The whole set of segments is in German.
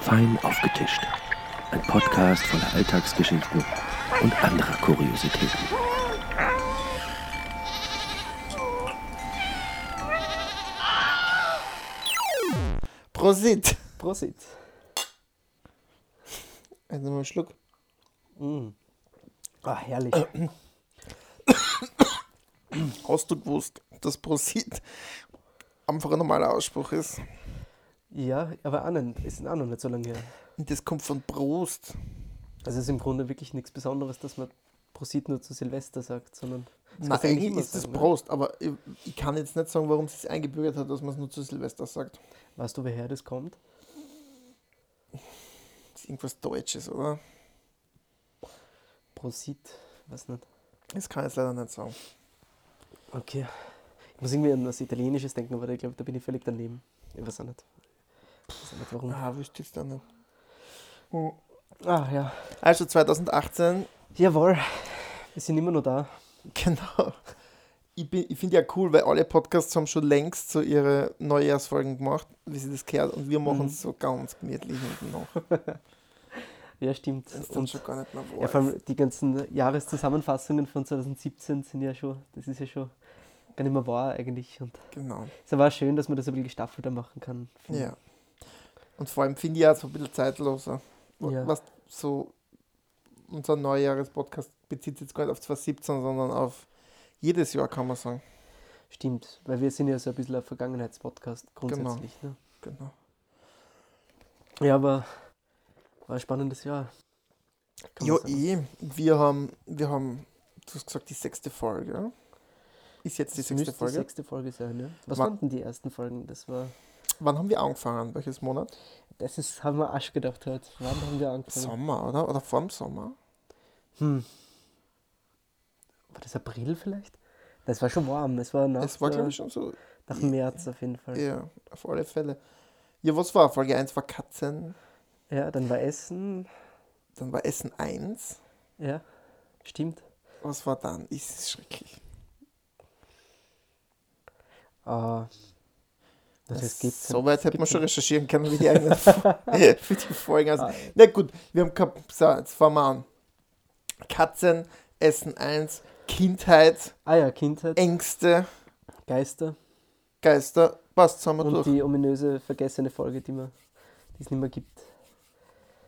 Fein aufgetischt. Ein Podcast voller Alltagsgeschichten und anderer Kuriositäten. Prosit. Prosit. Also mal einen Schluck. Ah, herrlich. Hast du gewusst, dass Prosit einfach ein normaler Ausspruch ist? Ja, aber auch nicht, ist auch noch nicht so lange her. Und das kommt von Prost. Also es ist im Grunde wirklich nichts Besonderes, dass man Prosit nur zu Silvester sagt, sondern du eigentlich ist das sagen, ne? Prost, aber ich, ich kann jetzt nicht sagen, warum es sich eingebürgert hat, dass man es nur zu Silvester sagt. Weißt du, woher das kommt? Das ist irgendwas Deutsches, oder? Prosit, weiß nicht. Das kann ich jetzt leider nicht sagen. Okay. Ich muss irgendwie an was Italienisches denken, aber ich glaube, da bin ich völlig daneben. Ich weiß auch nicht. Ich weiß auch nicht warum. Ah, wüsste ich es dann nicht. Ah, ja. Also 2018, Jawohl. Wir sind immer noch da. genau. Ich, bin- ich finde ja cool, weil alle Podcasts haben schon längst so ihre Neujahrsfolgen gemacht, wie sie das gehört, und wir machen Mhm. es so ganz gemütlich hinten noch. Ja, stimmt. Das ist dann Und schon gar nicht mehr ja, wahr. vor allem die ganzen Jahreszusammenfassungen von 2017 sind ja schon, das ist ja schon gar nicht mehr wahr eigentlich. Und Genau. es war schön, dass man das ein bisschen gestaffelter machen kann. Ja. Und vor allem finde ich auch so ein bisschen zeitloser. Ja. Was so unser Neujahrespodcast bezieht sich jetzt gar nicht auf 2017, sondern auf jedes Jahr, kann man sagen. Stimmt, weil wir sind ja so ein bisschen ein Vergangenheitspodcast grundsätzlich. Ne? Genau. Ja, aber war ein spannendes Jahr. Ja, eh. Wir haben, wir haben, du hast gesagt, die sechste Folge. Ist jetzt die Das sechste Folge. die sechste Folge sein, ja. Was Wa- waren denn die ersten Folgen? Das war, Wann haben wir angefangen? Welches Monat? das ist, haben wir Asch gedacht heute. Wann haben wir angefangen? Sommer, oder? Oder vor dem Sommer? Hm. War das April vielleicht? Das war schon warm. Es war nach, Es war, der- glaube ich, schon so. nach März auf jeden Fall. Ja, auf alle Fälle. Ja, was war? Folge 1 war Katzen, Ja, dann war Essen. dann war Essen 1. Ja, stimmt. Was war dann? Ist es schrecklich. Ah, das es gibt. so weit hätte man gibt's schon recherchieren können, wie die eigenen für die Folgen. Also, Ah. na gut, wir haben gehabt, so, jetzt fangen wir an. Katzen, Essen 1, Kindheit, Ah ja, Kindheit, Ängste, Geister Geister, passt, wir und durch. die ominöse vergessene Folge, die, man, die es nicht mehr gibt.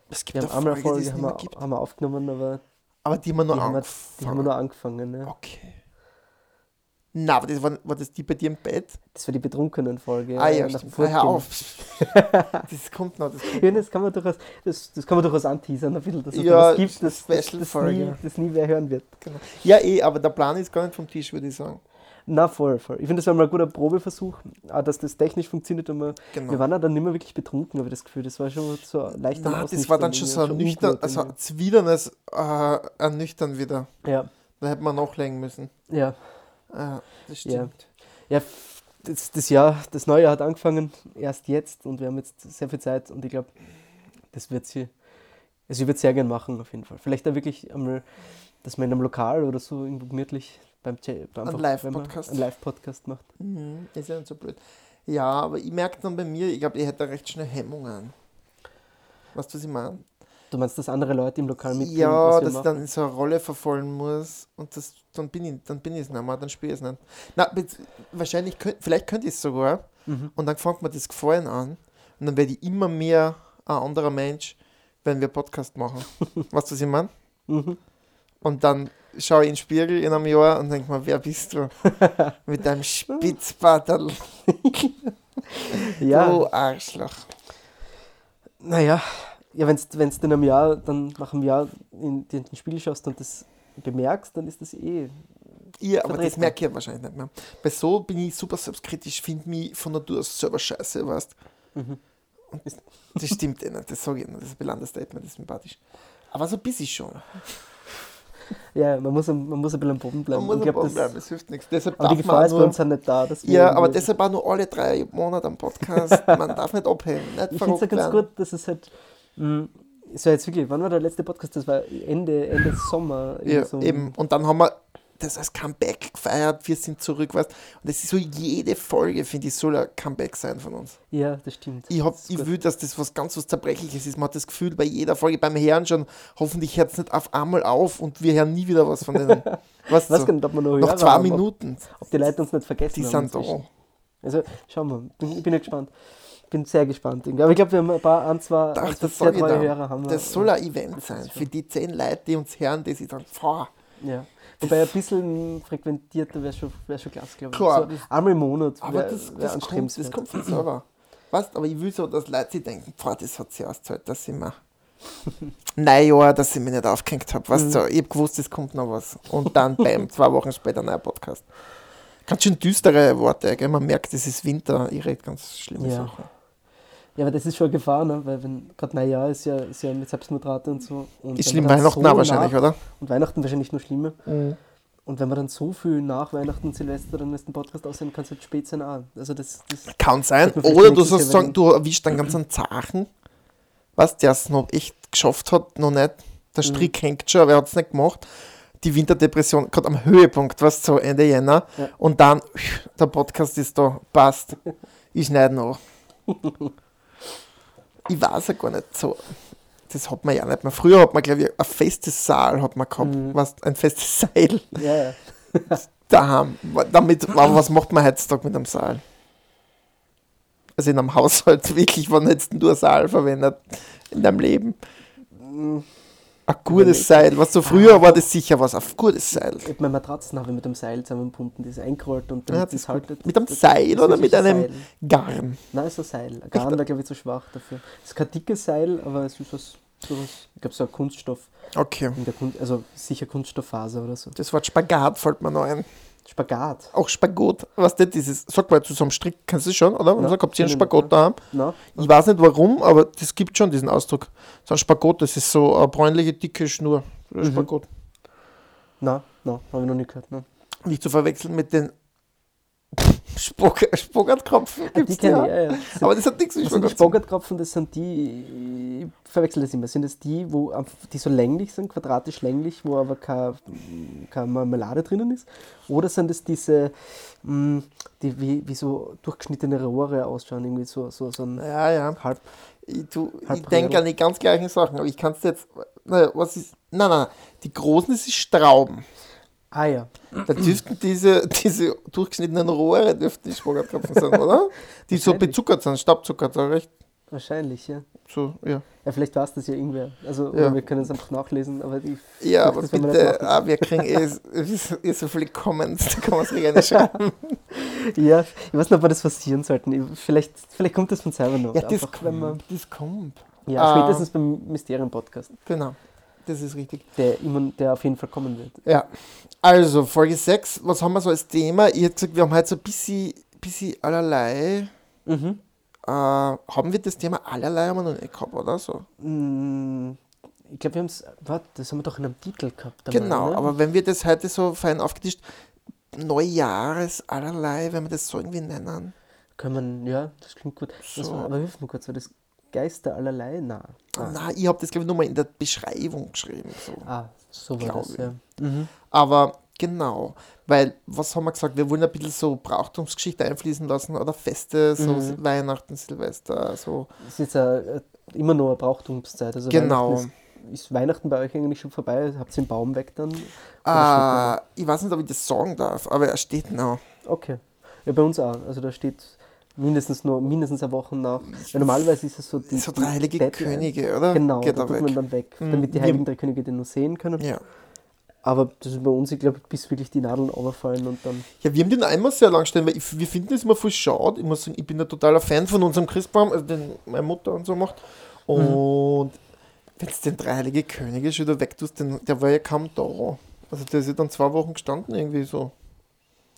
es gibt Wir haben eine einmal eine Folge, die Folge es haben nicht mehr wir, gibt. haben wir aufgenommen, aber Aber die haben wir nur die angefangen. die haben wir nur angefangen. Ja. Okay. Na, aber das war, war das die bei dir im Bett? Das war die betrunkenen Folge. ah ja, nach stimmt. dem Ah, hör auf. das kommt noch, das kommt Ja, noch. das kann man durchaus, das, das kann man durchaus anteasern, ein bisschen, dass es Ja, da was gibt, das, das, das, Special-Folge. nie, das nie wer hören wird. Genau. Ja, eh, aber der Plan ist gar nicht vom Tisch, würde ich sagen. Na, voll, voll. Ich finde, das war mal ein guter Probeversuch, auch dass das technisch funktioniert. Und wir, Genau. wir waren ja dann nicht mehr wirklich betrunken, aber das Gefühl, das war schon so leicht am das war dann schon so ein nüchtern, also ein zwidernes äh, Ernüchtern wieder. Ja, Da hätte man nachlegen müssen. ja, Äh, das Ja. stimmt. ja. f- Das, das Jahr, das neue Jahr hat angefangen, erst jetzt und wir haben jetzt sehr viel Zeit und ich glaube, das wird sie, also ich würde sehr gern machen auf jeden Fall. Vielleicht da wirklich einmal, dass man in einem Lokal oder so irgendwo gemütlich beim, Ein Live-Podcast. Einen Live-Podcast macht. Mhm, ist ja nicht so blöd. Ja, aber ich merke dann bei mir, ich glaube, ich hätte da recht schnell Hemmungen. Weißt du, was ich meine? Du meinst, dass andere Leute im Lokal mitkriegen, Ja, dass ich dann in so eine Rolle verfallen muss und das, dann bin ich dann bin ich es nicht mehr, dann spiele ich es nicht. Na, wahrscheinlich, könnt, vielleicht könnte ich es sogar Mhm. und dann fängt mir das Gefallen an und dann werde ich immer mehr ein anderer Mensch, wenn wir Podcast machen. weißt du, was ich meine? Mhm. Und dann schaue ich in den Spiegel in einem Jahr und denke mir, wer bist du? Mit deinem Spitzbartel. Ja, Du Arschloch. naja, ja, wenn du in einem Jahr, dann nach einem Jahr in den den Spiegel schaust und das bemerkst, dann ist das eh. Ja, aber das merke ich ja wahrscheinlich nicht mehr. Bei so bin ich super selbstkritisch, finde mich von Natur aus selber scheiße, weißt Mhm. Das stimmt eh nicht, das sage ich nicht, das ist ein Belanderstatement, das ist sympathisch. Aber so ein bisschen schon. Ja, man muss, man muss ein bisschen am Boden bleiben. Man muss Ich am Boden bleiben, es hilft nichts. Deshalb Aber die darf Gefahr ist bei uns ja nicht da. Ja, aber deshalb auch nur alle drei Monate am Podcast. Man darf nicht abhängen, nicht Ich finde es ja ganz gut, dass es halt. Mh, war jetzt wirklich, wann war der letzte Podcast? Das war Ende, Ende Sommer. Ja, so. eben. Und dann haben wir das als Comeback gefeiert, wir sind zurück, weißt Und das ist so, jede Folge, finde ich, soll ein Comeback sein von uns. Ja, das stimmt. Ich, hab, Das ich gut. will, dass das was ganz was Zerbrechliches ist. Man hat das Gefühl, bei jeder Folge, beim Herren schon, hoffentlich hört es nicht auf einmal auf und wir hören nie wieder was von denen. Weißt du? nicht, ob wir noch Noch zwei haben, Minuten, Ob, ob die Leute uns nicht vergessen die haben. sind da. Also, schauen wir. Ich bin ja gespannt. Bin sehr gespannt. Aber ich glaube, wir haben ein paar, ein, zwei, Ach, ein, zwei das ich treue. Hörer. Haben wir. Das soll ein Event sein. Für die zehn Leute, die uns hören, die sich dann, boah, Ja. Wobei ein bisschen frequentierter wäre schon, wär schon klasse, glaube ich. Klar. So einmal im Monat aber wäre das, wär das, kommt, das kommt von selber. Weißt aber ich will so, dass Leute sich denken, boah, das hat sich ausgezahlt, dass ich mir Neujahr, dass ich mich nicht aufgehängt habe. Weißt du, ich habe gewusst, es kommt noch was. Und dann, bam, zwei Wochen später ein neuer Podcast. Ganz schön düstere Worte, gell? man merkt, es ist Winter, ich rede ganz schlimme Ja. Sachen. Ja, aber das ist schon eine Gefahr, ne? weil wenn gerade Neujahr ist ja, ist ja mit Selbstmordrate und so. Und Ist schlimm, Weihnachten so auch wahrscheinlich, nach, oder? Und Weihnachten wahrscheinlich noch schlimmer. Mhm. Und wenn man dann so viel nach Weihnachten und Silvester dann ist den Podcast aussehen, kann es halt spät sein auch. Also das, das Kann sein. Oder du sollst sagen, du erwischst einen ganzen Zachen, was der es noch echt geschafft hat, noch nicht. Der Strick hängt schon, aber er hat es nicht gemacht. Die Winterdepression, gerade am Höhepunkt, was so Ende Jänner. Ja. Und dann, der Podcast ist da, passt. Ich schneide noch. ich weiß ja gar nicht so. Das hat man ja nicht mehr. Früher hat man, glaube ich, ein festes Saal hat man gehabt. Mhm. Was, ein festes Seil ja, ja. daheim. Damit, was macht man heutzutage mit einem Saal? Also in einem Haushalt wirklich, hättest du ein Saal verwendet in deinem Leben? Ein gutes Seil. Was so früher war das sicher was, ein gutes Seil. Ich hab meine Matratzen habe ich mit dem Seil zusammengebunden, das eingerollt und Ja, damit das haltet. Mit einem Seil oder mit ein einem Seil. Garn? Nein, ist ein Seil. Ein Garn wäre, glaube ich, zu schwach dafür. Es ist kein dickes Seil, aber es ist was, so was ich glaube, so ein Kunststoff. Okay. Kun also sicher Kunststofffaser oder so. Das Wort Spagat fällt mir noch ein. Spagat. Auch Spagot. Was das dieses? Sag mal zu so einem Strick, kennst du schon, oder? Ja, Ja, sag, habt ihr einen Spagot nicht, daheim? Na, Ich weiß nicht warum, aber das gibt schon diesen Ausdruck. So ein Spagot, das ist so eine bräunliche, dicke Schnur. Mhm. Spagot. na, na, habe ich noch nie gehört. Ne? Nicht zu verwechseln mit den Spog Spogatkropfen. Ah, die Gibt's kenne ja. ja, ja. Aber das hat nichts mit die tun. Spogatkropfen? Das sind die, ich verwechsel das immer, sind das die, wo, die so länglich sind, quadratisch länglich, wo aber keine, keine Marmelade drinnen ist? Oder sind es diese, mh, die wie, wie so durchgeschnittene Rohre ausschauen, irgendwie so, so, so ein Ja, ja. halb. Ich, ich denke an die ganz gleichen Sachen, aber ich kann es jetzt. Naja, was ist. Nein, nein, die großen, das ist Strauben. Ah ja. Da dürften diese, diese durchgeschnittenen Rohre dürften die Spagattkropfen sein, oder? Die so bezuckert sind, staubzuckert, recht. Wahrscheinlich, ja. So, ja. Ja, vielleicht weiß das ja irgendwer. Also, Ja. wir können es einfach nachlesen, aber die. Ja, aber das bitte, ah, wir kriegen eh, so- eh so viele Comments, da kann man es gerne schreiben. Ja, ich weiß nicht, ob wir das forcieren sollten. Ich- Vielleicht, vielleicht kommt das von selber noch. Ja, das Einfach, wenn man, kommt, das kommt. ja, Ah. spätestens beim Mysterium-Podcast, Genau, das ist richtig. der, der auf jeden Fall kommen wird. Ja, also Folge 6, was haben wir so als Thema? Ich hätte gesagt, wir haben heute so ein bisschen, bisschen allerlei. Mhm. Äh, haben wir das Thema allerlei haben wir noch nicht gehabt, oder so? Mm, Ich glaube, wir haben es, warte, das haben wir doch in einem Titel gehabt. Genau, ne? aber wenn wir das heute so fein aufgetischt, Neujahres allerlei, wenn wir das so irgendwie nennen. Können wir, ja, das klingt gut. So. war, aber hilf mir kurz, war das Geister allerlei? Nein. Ah, Nein, ich habe das glaube ich nochmal in der Beschreibung geschrieben. So. ah so war das, ja. Mhm. Aber genau, weil, was haben wir gesagt? Wir wollen ein bisschen so Brauchtumsgeschichte einfließen lassen oder Feste, so Mhm. Weihnachten, Silvester, so. Es ist jetzt äh, immer noch eine Brauchtumszeit. Also Genau. Weihnachten Ist, ist Weihnachten bei euch eigentlich schon vorbei? Habt ihr den Baum weg dann? Ah, ich weiß nicht, ob ich das sagen darf, aber er steht noch. Okay. Ja, bei uns auch. Also da steht mindestens nur mindestens eine Woche nach. Weil normalerweise ist es so die, So drei heilige Deadline. Könige, oder? Genau, Geht da tut weg. man dann weg, Mhm. damit die heiligen drei Könige den nur sehen können. Ja. Aber das ist bei uns, ich glaube, bis wirklich die Nadeln runterfallen und dann. ja, wir haben den einmal sehr lang stehen, weil ich, wir finden das immer voll schade. Ich muss sagen, ich bin ein totaler Fan von unserem Christbaum, also den meine Mutter und so macht. Und wenn du den drei heilige Könige schon wieder weg tust, den, der war ja kaum da. Also der ist ja dann zwei Wochen gestanden irgendwie so,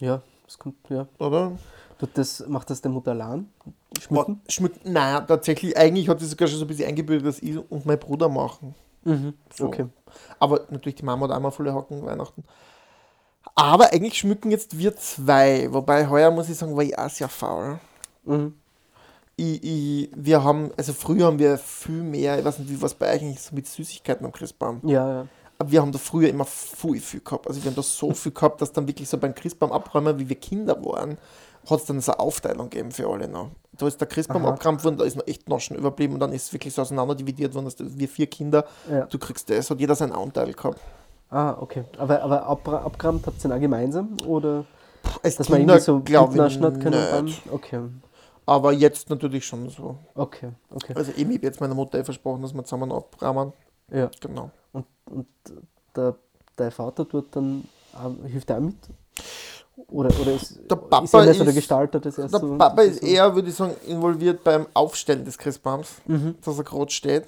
Ja, das kommt, ja. oder? Tut das, macht das der Mutter allein? Schmücken? Schmücken? Nein, tatsächlich, eigentlich hat sie sogar schon so ein bisschen eingebildet, dass ich und mein Bruder machen. Mhm. So. Okay. Aber natürlich, die Mama hat einmal volle Hocken Weihnachten. Aber eigentlich schmücken jetzt wir zwei. Wobei heuer muss ich sagen, war ich auch sehr faul. Mhm. Ich, ich, wir haben, also früher haben wir viel mehr, ich weiß nicht, wie was bei euch eigentlich so mit Süßigkeiten am Christbaum. Ja, ja. Aber wir haben da früher immer viel, viel gehabt. Also wir haben da so viel gehabt, dass dann wirklich so beim Christbaum abräumen, wie wir Kinder waren, hat es dann so eine Aufteilung gegeben für alle noch. Da ist der Christbaum Aha. abgeräumt worden, da ist noch echt Naschen überblieben und dann ist es wirklich so auseinander dividiert worden, dass das- wir vier Kinder, Ja. du kriegst das, hat jeder seinen Anteil gehabt. Ah, okay. Aber, aber ab, abgerammt habt ihr den auch gemeinsam? Oder Als dass man Kinder, irgendwie so mitnaschen hat können? nicht. Beim, okay, Aber jetzt natürlich schon so. okay, okay. Also ich habe jetzt meiner Mutter versprochen, dass wir zusammen abrahmen. Ja. Genau. Und, und der, der Vater tut dann, auch- hilft er auch mit? Oder, oder ist, Der Papa ist er so ist- Gestalter des Der ersten? Papa ist eher, würde ich sagen, involviert beim Aufstellen des Christbaums, Mhm. dass er gerade steht.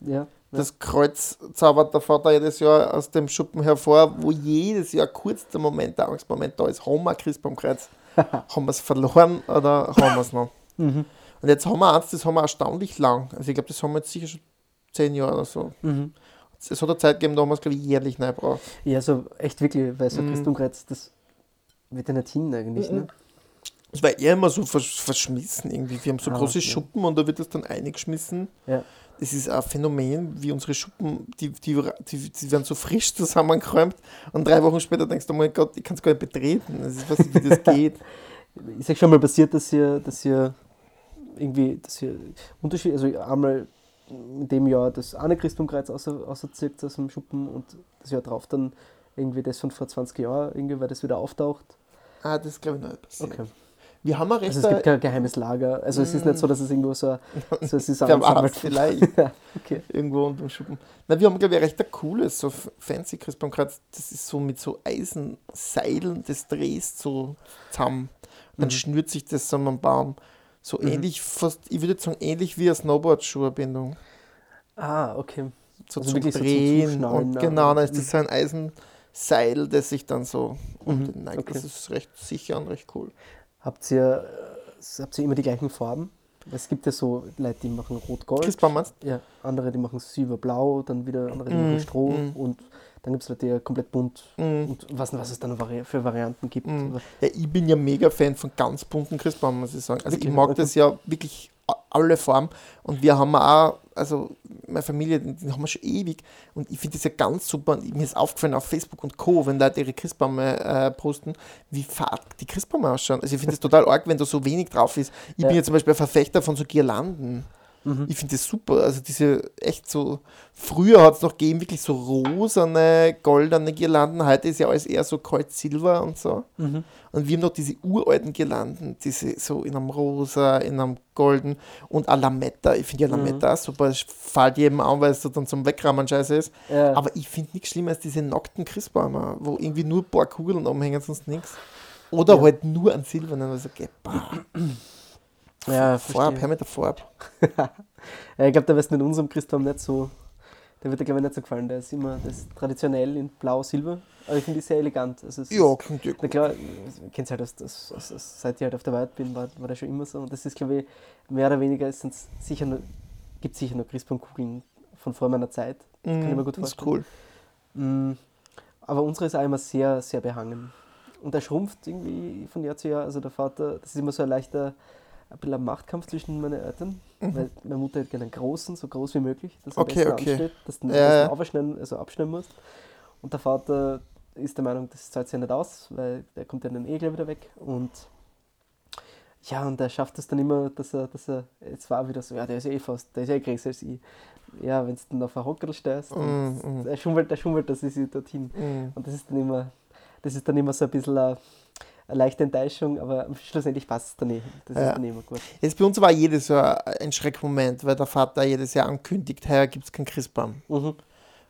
Ja, Das Kreuz zaubert der Vater jedes Jahr aus dem Schuppen hervor, wo jedes Jahr kurz der Moment, der Angstmoment da ist. Haben wir Christbaumkreuz? haben wir es verloren oder haben wir es noch? Mhm. Und jetzt haben wir eins, das haben wir erstaunlich lang. Also ich glaube, das haben wir jetzt sicher schon zehn Jahre oder so. Mhm. Es hat eine Zeit gegeben, da haben wir es, glaube ich, jährlich neu gebraucht. Ja, so echt wirklich, weil so Mhm. Christumkreuz, das wird ja nicht hin eigentlich. Ne? Es war eher immer so versch verschmissen irgendwie. Wir haben so Ah, große okay. Schuppen und da wird das dann eingeschmissen. Ja. Das ist ein Phänomen, wie unsere Schuppen, die, die, die, die werden so frisch zusammengeräumt und drei Wochen später denkst du, oh mein Gott, ich kann es gar nicht betreten. Also ich weiß nicht, wie das geht. Ist euch schon mal passiert, dass ihr, dass ihr irgendwie, dass ihr Unterschied, also einmal in dem Jahr das eine Christumkreuz außer, außerzirkt aus dem Schuppen und das Jahr drauf dann irgendwie das von vor 20 Jahren, irgendwie, weil das wieder auftaucht. Ah, das glaube ich nicht passiert. Okay. Wir haben recht Also es gibt kein geheimes Lager. Also es ist nicht so, dass es irgendwo so, so es ist Wer angesammelt. weiß, vielleicht okay. irgendwo unter dem Schuppen. Na, wir haben, glaube ich, recht ein cooles, so fancy Christbaumkreuz. Das ist so mit so Eisenseilen, das drehst so zusammen. Dann Mhm. schnürt sich das an einem Baum. So Mhm. ähnlich, fast, ich würde sagen, ähnlich wie eine Snowboard-Schuherbindung. Ah, okay. So Also zum wirklich so zum Drehen. Und genau, dann ist das so ein Eisenseil, das sich dann so um Mhm, den neigt. okay. Das ist recht sicher und recht cool. Habt ihr, äh, habt ihr immer die gleichen Farben? Es gibt ja so Leute, die machen Rot-Gold. Christbaum meinst Ja, andere, die machen Silber-Blau, dann wieder andere, die Mm, machen Stroh mm. und dann gibt es Leute, die ja komplett bunt? Mhm. und was, was es dann für Varianten gibt. Aber- Ja, ich bin ja mega Fan von ganz bunten Christbaum, muss ich sagen. Also Wirklich? ich mag Okay. das ja wirklich alle Formen. Und wir haben auch, also meine Familie, die haben wir schon ewig. Und ich finde das ja ganz super. Und mir ist aufgefallen auf Facebook und Co., wenn Leute ihre Christbäume äh, posten, wie fad die Christbäume ausschauen. Also ich finde es total arg, wenn da so wenig drauf ist. Ich Ja. bin ja zum Beispiel ein Verfechter von so Girlanden. Mhm. Ich finde das super. Also diese echt so, früher hat es noch gegeben, wirklich so rosane, goldene Girlanden. Heute ist ja alles eher so kalt Silber und so. Mhm. Und wir haben noch diese uralten Girlanden, diese so in einem rosa, in einem golden und a Lametta. Ich finde ja Mhm. Lametta super, es fällt jedem an, weil es so dann zum Wegrammen scheiße ist. Ja, Aber ich finde nichts schlimmer als diese nackten Christbäume, wo irgendwie nur ein paar Kugeln umhängen, sonst nichts. Oder Ja. halt nur an silbernen, also okay, bah, ja, verstehe. hör mit der Farbe. Ja, ich glaube, der wird in unserem Christbaum nicht so, der wird dir glaube ich nicht so gefallen. Der ist immer das ist traditionell in blau-silber, aber ich finde die sehr elegant. Also Ja, klingt ja na gut. klar, ich kenne es halt, aus, aus, aus, aus, seit ich halt auf der Welt bin, war, war das schon immer so. Und das ist, glaube ich, mehr oder weniger, es sicher nur, gibt sicher noch Christbaumkugeln von vor meiner Zeit. Das kann ich mir gut das ist vorstellen. cool. Mm, Aber unsere ist auch immer sehr, sehr behangen. Und der schrumpft irgendwie von Jahr zu Jahr. Also der Vater, das ist immer so ein leichter, ein bisschen ein Machtkampf zwischen meinen Eltern. Weil meine Mutter hat gerne einen großen, so groß wie möglich, dass er Mhm. Okay, besser okay. ansteht, dass du Ja, aufschneiden, also abschneiden musst. Und der Vater ist der Meinung, das zahlt sich ja nicht aus, weil der kommt ja dann eh gleich wieder weg. Und ja, und er schafft es dann immer, dass er, dass er, jetzt war er wieder so, ja, der ist eh fast, der ist eh größer als ich. Ja, wenn du dann auf einen Hockerl stehst, Mm, mm. der schummelt, der schummelt, das ist dorthin. Mhm. Und das ist dann immer, das ist dann immer so ein bisschen eine, leichte Enttäuschung, aber schlussendlich passt es dann eh. Das Ja. ist dann immer gut. Jetzt bei uns war jedes Jahr ein Schreckmoment, weil der Vater jedes Jahr ankündigt, heuer gibt es keinen Christbaum. Mhm.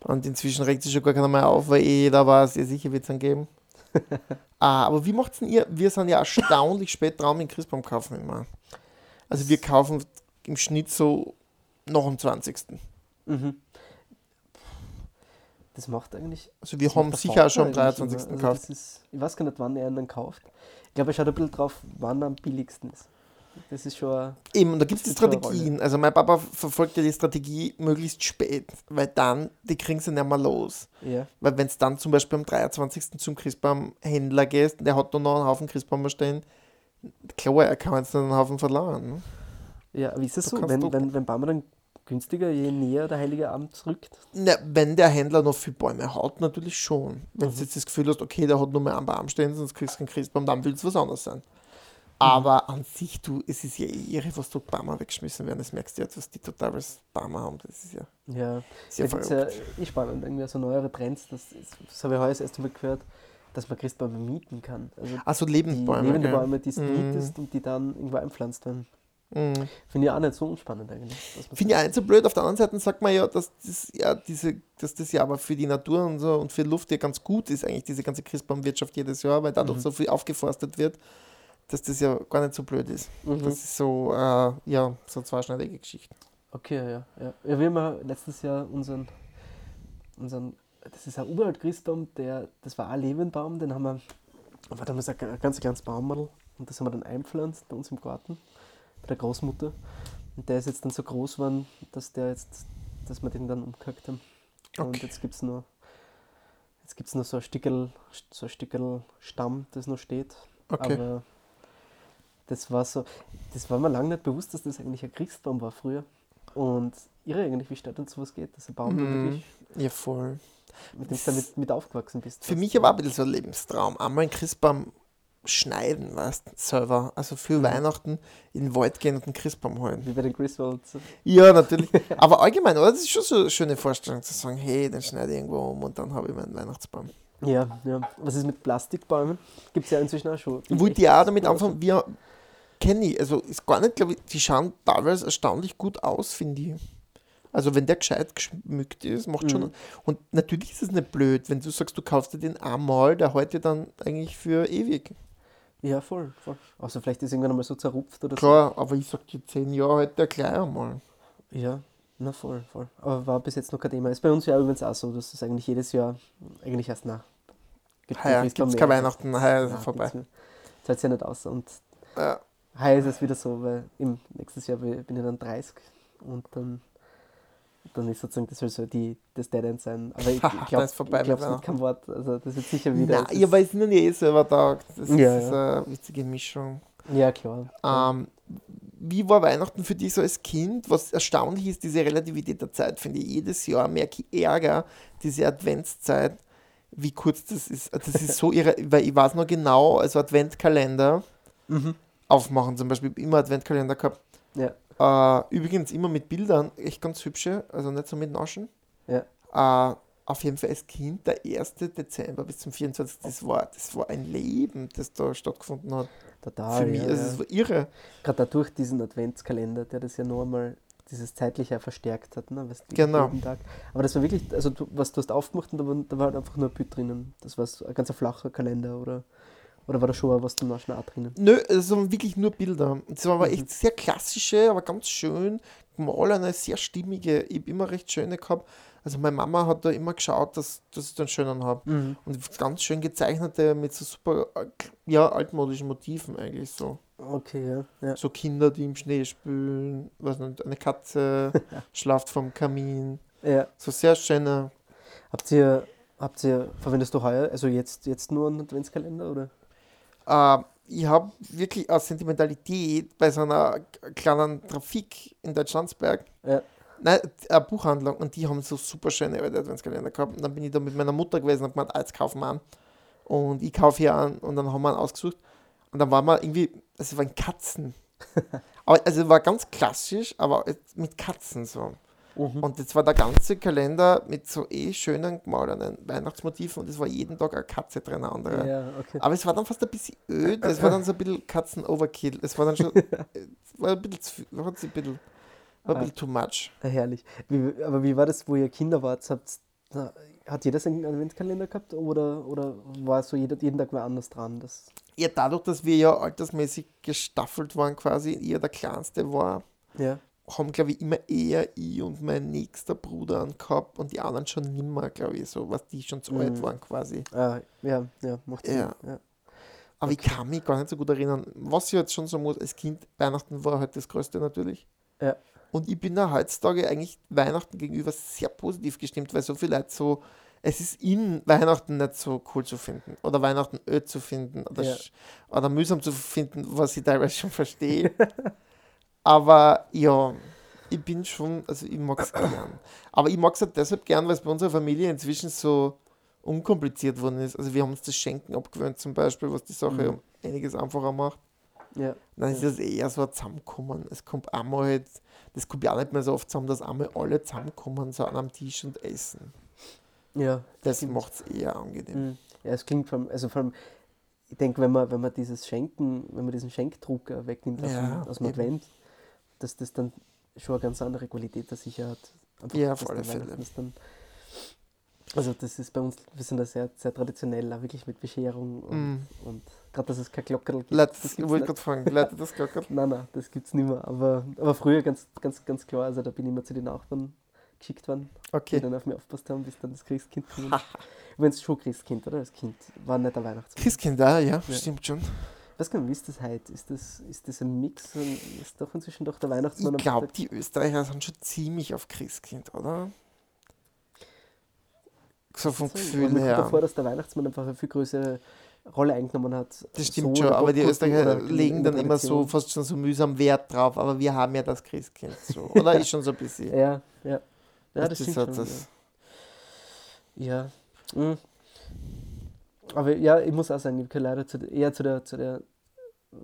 Und inzwischen regt sich schon gar keiner mehr auf, weil eh jeder weiß, ja sicher wird es einen geben. ah, aber wie macht's denn ihr? Wir sind ja erstaunlich spät dran mit Christbaum kaufen immer. Also wir kaufen im Schnitt so noch am 20. Mhm. Das macht eigentlich. Also wir haben sicher schon am Vater eigentlich 23. immer. gekauft. Also das ist, ich weiß gar nicht, wann er dann kauft. Ich glaube, er schaut ein bisschen drauf, wann er am billigsten ist. Das ist schon. Eben, und da gibt es die Strategien. Also mein Papa verfolgt ja die Strategie möglichst spät, weil dann, die kriegen sie nicht mehr los. Ja. Weil wenn es dann zum Beispiel am 23. zum Christbaumhändler gehst, der hat da noch einen Haufen Christbäume stehen, klar, er kann jetzt einen Haufen verlangen. Ne? Ja, wie ist das Da so? Wenn, wenn, wenn Baumer dann günstiger, je näher der Heilige Abend rückt? Na, wenn der Händler noch viele Bäume hat, natürlich schon. Wenn Mhm. du jetzt das Gefühl hast, okay, der hat nur mehr einen Baum stehen, sonst kriegst du keinen Christbaum, dann will es was anderes sein. Mhm. Aber an sich, du, es ist ja eh irre, was dort Bäume weggeschmissen werden. Das merkst du jetzt, was die total als Bäume haben. Das ist ja Ja, sehr das ist verrückt. ja eh spannend, irgendwie so neuere Trends, das, ist, das habe ich heuer das erste Mal gehört, dass man Christbäume mieten kann. Also Also die Lebendbäume. lebende gell? Bäume, die du Mm. mietest und die dann irgendwo einpflanzt werden. Mhm. Finde ich auch nicht so unspannend eigentlich. Finde ich auch nicht so blöd. Auf der anderen Seite sagt man ja, dass das ja, diese, dass das ja aber für die Natur und so und für Luft ja ganz gut ist, eigentlich diese ganze Christbaumwirtschaft jedes Jahr, weil dadurch Mhm. so viel aufgeforstet wird, dass das ja gar nicht so blöd ist. Mhm. Das ist so, äh, ja, so zweischneidige Geschichte. Okay, ja, ja. Ja, wir haben ja letztes Jahr unseren, unseren das ist ein Urwald-Christbaum, der, das war ein Lebenbaum, den haben wir, war damals ein, ein ganz kleines Baumodel und das haben wir dann einpflanzt bei uns im Garten, bei der Großmutter. Und der ist jetzt dann so groß geworden, dass der jetzt, dass wir den dann umgehackt haben. Und Okay. jetzt gibt es nur, jetzt gibt's nur so ein Stickel, so ein Stickel Stamm, das noch steht. Okay. Aber das war so, das war mir lange nicht bewusst, dass das eigentlich ein Christbaum war früher. Und irre eigentlich, wie schnell dann sowas geht, dass ein Baum Mhm. wirklich, Ja, voll. mit dem du damit mit aufgewachsen bist. Für mich aber auch ein bisschen so ein Lebenstraum. Einmal einen Christbaum schneiden, weißt du, selber. Also für Mhm. Weihnachten in den Wald gehen und einen Christbaum holen. Wie bei den Griswolds. Ja, natürlich. Aber allgemein, oder? Das ist schon so eine schöne Vorstellung, zu sagen, hey, den schneide ich irgendwo um und dann habe ich meinen Weihnachtsbaum. Ja, ja. Was ist mit Plastikbäumen? Gibt es ja inzwischen auch schon. die Wollte ich auch damit anfangen, wir kenne ich, also ist gar nicht, glaube ich, die schauen teilweise erstaunlich gut aus, finde ich. Also wenn der gescheit geschmückt ist, macht schon. Mhm. Und natürlich ist es nicht blöd, wenn du sagst, du kaufst dir den einmal, der heute dann eigentlich für ewig. Ja, voll, voll. Also vielleicht ist irgendwann einmal so zerrupft oder Klar, aber ich sag dir zehn Jahre halt der gleich einmal. so. Ja, na voll, voll. Aber war bis jetzt noch kein Thema. Ist bei uns ja übrigens auch so, dass es eigentlich jedes Jahr, eigentlich erst nach. Heuer gibt es kein Weihnachten, heuer ist es vorbei. Zahlt ja nicht aus. Und Ja. heuer ist es wieder so, weil im nächstes Jahr bin bin ich dann 30 und dann, dann ist sozusagen das soll so die, das Dead End sein. Aber ich glaube ich glaub, mit mit kein Wort. Also das wird sicher wieder. Nein, ja, weil es sind ja eh selber da. Das ist, Ja, ist eine witzige Mischung. ja, klar. Ähm, wie war Weihnachten für dich so als Kind? Was erstaunlich ist, diese Relativität der Zeit, finde ich. Jedes Jahr merke ich Ärger, diese Adventszeit, wie kurz das ist. Das ist so irre, weil ich weiß noch genau, also Adventkalender Mhm. aufmachen zum Beispiel, immer Adventkalender gehabt. Ja, Äh, übrigens immer mit Bildern, echt ganz hübsche, also nicht so mit Naschen. ja. Äh, auf jeden Fall als Kind, der 1. Dezember bis zum 24. Das war, das war ein Leben, das da stattgefunden hat. Total. Für mich, ja, also ja. es war irre. Gerade dadurch diesen Adventskalender, der das ja noch einmal dieses zeitliche verstärkt hat, ne? Weißt, Genau. Tag. Aber das war wirklich, also du, was du hast aufgemacht und da war, da war halt einfach nur ein Bild drinnen. Das war so ein ganz flacher Kalender oder, oder war da schon was zum Naschen auch drinnen? Nö, es waren wirklich nur Bilder. Es waren aber Mhm. echt sehr klassische, aber ganz schön gemalene, sehr stimmige. Ich habe immer recht schöne gehabt. Also meine Mama hat da immer geschaut, dass, dass ich dann schönen habe. Mhm. Und ganz schön gezeichnete mit so super ja, altmodischen Motiven eigentlich so. Okay, ja. ja. So Kinder, die im Schnee spülen, was nicht, eine Katze schlaft vom Kamin. ja. So sehr schöne. Habt ihr, habt ihr, verwendest du heuer, also jetzt, jetzt nur einen Adventskalender oder? Äh, ich habe wirklich aus Sentimentalität bei so einer kleinen Trafik in Deutschlandsberg Ja. Nein, eine Buchhandlung und die haben so super schöne alte Adventskalender gehabt. Und dann bin ich da mit meiner Mutter gewesen und gemeint, ah, jetzt kaufen wir an. Und ich kaufe hier an und dann haben wir einen ausgesucht. Und dann waren wir irgendwie, also es waren Katzen. aber also es war ganz klassisch, aber mit Katzen so. Mhm. Und jetzt war der ganze Kalender mit so eh schönen gemalenen Weihnachtsmotiven und es war jeden Tag eine Katze drin, eine andere. Ja, okay. Aber es war dann fast ein bisschen öd, es war dann so ein bisschen Katzen-Overkill. Es war dann schon, war ein bisschen, zu viel, sich ein bisschen, war ein bisschen too much. Ja, herrlich. Wie, aber wie war das, wo ihr Kinder wart? Habt, na, hat jeder seinen Adventskalender gehabt oder, oder war so jeder, jeden Tag mal anders dran? Das, Ja, dadurch, dass wir ja altersmäßig gestaffelt waren, quasi, ihr der Kleinste war, ja. Haben, glaube ich, immer eher ich und mein nächster Bruder an gehabt und die anderen schon nimmer, glaube ich, so, was die schon zu Mhm. alt waren quasi. Ah, ja, ja, macht Sinn. Ja. Ja. Aber ich kann mich gar nicht so gut erinnern. Was ich jetzt schon so muss, als Kind, Weihnachten war halt das Größte natürlich. Ja. Und ich bin ja heutzutage eigentlich Weihnachten gegenüber sehr positiv gestimmt, weil so viele Leute so, es ist in Weihnachten nicht so cool zu finden oder Weihnachten öd zu finden oder, Ja. oder mühsam zu finden, was ich teilweise schon verstehe. Aber ja, ich bin schon, also ich mag es gern. Aber ich mag es halt deshalb gern, weil es bei unserer Familie inzwischen so unkompliziert worden ist. Also wir haben uns das Schenken abgewöhnt zum Beispiel, was die Sache Mhm. einiges einfacher macht. Ja. Dann ist es eher so ein Zusammenkommen. Es kommt einmal halt, das kommt ja auch nicht mehr so oft zusammen, dass einmal alle zusammenkommen, so an einem Tisch und essen. Ja, Das macht es eher angenehm. Mhm. Ja, es klingt allem, also vor allem, ich denke, wenn man, wenn man dieses Schenken, wenn man diesen Schenkdruck äh, wegnimmt aus, Ja, dem, aus dem eben. Advent, dass das dann schon eine ganz andere Qualität der sicher hat. Einfach, Ja, auf alle Fälle. Dann, also das ist bei uns, wir sind da sehr, sehr traditionell, auch wirklich mit Bescherung und, Mhm. und gerade, dass es kein Glockerl gibt. Leute, das wollte gerade fragen, Leute, das glockert. Nein, nein, das gibt es nicht mehr. Aber, aber früher ganz, ganz, ganz klar, also da bin ich immer zu den Nachbarn geschickt worden, die Okay. dann auf mich aufpasst haben, bis dann das Christkind kam. Übrigens schon Christkind, oder? Das Kind war nicht der Weihnachtsmann. Christkind da, ja, Ja. stimmt schon. Ich nicht, wie ist das heute? Ist das, ist das ein Mix? Ist doch inzwischen doch der Weihnachtsmann Ich glaube, die Österreicher sind schon ziemlich auf Christkind, oder? So vom Weil Gefühl her. davor, dass der Weihnachtsmann einfach eine viel größere Rolle eingenommen hat. Das stimmt So schon, aber die Österreicher legen dann immer so fast schon so mühsam Wert drauf, aber wir haben ja das Christkind so. Oder ist schon so ein bisschen. Ja, ja. Ja, das, Das stimmt schon. das- Ja. ja. Mhm. Aber ja, ich muss auch sagen, ich gehöre leider zu, der- eher zu der, zu der, äh,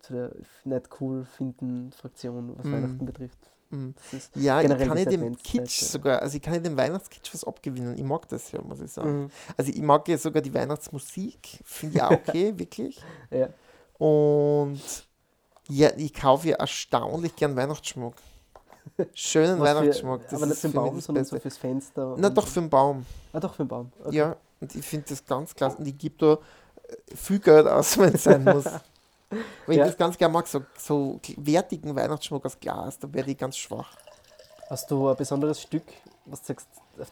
zu der nicht cool finden Fraktion, was Mhm. Weihnachten betrifft. Mhm. Ja, ich kann diese dem Kitsch ja. sogar, also ich kann ich dem Weihnachtskitsch was abgewinnen. Ich mag das ja, muss ich sagen. Mhm. Also ich mag ja sogar die Weihnachtsmusik, finde ich auch okay, wirklich. Ja. Und ja, ich kaufe ja erstaunlich gern Weihnachtsschmuck. Schönen Weihnachtsschmuck. das aber nicht für den Baum, das sondern so fürs Fenster. Na doch, für den Baum. Ah, doch, für den Baum. Okay. Ja, und ich finde das ganz klasse. Und ich gebe da äh, viel Geld aus, wenn es sein muss. Weil Ja. ich das ganz gerne mag, so, so wertigen Weihnachtsschmuck aus Glas, da werde ich ganz schwach. Hast du ein besonderes Stück, was du sagst, das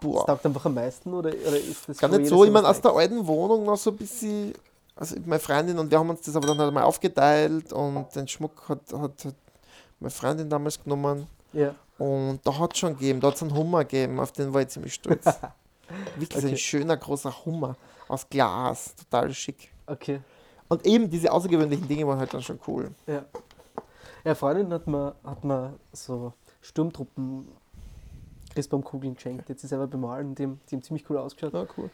Boah. taugt einfach am meisten? Oder, oder ist das Gar nicht so, ich meine, aus der alten Wohnung noch so ein bisschen, also meine Freundin und wir haben uns das aber dann halt mal aufgeteilt und den Schmuck hat, hat, hat meine Freundin damals genommen Ja, und da hat es schon gegeben, da hat es einen Hummer gegeben, auf den war ich ziemlich stolz. Wirklich Okay. ein schöner großer Hummer aus Glas, total schick. okay. Und eben diese außergewöhnlichen Dinge waren halt dann schon cool. Ja. Ja, Freundin hat mir, hat mir so Sturmtruppen Christbaumkugeln geschenkt, jetzt sie selber bemalen, die haben, die haben ziemlich cool ausgeschaut. Ja, cool.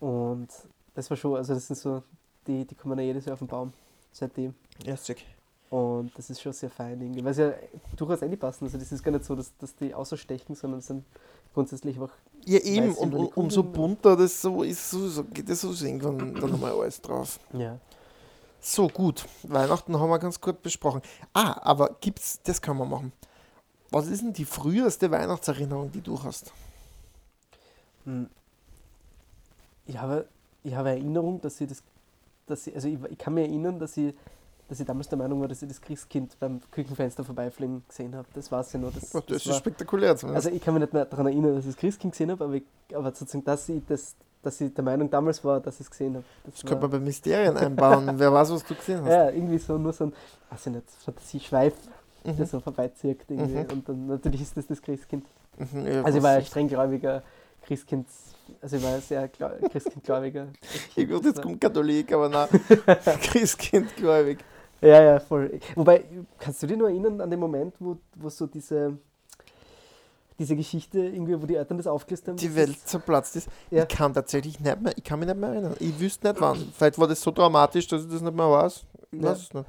Und das war schon, also das sind so, die, die kommen ja jedes Jahr auf den Baum, seitdem. Ja, schick. Und das ist schon sehr fein irgendwie, weil sie ja durchaus passen. Also das ist gar nicht so, dass, dass die außerstechen, sondern es sind grundsätzlich einfach, Ja, eben, und, und umso bunter das so ist, so, so geht das so irgendwann dann nochmal alles drauf. ja. So, gut. Weihnachten haben wir ganz gut besprochen. Ah, aber gibt's, das können wir machen. Was ist denn die früheste Weihnachtserinnerung, die du hast? Hm. Ich habe, ich habe Erinnerung, dass ich das, dass ich, also ich, ich kann mich erinnern, dass ich, dass ich damals der Meinung war, dass ich das Christkind beim Küchenfenster vorbeifliegen gesehen habe. Das war es ja nur. Das, Oh, das, das ist war, spektakulär zumindest. also ich kann mich nicht mehr daran erinnern, dass ich das Christkind gesehen habe, aber, ich, aber sozusagen, dass ich, das, dass ich der Meinung damals war, dass ich es gesehen habe. Das das könnte man bei Mysterien einbauen. Wer weiß, was du gesehen hast. ja, irgendwie so nur so ein, weiß ich nicht, Fantasieschweif, der Mhm. so vorbeizieht irgendwie. Mhm. Und dann natürlich ist das das Christkind. Mhm, ja, Also ich war ein strenggläubiger Christkind, also ich war ein sehr gläu- Christkindgläubiger. Ich gut, jetzt kommt Katholik, aber nein, Christkind, gläubig. Ja, ja, voll. Wobei, kannst du dich nur erinnern an den Moment, wo, wo so diese, diese Geschichte, irgendwie, wo die Eltern das aufgelistet haben? Die das Welt zerplatzt ist. Ja. Ich kann tatsächlich nicht mehr, ich kann mich nicht mehr erinnern. Ich wüsste nicht wann. Vielleicht war das so dramatisch, dass ich das nicht mehr weiß. Ich Ja. weiß es nicht.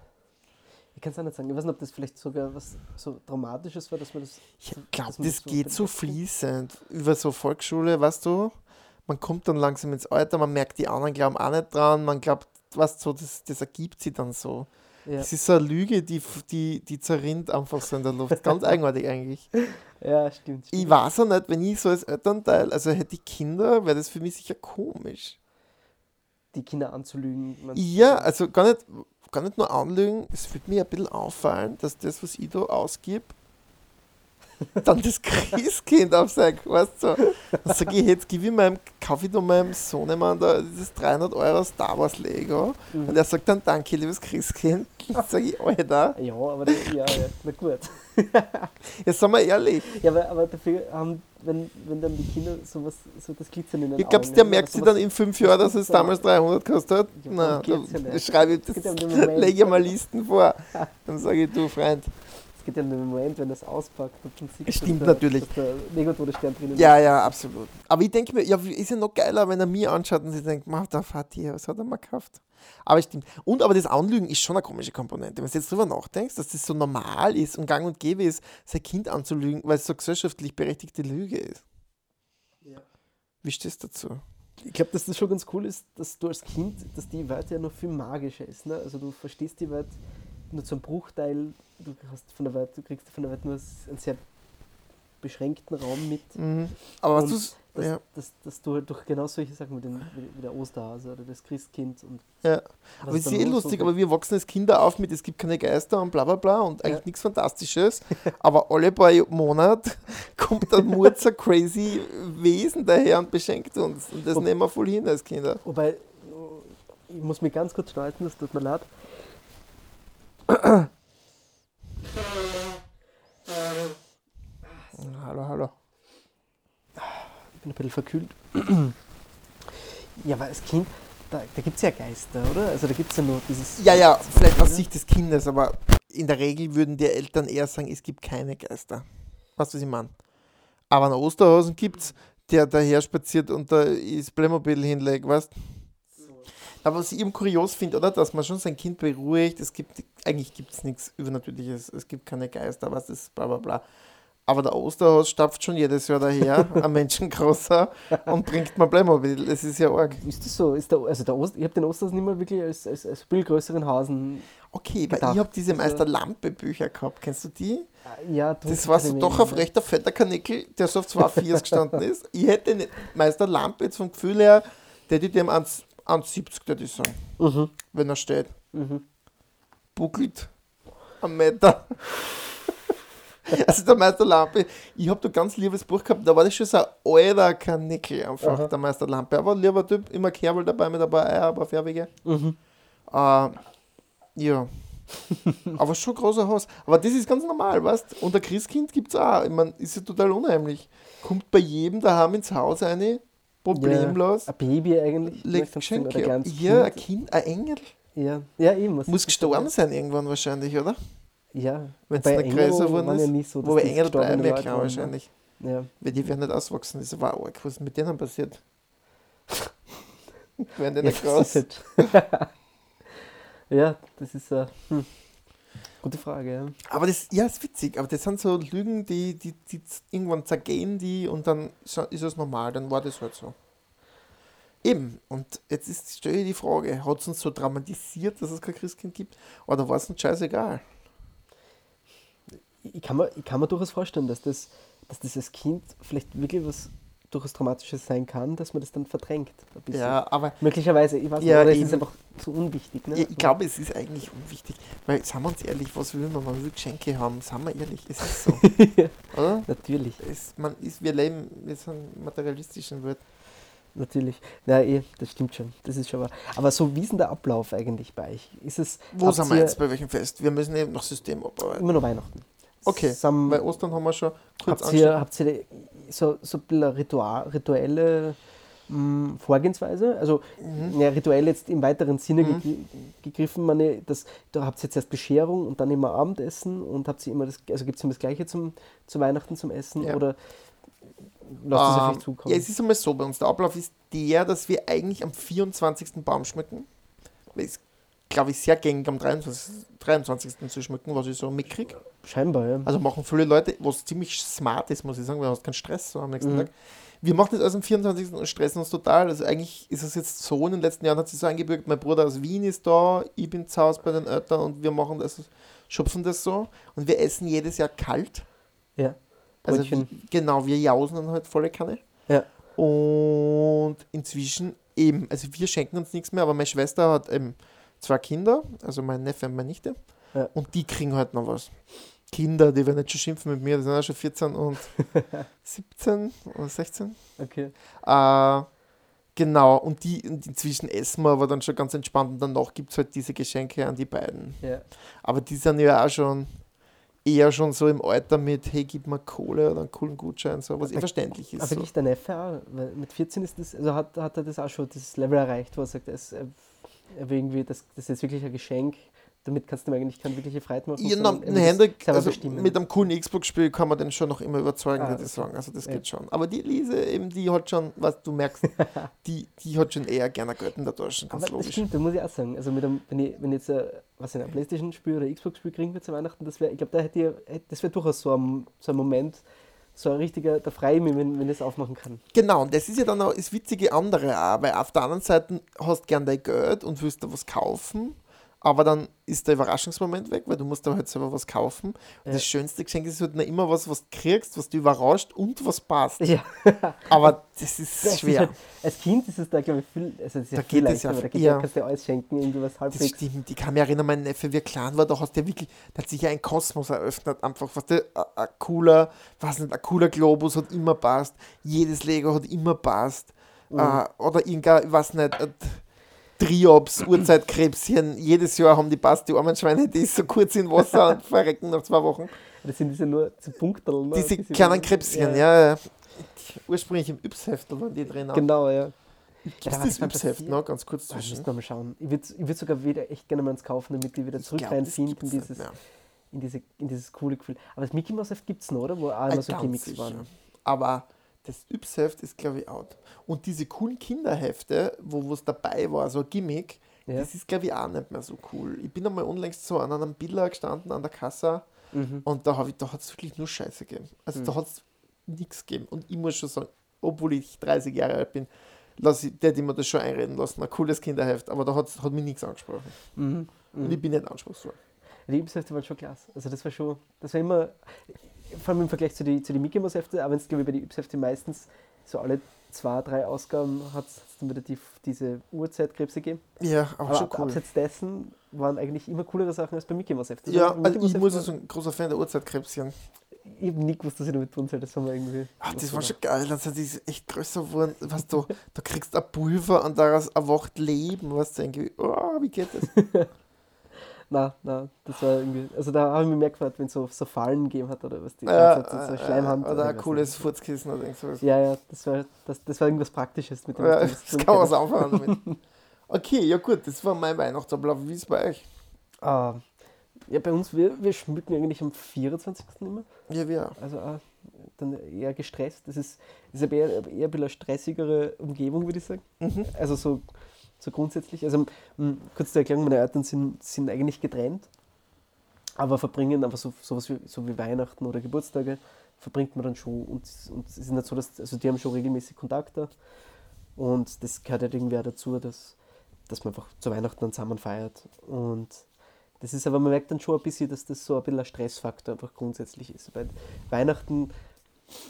Ich kann es auch nicht sagen. Ich weiß nicht, ob das vielleicht sogar was so Dramatisches war, dass man das. Ich glaube, das so geht so fließend. Über so Volksschule, weißt du, man kommt dann langsam ins Alter, man merkt, die anderen glauben auch nicht dran, man glaubt, was so, das, das ergibt sich dann so. Ja, Das ist so eine Lüge, die, die, die zerrinnt einfach so in der Luft. Ganz eigenartig eigentlich. ja stimmt. Ich stimmt. weiß auch nicht, wenn ich so als Elternteil, also hätte ich Kinder, wäre das für mich sicher komisch. Die Kinder anzulügen. Ja, also gar nicht, gar nicht nur anlügen, es wird mir ein bisschen auffallen, dass das, was ich da ausgib, dann das Christkind aufsagt, weißt du? Dann sage ich, jetzt gebe ich meinem, kaufe ich da meinem Sohnemann da dieses 300 Euro Star Wars Lego Mhm. und er sagt dann, danke, liebes Christkind. Dann sage ich, Alter, Ja, aber das, ja, ja, na gut. jetzt sind wir ehrlich. Ja, aber, aber dafür haben, wenn, wenn dann die Kinder sowas, so das Glitzern in den Ich glaube, Augen der haben, merkt sich dann in fünf Jahren, dass es damals 300 kostet hat. Ja, ja da nicht. schreibe ich, ja das lege ich mal Listen vor. Dann sage ich, du Freund, geht ja in dem Moment, wenn das auspackt. Du, Stimmt der- natürlich. Der Lego-Todesstern drinnen Ja, ja, absolut. Aber ich denke mir, ja, ist ja noch geiler, wenn er mir anschaut und sich denkt, mach, da hier, was hat er mal gekauft? Aber stimmt. Und aber das Anlügen ist schon eine komische Komponente. Wenn du jetzt drüber nachdenkst, dass das so normal ist und gang und gäbe ist, sein Kind anzulügen, weil es so gesellschaftlich berechtigte Lüge ist. Ja. Wie stehst du dazu? Ich glaube, dass das schon ganz cool ist, dass du als Kind, dass die Welt ja noch viel magischer ist. Ne? Also du verstehst die Welt nur zum Bruchteil, du hast von der Welt, du kriegst von der Welt nur einen sehr beschränkten Raum mit. Aber was du's, Dass, ja, dass, dass du halt durch genau solche Sachen wie, den, wie, der Osterhase oder das Christkind und ja. Aber es ist eh lustig, aber wir wachsen als Kinder auf mit, es gibt keine Geister und bla bla bla und eigentlich Ja. nichts Fantastisches. aber alle paar Monate kommt ein Murzer crazy Wesen daher und beschenkt uns. Und das Ob- nehmen wir voll hin als Kinder. Wobei, ich muss mich ganz kurz schnalzen, das tut mir leid. Hallo, hallo. Ich bin ein bisschen verkühlt. ja, aber als Kind, da, da gibt es ja Geister, oder? Also da gibt es ja nur dieses. Ja, ja, vielleicht aus Sicht des Kindes, aber in der Regel würden die Eltern eher sagen, es gibt keine Geister. Weißt du, was ich meine? Aber einen Osterhasen gibt's, der daher spaziert und da ist Playmobil hinlegt, weißt Aber was ich eben kurios finde, oder? Dass man schon sein Kind beruhigt, es gibt, eigentlich gibt es nichts Übernatürliches, es gibt keine Geister, was ist, bla bla bla. Aber der Osterhase stapft schon jedes Jahr daher, ein Menschengroßer, und bringt mal Playmobil. Das ist ja arg. Ist das so? Ist der, also der Ost, ich habe den Osters nicht mehr wirklich als, als, als viel größeren Hasen. Okay, weil Gedacht. ich habe diese Also- Meister Lampe Bücher gehabt. Kennst du die? Ja, drum Das war so doch erinnern. rechter fetter Kanickel, der so auf 2,4 gestanden ist. Ich hätte nicht, Meister Lampe jetzt vom Gefühl her, der hätte dem 1 1,70 würde ich sagen, Mhm. wenn er steht. Mhm. Buckelt am Meter. Also der Meister Lampe, ich habe da ganz liebes Buch gehabt, da war das schon so ein alter Kanickel einfach, Aha. der Meister Lampe. Aber ein lieber Typ, immer Kerbel dabei mit ein paar Eier, ein paar Färbige. Mhm. Äh, ja. Aber schon großer Haus. Aber das ist ganz normal, weißt Und ein Christkind gibt es auch. Ich meine, ist ja total unheimlich. Kommt bei jedem daheim ins Haus eine, problemlos, Ein Baby eigentlich. sagen, oder Ja, ein Kind. Kind, ein Engel. Ja, ja eben. Muss ist gestorben das? sein irgendwann wahrscheinlich, oder? Ja. Wenn's Wobei nicht größer geworden ist. Ja nie so, Wobei Engel bleiben ja klar wahrscheinlich. Ja. Weil die werden nicht auswachsen. Das war arg, was mit denen passiert? werden die Ja, nicht das groß? halt- ja, das ist eine hm. Gute Frage. Ja. Aber das, ja, ist witzig, aber das sind so Lügen, die, die, die irgendwann zergehen die und dann ist es normal, dann war das halt so. Eben, und jetzt ist, stelle ich die Frage, hat es uns so dramatisiert, dass es kein Christkind gibt, oder war es uns scheißegal? Ich, kann mir, ich kann mir durchaus vorstellen, dass das, dass das als Kind vielleicht wirklich was durchaus Dramatisches sein kann, dass man das dann verdrängt. Ja, aber Möglicherweise, ich weiß Ja, nicht, oder es eben. ist einfach zu unwichtig. Ne? ich, ich glaube, es ist eigentlich unwichtig, weil, sagen wir uns ehrlich, was will man, man will Geschenke haben, sagen wir ehrlich, es ist so, oder? Natürlich, Es, man ist, wir leben, wir sind materialistischen Welt. natürlich. Ja, eh, das stimmt schon. Das ist schon wahr. Aber so, wie ist denn der Ablauf eigentlich bei euch? Ist es Wo sind wir jetzt, bei welchem Fest? Wir müssen eben noch System abarbeiten. immer noch Weihnachten? Okay, Sam, Bei Ostern haben wir schon kurz habt, ihr, habt ihr so, so ein bisschen Ritual, rituelle mh, Vorgehensweise? Also Mhm. ja, rituell jetzt im weiteren Sinne Mhm. gegri- gegriffen, meine, das, da habt ihr jetzt erst Bescherung und dann immer Abendessen und habt ihr immer das, also gibt es immer das Gleiche zum, zu Weihnachten zum Essen Ja. oder lasst es Ähm, euch zukommen? Ja, es ist einmal so bei uns. Der Ablauf ist der, dass wir eigentlich am 24. Baum schmücken. Es, glaube ich, sehr gängig am 23. 23. zu schmücken, was ich so mitkriege. Scheinbar, ja. Also machen viele Leute, was ziemlich smart ist, muss ich sagen, weil du hast keinen Stress so am nächsten Mhm. Tag. Wir machen das also am 24. und stressen uns total. Also eigentlich ist es jetzt so, in den letzten Jahren hat sich so eingebürgt, mein Bruder aus Wien ist da, ich bin zu Hause bei den Eltern und wir machen das, schupfen das so. Und wir essen jedes Jahr kalt. ja. Also wie- genau, wir jausen dann halt volle Kanne. Ja. Und inzwischen eben, also wir schenken uns nichts mehr, aber meine Schwester hat eben zwei Kinder, also mein Neffe und meine Nichte, Ja. und die kriegen halt noch was. Kinder, die werden nicht schon schimpfen mit mir, die sind auch schon 14 und 17 oder 16. Okay. Äh, genau, und die und inzwischen essen wir aber dann schon ganz entspannt und danach gibt es halt diese Geschenke an die beiden. Ja. Aber die sind ja auch schon eher schon so im Alter mit, hey, gib mir Kohle oder einen coolen Gutschein, so was eh Aber- verständlich ist. Aber So. wirklich der Neffe auch, weil mit 14 ist das, also hat, hat er das auch schon, das Level erreicht, wo er sagt, er, irgendwie, das, das ist jetzt wirklich ein Geschenk, damit kannst du mir eigentlich keine wirkliche Freude machen. Ja, na, ein das selber also mit einem coolen Xbox-Spiel kann man den schon noch immer überzeugen, Ah, würde ich sagen. Also das Ja. geht schon. Aber die Lise, eben, die hat schon, was du merkst, die, die hat schon eher gerne in der Tasche, ganz Aber das logisch. stimmt, da muss ich auch sagen. Also mit einem, wenn ich wenn ich jetzt ein, was ein Playstation-Spiel oder Xbox-Spiel kriegen würde zu Weihnachten, das wäre, ich glaube, da hätte ich, das wäre durchaus so ein, so ein Moment, so ein richtiger, da freue ich mich, wenn, wenn ich es aufmachen kann. Genau, und das ist ja dann auch das witzige andere auch, weil auf der anderen Seite hast du gern dein Geld und willst da was kaufen, aber dann ist der Überraschungsmoment weg, weil du musst da halt selber was kaufen. Und Ja. das schönste Geschenk ist halt immer was, was du kriegst, was dich überrascht und was passt. Ja, Aber das ist das schwer. Ist halt, als Kind ist es da, glaube ich, viel, also es ist ja Da viel geht es leichter, ja da geht ja. ja. kannst du ja alles schenken, irgendwie was Das halbwegs. stimmt. Ich kann mich erinnern, mein Neffe, wie er klein war, da hast du ja wirklich, da hat sich ja ein Kosmos eröffnet. Einfach, was der, ein, cooler, weiß nicht, ein cooler Globus hat immer passt. Jedes Lego hat immer passt. Mhm. Äh, oder irgendein, ich weiß nicht, Triops, Urzeitkrebschen. Jedes Jahr haben die passt, die armen Schweine, die ist so kurz in Wasser und verrecken nach zwei Wochen. Das sind diese nur diese Punkte. Ne? Diese kleinen Krebschen, ja. ja. Ursprünglich im Yps-Heftel waren die drin. Genau, ja. Gibt Ja, das Yps-Heft noch? Ganz kurz Da müssen zwischen. wir mal schauen. Ich würde ich würd sogar wieder echt gerne mal eins kaufen, damit ich wieder zurück reinfinde in dieses, in, diese, in dieses coole Gefühl. Aber das Mickey Mouse Heft gibt es noch, oder? Wo auch immer so ganz Gimmicks waren. Aber das Yps-Heft ist, glaube ich, out. Und diese coolen Kinderhefte, wo es dabei war, so ein Gimmick, Ja. das ist, glaube ich, auch nicht mehr so cool. Ich bin einmal unlängst so an einem Biller gestanden an der Kasse Mhm. und da, ich- da hat es wirklich nur Scheiße gegeben. Also da hat es nichts gegeben. Und ich muss schon sagen, obwohl ich 30 Jahre alt bin, lass ich, der, die mir das schon einreden lassen. Ein cooles Kinderheft, aber da hat's, hat mich nichts angesprochen. Mhm. Und ich bin nicht anspruchsvoll. Die Yps-Hefte waren schon klasse. Also das war schon, das war immer, vor allem im Vergleich zu den zu die Mickey Mouse Hefte, auch wenn es glaube ich bei den Yps-Hefte meistens so alle zwei, drei Ausgaben hat es dann wieder die, diese Uhrzeitkrebse gegeben. Ja, aber, Aber schon ab- cool. abseits dessen waren eigentlich immer coolere Sachen als bei Mickey Mouse Hefte. Ja, also Mouse ich muss war- also ein großer Fan der Uhrzeitkrebschen. Ich habe nie gewusst, was ich damit tun soll. Das haben wir irgendwie. Ach, das war schon geil. Also, die ist echt größer geworden. Weißt du, da kriegst du ein Pulver und daraus erwacht Leben. Weißt du, irgendwie, oh, wie geht das? Nein, nein, das war irgendwie. Also da habe ich mehr gefreut, wenn es so, so Fallen gegeben hat oder was die Ja, ganze Zeit so Schleimhand. Oder ein ich weiß cooles. Furzkissen oder irgend sowas. Ja, ja, das war, das, das war irgendwas Praktisches mit dem. Ja, mit das kann man was anfangen damit. Okay, ja gut, das war mein Weihnachtsablauf. Wie ist es bei euch? Ah, ja, bei uns, wir, wir schmücken eigentlich am 24. immer. Ja, wir. Also auch dann eher gestresst. Das ist, das ist eher, eher ein bisschen eine stressigere Umgebung, würde ich sagen. Mhm. Also so, so grundsätzlich. Also m, kurz zur Erklärung, meine Eltern sind, sind eigentlich getrennt, aber verbringen aber so, sowas wie, so wie Weihnachten oder Geburtstage verbringt man dann schon. Und, und es ist nicht so, dass, also die haben schon regelmäßig Kontakt da. Und das gehört halt irgendwie auch dazu, dass, dass man einfach zu Weihnachten dann zusammen feiert. Und das ist aber, man merkt dann schon ein bisschen, dass das so ein bisschen ein Stressfaktor einfach grundsätzlich ist. Weil Weihnachten,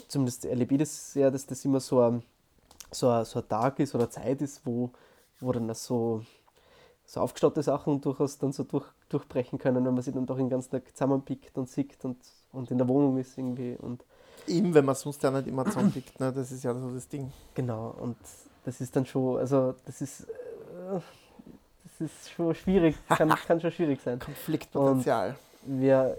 zumindest erlebe ich das sehr, dass das immer so ein, so ein, so ein Tag ist oder Zeit ist, wo, wo dann auch so, so aufgestaute Sachen durchaus dann so durch, durchbrechen können, wenn man sich dann doch den ganzen Tag zusammenpickt und sieht und, und in der Wohnung ist irgendwie. Und Eben, wenn man sonst ja nicht immer zusammenpickt. Ne? Das ist ja so das Ding. genau, und das ist dann schon, also das ist, äh, das ist schon schwierig, kann, kann schon schwierig sein. Konfliktpotenzial. Wir,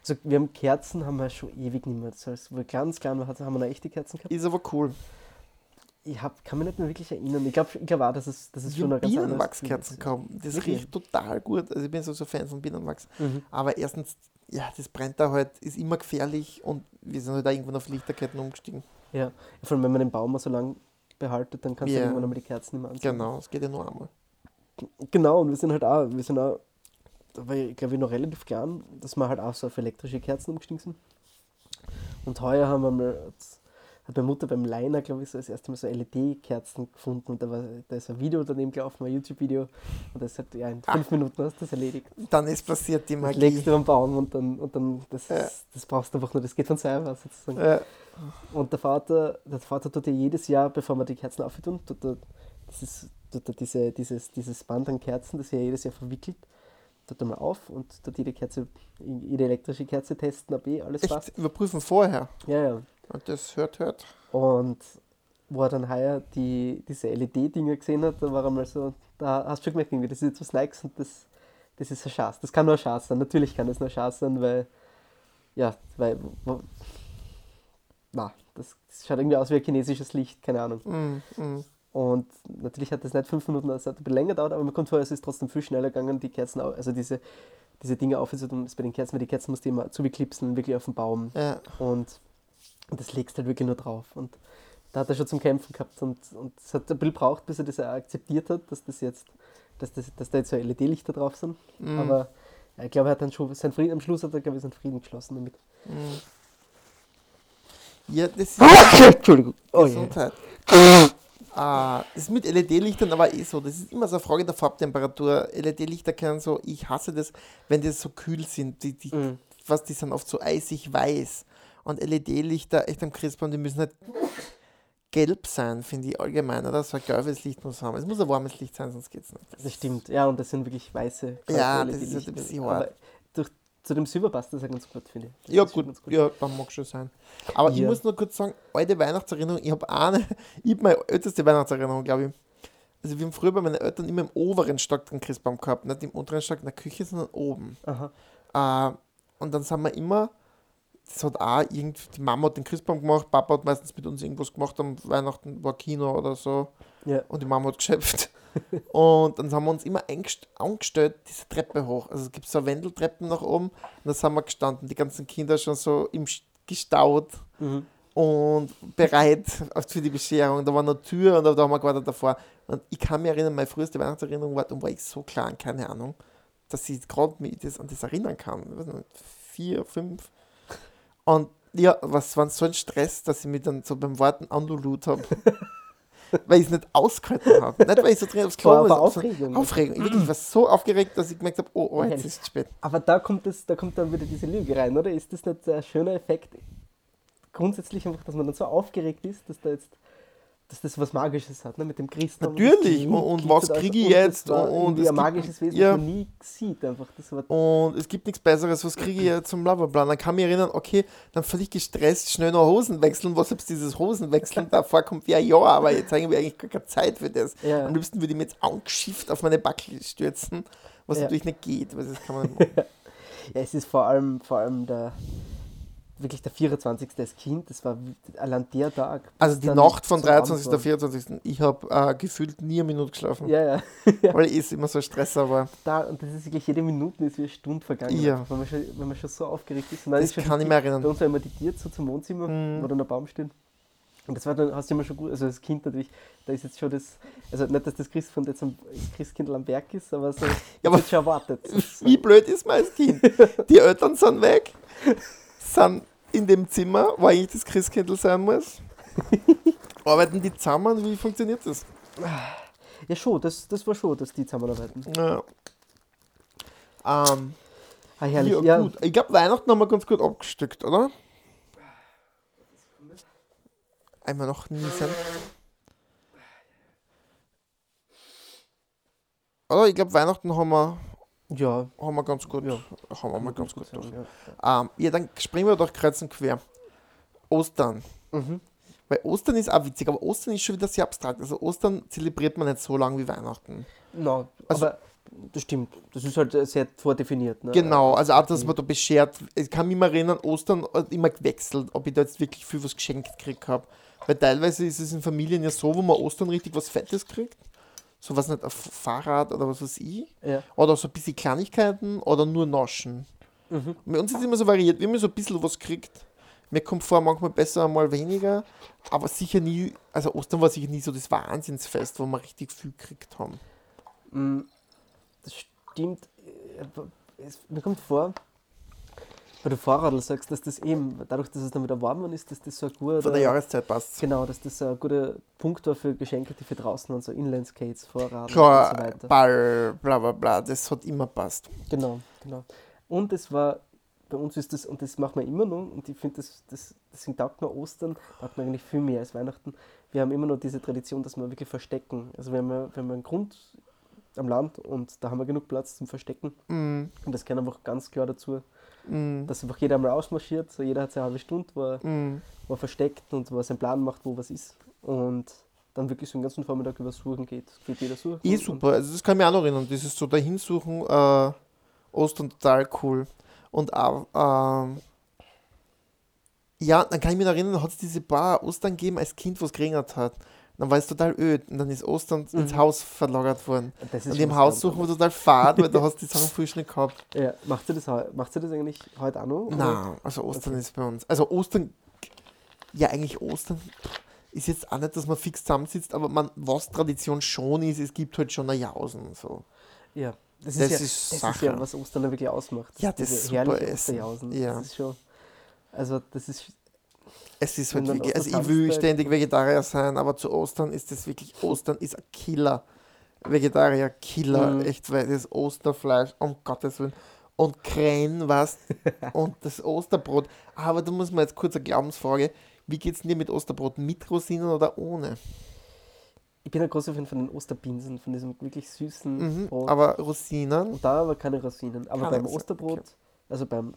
also wir haben Kerzen, haben wir schon ewig nicht mehr. Das heißt, wo wir ganz klein waren, haben wir noch echte Kerzen gehabt. Ist aber cool. Ich hab, kann mich nicht mehr wirklich erinnern. Ich glaube ich glaub auch, dass es, dass es schon haben ein ganz Bienenwachskerzen gehabt. Das Wirklich? riecht total gut. Also ich bin so, so Fan von Bienenwachs. Mhm. Aber erstens, ja, das brennt da halt, ist immer gefährlich und wir sind halt da irgendwann auf Lichterketten umgestiegen. Ja, vor allem wenn man den Baum mal so lang behaltet, dann kannst Ja. du irgendwann einmal die Kerzen nicht mehr anzünden. Genau, es geht ja nur einmal. Genau, und wir sind halt auch, wir sind auch, da war ich glaube ich noch relativ klein, dass wir halt auch so auf elektrische Kerzen umgestiegen sind. Und heuer haben wir mal, hat meine Mutter beim Liner, glaube ich, so das erste Mal so LED-Kerzen gefunden und da, war, da ist ein Video daneben gelaufen, ein YouTube-Video und das hat, ja, in fünf Minuten hast du das erledigt. Dann ist passiert die Das Magie. legst du am Baum und dann, und dann das, Ja. das brauchst du einfach nur, das geht von selber sozusagen. Ja, Und der Vater, der Vater tut ja jedes Jahr, bevor wir die Kerzen auftun, tut er, das ist, tut er diese, dieses, dieses Band an Kerzen, das er jedes Jahr verwickelt, tut er mal auf und tut jede Kerze, jede elektrische Kerze testen, ob eh alles passt. überprüfen vorher. Ja, ja. Und das hört, hört. Und wo er dann heuer die, diese LED-Dinger gesehen hat, da war er mal so, da hast du schon gemerkt, irgendwie, das ist jetzt was Nikes und das, das ist ein Schatz. Das kann nur ein Schatz sein. Natürlich kann es nur ein Schatz sein, weil, ja, weil, wo, na, das, das schaut irgendwie aus wie ein chinesisches Licht, keine Ahnung. Mm, mm. Und natürlich hat das nicht fünf Minuten, das hat ein bisschen länger gedauert, aber man kommt vor, es ist trotzdem viel schneller gegangen, die Kerzen, also diese, diese Dinge aufzusetzen. Bei den Kerzen, weil die Kerzen musst du immer zubeklipsen, wirklich auf den Baum. Ja. Und, und das legst halt wirklich nur drauf. Und da hat er schon zum Kämpfen gehabt. Und, und es hat ein bisschen gebraucht, bis er das akzeptiert hat, dass das jetzt, dass, das, dass da jetzt so LED-Lichter drauf sind. Mhm. Aber ich glaube, er hat dann schon seinen Frieden, am Schluss hat er, glaube ich, seinen Frieden geschlossen damit. Ja, das ist Entschuldigung. Oh. Gesundheit. Ah, das ist mit LED-Lichtern aber eh so. Das ist immer so eine Frage der Farbtemperatur. LED-Lichter können so, ich hasse das, wenn die so kühl sind. Die, die, Mhm. was, die sind oft so eisig weiß. Und LED-Lichter, echt am Christbaum, die müssen halt gelb sein, finde ich allgemein. Oder so ein gelbes Licht muss haben. Es muss ein warmes Licht sein, sonst geht es nicht. Das stimmt, ja, und das sind wirklich weiße Ja, das ist halt ein bisschen hart. durch, zu dem Silber passt das ja ganz gut, finde ich. Ja, gut, ganz ja, dann mag schon sein. Aber ich Ja. muss nur kurz sagen, alte Weihnachtserinnerung, ich habe eine, ich habe meine älteste Weihnachtserinnerung, glaube ich. Also wir haben früher bei meinen Eltern immer im oberen Stock den Christbaum gehabt, nicht im unteren Stock in der Küche, sondern oben. Aha. Äh, und dann sind wir immer, das hat auch irgendwie, die Mama hat den Christbaum gemacht, Papa hat meistens mit uns irgendwas gemacht, am Weihnachten war Kino oder so Ja. und die Mama hat geschöpft. und dann haben wir uns immer angestellt, diese Treppe hoch. Also es gibt so Wendeltreppen nach oben und da sind wir gestanden, die ganzen Kinder schon so im gestaut Mhm. und bereit für die Bescherung. Da war eine Tür und da haben wir gewartet davor. Und ich kann mich erinnern, meine früheste Weihnachtserinnerung war, da war ich so klein, keine Ahnung, dass ich gerade mich das, an das erinnern kann. Ich weiß nicht, vier, fünf. Und ja, was war so ein Stress, dass ich mich dann so beim Warten angelut habe. weil ich es nicht ausgehalten habe. Nicht, weil ich so drin aufs Klo sondern Aufregung. Aufregung. Wirklich, ich war so aufgeregt, dass ich gemerkt habe, oh, oh, jetzt ist es spät. Aber da kommt, das, da kommt dann wieder diese Lüge rein, oder? Ist das nicht ein schöner Effekt? Grundsätzlich einfach, dass man dann so aufgeregt ist, dass da jetzt dass das was Magisches hat, ne? mit dem Christen. Natürlich, und- und was kriege ich jetzt? Und Und es ein gibt- magisches Wesen, ja. das man nie sieht. Einfach. Das war Und es gibt nichts Besseres, was kriege ich jetzt zum Blablabla. Dann kann ich mich erinnern, okay, dann völlig gestresst, schnell noch Hosen wechseln. Was selbst dieses Hosenwechseln davor kommt wie ein Jahr, aber jetzt haben wir eigentlich gar keine Zeit für das. Ja. Am liebsten würde ich mir jetzt angeschifft auf meine Backel stürzen, was Ja. natürlich nicht geht, weil das kann man. Ja, es ist vor allem, vor allem der, wirklich der 24. als Kind, das war allein der Tag. Also die Nacht von zum Abend 23. war. auf 24. Ich habe äh, gefühlt nie eine Minute geschlafen, Ja, ja. weil ich ist immer so Stress, aber Da, und das ist wirklich jede Minute ist wie eine Stunde vergangen, Ja. wenn, man schon, wenn man schon so aufgeregt ist. Und das ist kann ich mir erinnern. Bei uns war immer die Tür so zum Wohnzimmer, Mhm. wo dann der Baum steht. Und das war dann, hast du immer schon gut, also als Kind natürlich, da ist jetzt schon das, also nicht, dass das Christkind jetzt am, Christkindl am Berg ist, aber so, aber- wird schon erwartet. Wie blöd ist mein Kind? Die Eltern sind weg, sind in dem Zimmer, wo eigentlich das Christkindl sein muss. Arbeiten die zusammen? Wie funktioniert das? Ja, schon, das, das war schon, dass die zusammenarbeiten. Ja. Ähm, Ah, herrlich. ja, Ja. Ich glaube, Weihnachten haben wir ganz gut abgestückt, oder? Einmal noch niesen. Oder? Ich glaube, Weihnachten haben wir, ja, haben wir ganz gut, Ja. haben wir mal ganz gut durch. sagen, ja. Ähm, ja, dann springen wir doch kreuz und quer. Ostern. Mhm. Weil Ostern ist auch witzig, aber Ostern ist schon wieder sehr abstrakt. Also Ostern zelebriert man nicht so lange wie Weihnachten. No, Also- aber das stimmt, das ist halt sehr vordefiniert. Ne? Genau, also auch, dass man da beschert. Ich kann mich mal erinnern, Ostern hat immer gewechselt, ob ich da jetzt wirklich viel was geschenkt gekriegt habe. Weil teilweise ist es in Familien ja so, wo man Ostern richtig was Fettes kriegt. So was nicht, ein Fahrrad oder was weiß ich. Ja. Oder so ein bisschen Kleinigkeiten oder nur Naschen. Mhm. Bei uns ist es immer so variiert. Wir haben immer so ein bisschen was gekriegt. Mir kommt vor, manchmal besser, mal weniger. Aber sicher nie, also Ostern war sicher nie so das Wahnsinnsfest, wo wir richtig viel gekriegt haben. Mm, Das stimmt. äh, Es, mir kommt vor, weil du Fahrradl sagst, dass das eben, dadurch, dass es dann wieder warm ist, dass das so ein guter, Von der Jahreszeit passt genau, dass das ein guter Punkt war für Geschenke, die für draußen und so Inlineskates, Fahrrad und so weiter. Ball, bla bla bla, das hat immer passt. Genau, genau. Und es war, bei uns ist das, und das machen wir immer noch, und ich finde, das, das, deswegen taugt mir Ostern, taugt mir eigentlich viel mehr als Weihnachten. Wir haben immer noch diese Tradition, dass wir wirklich verstecken. Also wir haben, wir haben einen Grund am Land und da haben wir genug Platz zum Verstecken. Mm, Und das gehört einfach ganz klar dazu, mm, dass einfach jeder einmal ausmarschiert, so jeder hat seine halbe Stunde, wo er, mm. wo er versteckt und wo er seinen Plan macht, wo was ist. Und dann wirklich so den ganzen Vormittag über Suchen geht. Geht jeder suchen. Eh super, also das kann ich mich auch noch erinnern. Das ist so dahinsuchen, äh, Ostern total cool. Und auch, ähm, ja, dann kann ich mich noch erinnern, hat es diese paar Ostern gegeben als Kind, was geregnet hat. Dann war es total öd und dann ist Ostern ins Haus verlagert worden. Das ist Und schon im Haus suchen wir total fad, weil da hast du die Sachen frisch nicht gehabt. Ja, macht sie das, macht sie das eigentlich heute auch noch? oder? Nein, also Ostern ist bei uns. Also Ostern, ja eigentlich Ostern ist jetzt auch nicht, dass man fix zusammensitzt, aber man, was Tradition schon ist, es gibt halt schon ein Jausen. So. Ja, das ist, Das ja, ist das ist ja, was Ostern wirklich ausmacht. Ja, das ist super Essen. Ja. Das ist schon. Also, das ist. Es ist halt wirklich, also ich will ständig Vegetarier sein, aber zu Ostern ist das wirklich, Ostern ist ein Killer. Vegetarier Killer, Mhm. echt, weil das Osterfleisch, um Gottes Willen. Und Krähen, was? und das Osterbrot. Aber da muss man jetzt kurz eine Glaubensfrage. Wie geht's denn dir mit Osterbrot? Mit Rosinen oder ohne? Ich bin ein großer Fan von den Osterpinseln, von diesem wirklich süßen Mhm, Brot. aber Rosinen? Und da aber keine Rosinen. Aber Keine beim Osterbrot, okay. Also beim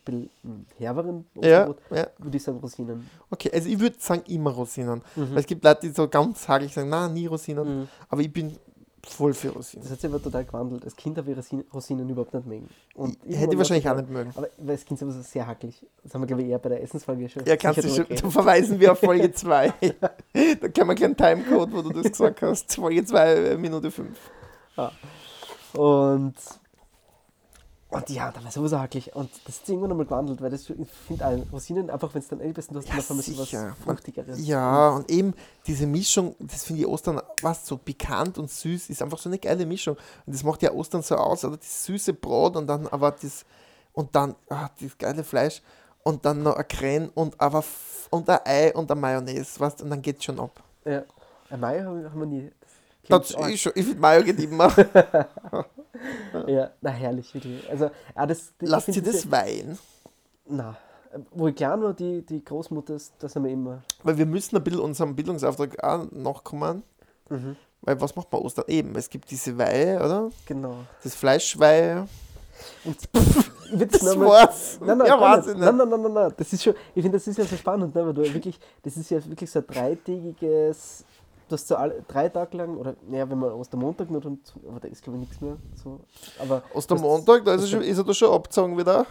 herberen Osterbrot, ja. würde ich sagen Rosinen. Okay, also ich würde sagen immer Rosinen. Mhm. Weil es gibt Leute, die so ganz hagelig sagen, na nie Rosinen. Mhm. Aber ich bin voll für Rosinen. Das hat sich aber total gewandelt. Als Kind habe ich Rosinen, Rosinen überhaupt nicht mögen. Und Ich hätte ich wahrscheinlich auch nicht mögen. Aber weil das Kind aber so sehr hackelig. Das haben wir, glaube ich, eher bei der Essensfolge schon. Ja, kannst du schon, da verweisen wir auf Folge 2. da können wir keinen Timecode, wo du das gesagt hast. Folge 2, Minute 5. Und, und ja, da war sowieso hackelig. Und das ist irgendwann einmal gewandelt, weil das, ich finde auch Rosinen, einfach wenn es dann einbeißt, du hast Ja, dann so sicher. was Fruchtigeres. Ja, und eben diese Mischung, das finde ich Ostern, was so pikant und süß, ist einfach so eine geile Mischung. Und das macht ja Ostern so aus, oder das süße Brot und dann aber das, und dann ah, das geile Fleisch und dann noch ein Krähen und aber und ein Ei und ein Mayonnaise, weißt, und dann geht's schon ab. Ja. Ein Mai haben wir nie. Das ist schon, ich finde Mayo geht immer. Ja, na herrlich, wirklich. Also, ah, das, find sie das weinen. Na, wo ich klein war, die, die Großmutter, da sind wir immer. Weil wir müssen ein bisschen unserem Bildungsauftrag auch nachkommen. Mhm. Weil was macht man Ostern? Eben, es gibt diese Weihe, oder? Genau. Das Fleischweihe. Und würd Das mal- war's. Nein, nein, ja, ich nein, nein, nein, nein, nein. Das ist schon, ich finde, das ist ja so spannend, ne, weil du wirklich, das ist ja wirklich so ein dreitägiges, du hast so alle, drei Tage lang, oder naja, wenn man Ostermontag nur dann, aber da ist glaube ich nichts mehr. So. Aber Ostermontag, da ist er, das- schon, ist er da schon abgezogen wieder.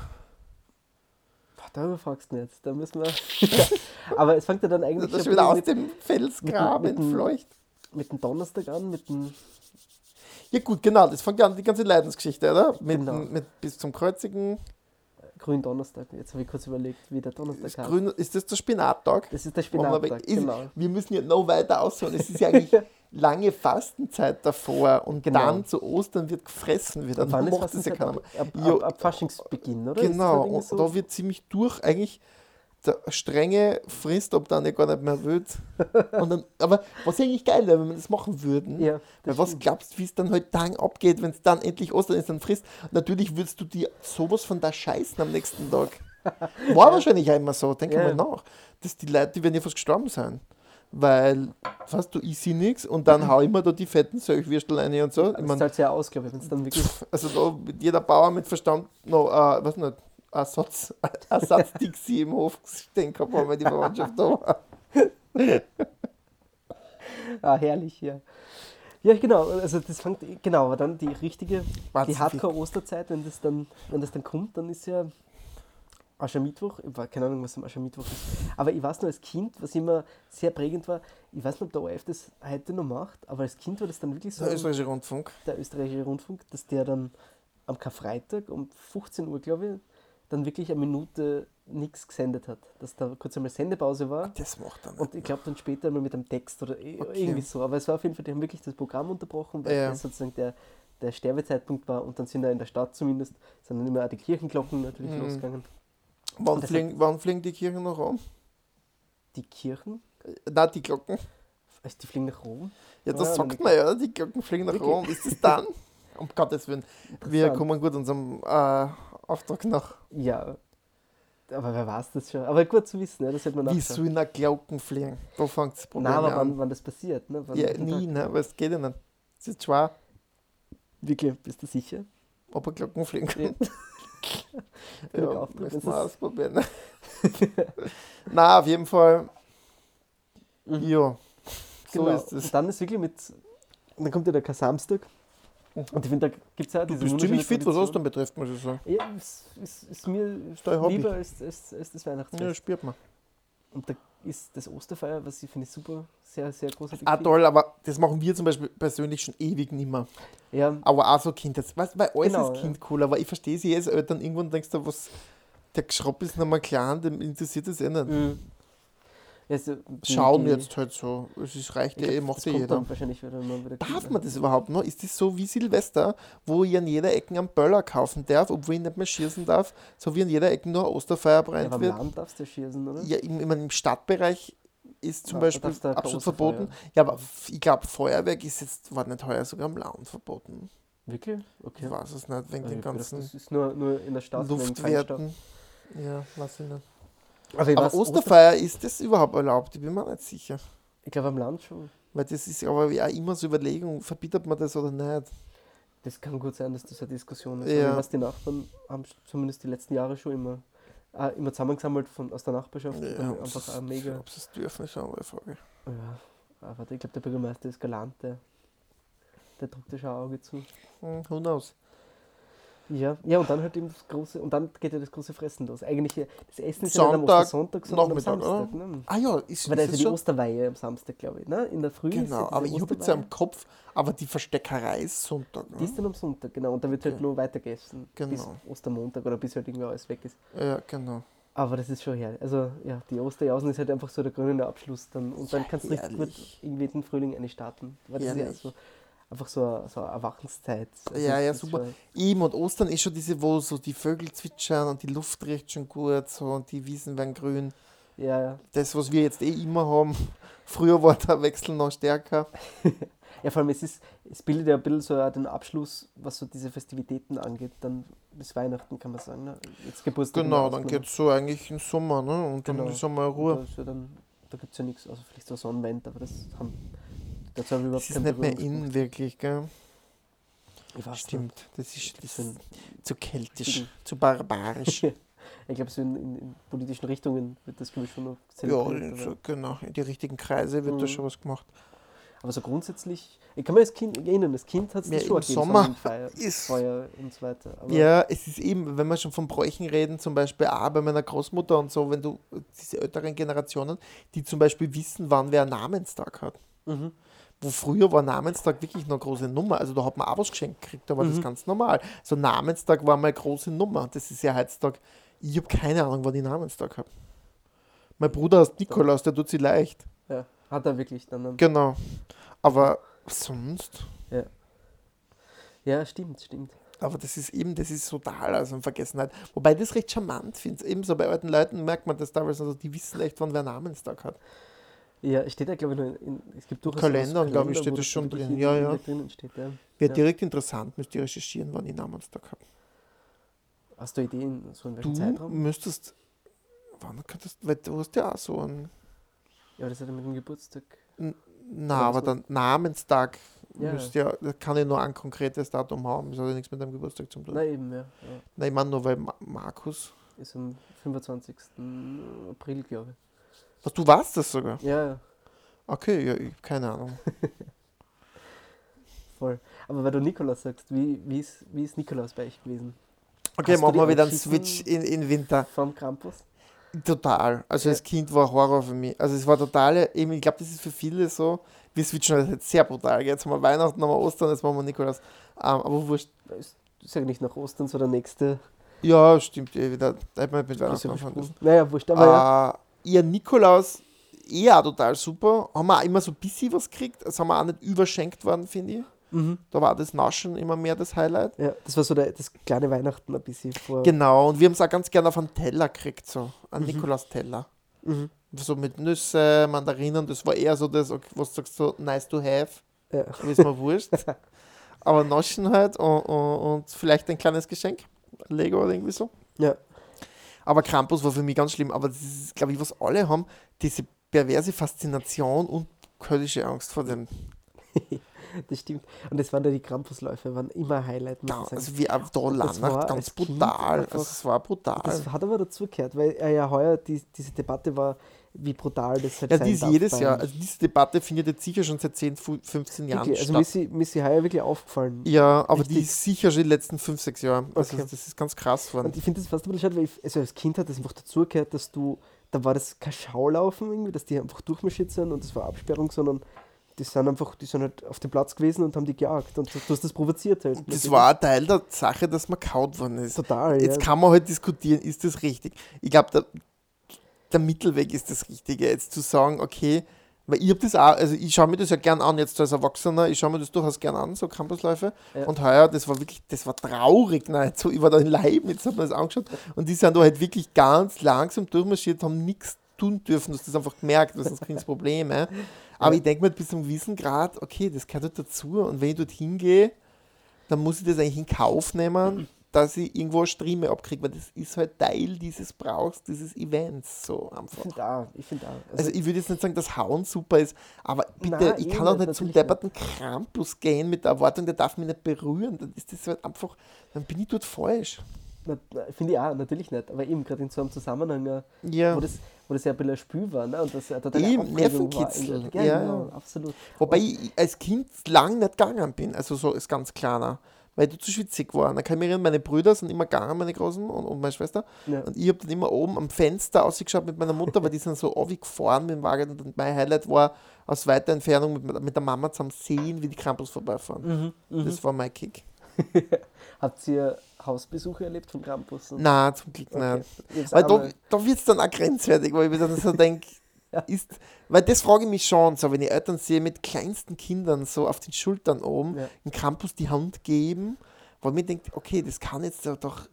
darüber fragst du nicht. Da müssen wir. aber es fängt ja dann Da eigentlich ist schon wieder mit, aus dem Felsgraben mit entfleucht. mit dem Donnerstag an, mit dem. Ja gut, genau, das fängt ja an, die ganze Leidensgeschichte, oder? Mit, Genau. mit bis zum Kreuzigen. Grünen Donnerstag. Jetzt habe ich kurz überlegt, wie der Donnerstag heißt. Grün, ist das der Spinattag? Das ist der Spinattag, ist, genau. Wir müssen ja noch weiter ausholen. Es ist ja eigentlich lange Fastenzeit davor und Genau. dann zu Ostern wird gefressen wieder. Ist macht das ja keiner mehr. ab, ab, ab Faschingsbeginn, oder? Ist Genau, so? da wird ziemlich durch eigentlich der strenge Frist, ob dann gar nicht mehr wird. Und dann, aber was ja eigentlich geil wäre, wenn wir das machen würden. Ja, Weil das was stimmt. glaubst du, wie es dann heute Tagen abgeht, wenn es dann endlich Ostern ist, dann frisst? Natürlich würdest du dir sowas von da scheißen am nächsten Tag. War wahrscheinlich auch immer so, denke Ja. mal nach. Dass die Leute, die werden ja fast gestorben sein. Weil, weißt du, ich sehe nichts und dann hau ich mir da die fetten Söchwürstel rein und so. Ich Das zahlt ja aus, glaube ich, wenn es dann wirklich. also da jeder Bauer mit Verstand noch, äh, was nicht, Ersatz, Ersatz-Dixie im Hof stehen gehabt, haben, weil die Verwandtschaft da war. Ah, herrlich, ja. Ja, genau, also das fängt, genau, aber dann die richtige, die Wahnsinn, Hardcore-Osterzeit, wenn das dann, wenn das dann kommt, dann ist ja Aschermittwoch, ich weiß keine Ahnung, was am Aschermittwoch ist, aber ich weiß noch als Kind, was immer sehr prägend war, ich weiß nicht, ob der ORF das heute noch macht, aber als Kind war das dann wirklich so, Der österreichische Rundfunk. der österreichische Rundfunk, dass der dann am Karfreitag um 15 Uhr, glaube ich, dann wirklich eine Minute nichts gesendet hat, dass da kurz einmal Sendepause war. Das macht er nicht. Und ich glaube dann später mal mit einem Text oder Okay. irgendwie so. Aber es war auf jeden Fall, die haben wirklich das Programm unterbrochen, weil Ja. das sozusagen der, der Sterbezeitpunkt war. Und dann sind da in der Stadt zumindest, sind dann immer auch die Kirchenglocken natürlich Mhm. losgegangen. Wann fliegen, wann fliegen die Kirchen noch an? Die Kirchen, Äh, Nein, die Glocken. also die fliegen nach Rom. Ja, das Ah, sagt man ja, die Glocken fliegen nach? Rom. Ist das dann? Um Gottes Willen. Wir kommen gut unserem äh, Auftrag nach. Ja, aber wer weiß das schon. Aber gut zu wissen, ja, das hätte man Wie nachschauen. sollen eine Glocken fliegen? Da fängt das Problem Nein, aber an. wann, wann das passiert. Ne? Wann, Ja, nie, ne? aber es geht ja nicht. Es ist schwer, Wirklich, bist du sicher? ob er Glocken fliegen kann. Ja. Ja, müssen wir ausprobieren. ne? Na, auf jeden Fall. Mhm. Ja, so genau. ist es. Und dann ist wirklich mit, dann kommt ja der Kar-Samstag. Und ich finde, da gibt es ja Mhm. Du bist ziemlich fit, was Ostern betrifft, muss ich sagen. Ja, es ist, ist mir Hobby. lieber als, als, als das Ja, Weihnachtsfest. spürt man. Und da ist das Osterfeuer, was ich finde super, sehr, sehr großartig. Ah, toll, aber das machen wir zum Beispiel persönlich schon ewig nicht mehr. Ja, Aber auch so Kind, das, weißt, weil alles Genau, ist ja. Kind cool, aber ich verstehe sie als Eltern, irgendwann denkst du, was, der Geschropp ist noch mal klein, dem interessiert das eh nicht. mhm. Ja so, die- Schauen die- jetzt halt so, es ist, reicht ich ja eh, macht ja jeder. wahrscheinlich wieder mal wieder Darf man das überhaupt noch? Ist das so wie Silvester, wo ich an jeder Ecke einen Böller kaufen darf, obwohl ich nicht mehr schießen darf, so wie an jeder Ecke nur Osterfeuer Ja, brennt aber am wird? Land darfst du schießen, oder? Ja, im, meine, im Stadtbereich ist zum Ja, Beispiel ein absolut verboten. Feuer. Ja, aber ich glaube, Feuerwerk ist jetzt, war nicht heuer sogar am Land verboten. Wirklich? Okay. Ich weiß es nicht, wegen Also den gedacht, ganzen Das ist nur, nur in der Stadt. Luftwerten. Ja, weiß ich nicht. Also ich Aber weiß, Osterfeuer, ist das überhaupt erlaubt? Ich bin mir nicht sicher. Ich glaube am Land schon. Weil das ist aber ja immer so Überlegung, verbietet man das oder nicht? Das kann gut sein, dass das eine Diskussion ist. Ja. Aber weiß, die Nachbarn haben zumindest die letzten Jahre schon immer, ah, immer zusammengesammelt von, aus der Nachbarschaft. Ja, ob einfach es- mega. Ob sie es dürfen, ist eine andere Frage. Ja, aber ich glaube, der Bürgermeister ist galant, der, der drückt da schon ein Auge zu. Hm, who knows? Ja, ja, und dann halt eben das große, und dann geht ja das große Fressen los. Eigentlich, das Essen ist ja nicht am Sonntag, Ostersonntag, sondern am Samstag. Ne? Ah ja, ist, Weil da ist ja die schon? Osterweihe am Samstag, glaube ich. Ne? In der Früh Genau, aber ich habe jetzt im Kopf, aber die Versteckerei ist Sonntag. Die ist Ne? dann am Sonntag, genau. Und da wird halt Okay. nur weiter gegessen. Bis Genau. Ostermontag oder bis halt irgendwie alles weg ist. Ja, genau. Aber das ist schon herrlich. Also ja, die Osterjausen ist halt einfach so der krönende Abschluss dann. Und dann Ja, kannst du richtig gut irgendwie den Frühling eine starten. Weil das ist ja so, einfach so eine, so eine Erwachenszeit. Also Ja, ja, ist super. Eben und Ostern ist schon diese, wo so die Vögel zwitschern und die Luft riecht schon gut so und die Wiesen werden grün. Ja, ja. Das, was wir jetzt eh immer haben. Früher war der Wechsel noch stärker. Ja, vor allem es ist, es bildet ja ein bisschen so den Abschluss, was so diese Festivitäten angeht, dann bis Weihnachten kann man sagen. Ne? Jetzt Geburtstag. Genau, dann ausgenommen. geht es so eigentlich im Sommer, ne? Und dann Genau. ist einmal Und Da, Ruhe. ist ja dann, da gibt es ja nichts, also vielleicht so Sonnenwend, aber das haben. Dazu haben wir überhaupt Das ist nicht mehr in wirklich, gell? Ich Stimmt. Das ist, Nicht. das Das ist sind, zu keltisch, zu barbarisch. ich glaube, so in, in, in politischen Richtungen wird das, glaube ich, schon noch ja, zelebriert. so, aber, genau. In die richtigen Kreise wird da Mhm. schon was gemacht. aber so grundsätzlich, ich kann mich als Kind erinnern, das Kind hat es Ja, schon im Sommer Sonnenfeier, ist- Feuer und so weiter. Aber Ja, es ist eben, wenn wir schon von Bräuchen reden, zum Beispiel auch bei meiner Großmutter und so, wenn du diese älteren Generationen, die zum Beispiel wissen, wann wer einen Namenstag hat. Mhm. Wo früher war Namenstag wirklich noch eine große Nummer. Also da hat man auch was geschenkt gekriegt, da war das Mhm. ganz normal. So Namenstag war mal eine große Nummer. Das ist ja heutzutage, ich habe keine Ahnung, wann ich Namenstag habe. Mein Bruder heißt Nikolaus, der tut sie leicht. ja, hat er wirklich dann. Genau. Aber sonst, ja, stimmt, stimmt. aber das ist eben, das ist total also in Vergessenheit. Wobei ich das recht charmant finde. Ebenso bei alten Leuten merkt man das teilweise, also die wissen echt, wann wer Namenstag hat. Ja, steht ja, glaube ich, nur in, es gibt durchaus Kalendern, so glaub ich, Kalender, steht das schon drin. in- Ja, ja. steht, ja. Wird Ja. direkt interessant, müsst ihr recherchieren, wann ich Namenstag habe. Hast du Ideen, so in Du welchem Zeitraum? müsstest, wann könntest, weil du hast ja auch so einen, Ja, das hat ja mit dem Geburtstag. na, aber der Namenstag Ja. müsst ja, kann ja nur ein konkretes Datum haben, das hat ja nichts mit deinem Geburtstag zu tun. Na eben, ja. ja. Nein, ich meine nur, weil Ma Markus, Ist am 25. April, glaube was, du weißt das sogar? Ja, ja, Okay, ja, ich, keine Ahnung. voll. Aber weil du Nikolaus sagst, wie, wie, ist, wie ist Nikolaus bei euch gewesen? Okay, Hast machen wir wieder einen Switch in, in Winter. Vom Krampus? Total. Also Ja. als Kind war Horror für mich. Also es war total, eben, ich glaube, das ist für viele so, wir switchen das jetzt sehr brutal. Jetzt haben wir Weihnachten, haben wir Ostern, jetzt machen wir Nikolaus. Ähm, aber wurscht. Ist, ja nicht nach Ostern so der nächste. Ja, stimmt eh wieder. Da hätte man mit Weihnachten anfangen. Naja, wurscht, aber ja. Ihr Nikolaus, eher auch total super. Haben wir auch immer so ein bisschen was gekriegt. Das haben wir auch nicht überschenkt worden, finde ich. Mhm. Da war das Naschen immer mehr das Highlight. ja. Das war so der, das kleine Weihnachten ein bisschen vor. Genau, und wir haben es auch ganz gerne auf einen Teller gekriegt, so. Einen Mhm. Nikolaus-Teller. Mhm. So mit Nüsse, Mandarinen, das war eher so das, was du sagst, so nice to have. Ja. ist mir wurscht. Aber Naschen halt und, und, und vielleicht ein kleines Geschenk. Lego oder irgendwie so. ja. Aber Krampus war für mich ganz schlimm. Aber das ist, glaube ich, was alle haben, diese perverse Faszination und höllische Angst vor dem. Das stimmt. Und das waren ja die Krampusläufe, waren immer Highlight, muss Ja, sagen. also wie auch da das Lannacht, war ganz Kind brutal. einfach- Also es war brutal. Das hat aber dazugehört, weil er ja heuer die, diese Debatte war, wie brutal das halt Ja, die ist jedes Jahr. Also diese Debatte findet jetzt sicher schon seit 10, fu- 15 Jahren Wirklich, also mir statt. ist, sie, mir ist sie heuer wirklich aufgefallen. Ja, aber die Richtig. ist sicher schon die letzten 5, 6 Jahre. Also Okay. das ist ganz krass geworden. Und ich finde das fast ein bisschen schade, weil ich, also als Kind hat das einfach dazugehört, dass du, da war das kein Schaulaufen irgendwie, dass die einfach durchmarschiert sind und das war Absperrung, sondern die sind einfach, die sind halt auf dem Platz gewesen und haben die gejagt und du, du hast das provoziert halt. Das war ein Teil der Sache, dass man kaut worden ist. total, Jetzt ja. kann man halt diskutieren, ist das richtig? Ich glaube, der, der Mittelweg ist das Richtige. Jetzt zu sagen, okay, weil ich habe das auch, also ich schaue mir das ja gern an, jetzt als Erwachsener, ich schaue mir das durchaus gern an, so Campusläufe. Ja. Und heuer, das war wirklich, das war traurig, nein, so, ich war da in Leibniz, hat man das angeschaut und die sind da halt wirklich ganz langsam durchmarschiert, haben nichts tun dürfen, du hast das einfach gemerkt, weil sonst kriegst du Probleme. Aber Ja. ich denke mir bis zum gewissen Grad, okay, das gehört halt dazu und wenn ich dort hingehe, dann muss ich das eigentlich in Kauf nehmen, dass ich irgendwo Streame abkriege, weil das ist halt Teil dieses Brauchs, dieses Events, so Ich einfach. finde auch, ich finde auch. Also ich würde jetzt nicht sagen, dass Hauen super ist, aber bitte, Nein, ich eh kann auch nicht, nicht zum depperten Krampus gehen mit der Erwartung, der darf mich nicht berühren. Dann ist das halt einfach, dann bin ich dort falsch. Na, Finde ich auch, natürlich nicht. Aber eben gerade in so einem Zusammenhang, äh, Ja. wo, das, wo das ja ein bisschen ein Spiel war, ne? Und das totale Eben, war Nervenkitzel. eigentlich. Ja, Ja, genau, ja. absolut. Wobei ich als Kind lang nicht gegangen bin, also so ist ganz kleiner, weil du zu schwitzig war. Dann kann ich mich erinnern, meine Brüder sind immer gegangen, meine Großen und, und meine Schwester. Ja. Und ich habe dann immer oben am Fenster ausgeschaut mit meiner Mutter, weil die sind so gefahren mit dem Wagen. Und mein Highlight war aus weiter Entfernung mit, mit der Mama zusammen sehen, wie die Krampus vorbeifahren. Mhm, Das war mein Kick. Habt ihr Hausbesuche erlebt von Krampus? Nein, zum Glück Okay. nicht. Weil da, da wird es dann auch grenzwertig, weil ich mir dann so denke. ist, weil das frage ich mich schon, so wenn ich Eltern sehe mit kleinsten Kindern so auf den Schultern oben, Ja. im Campus die Hand geben, weil mir denkt, okay, das kann jetzt doch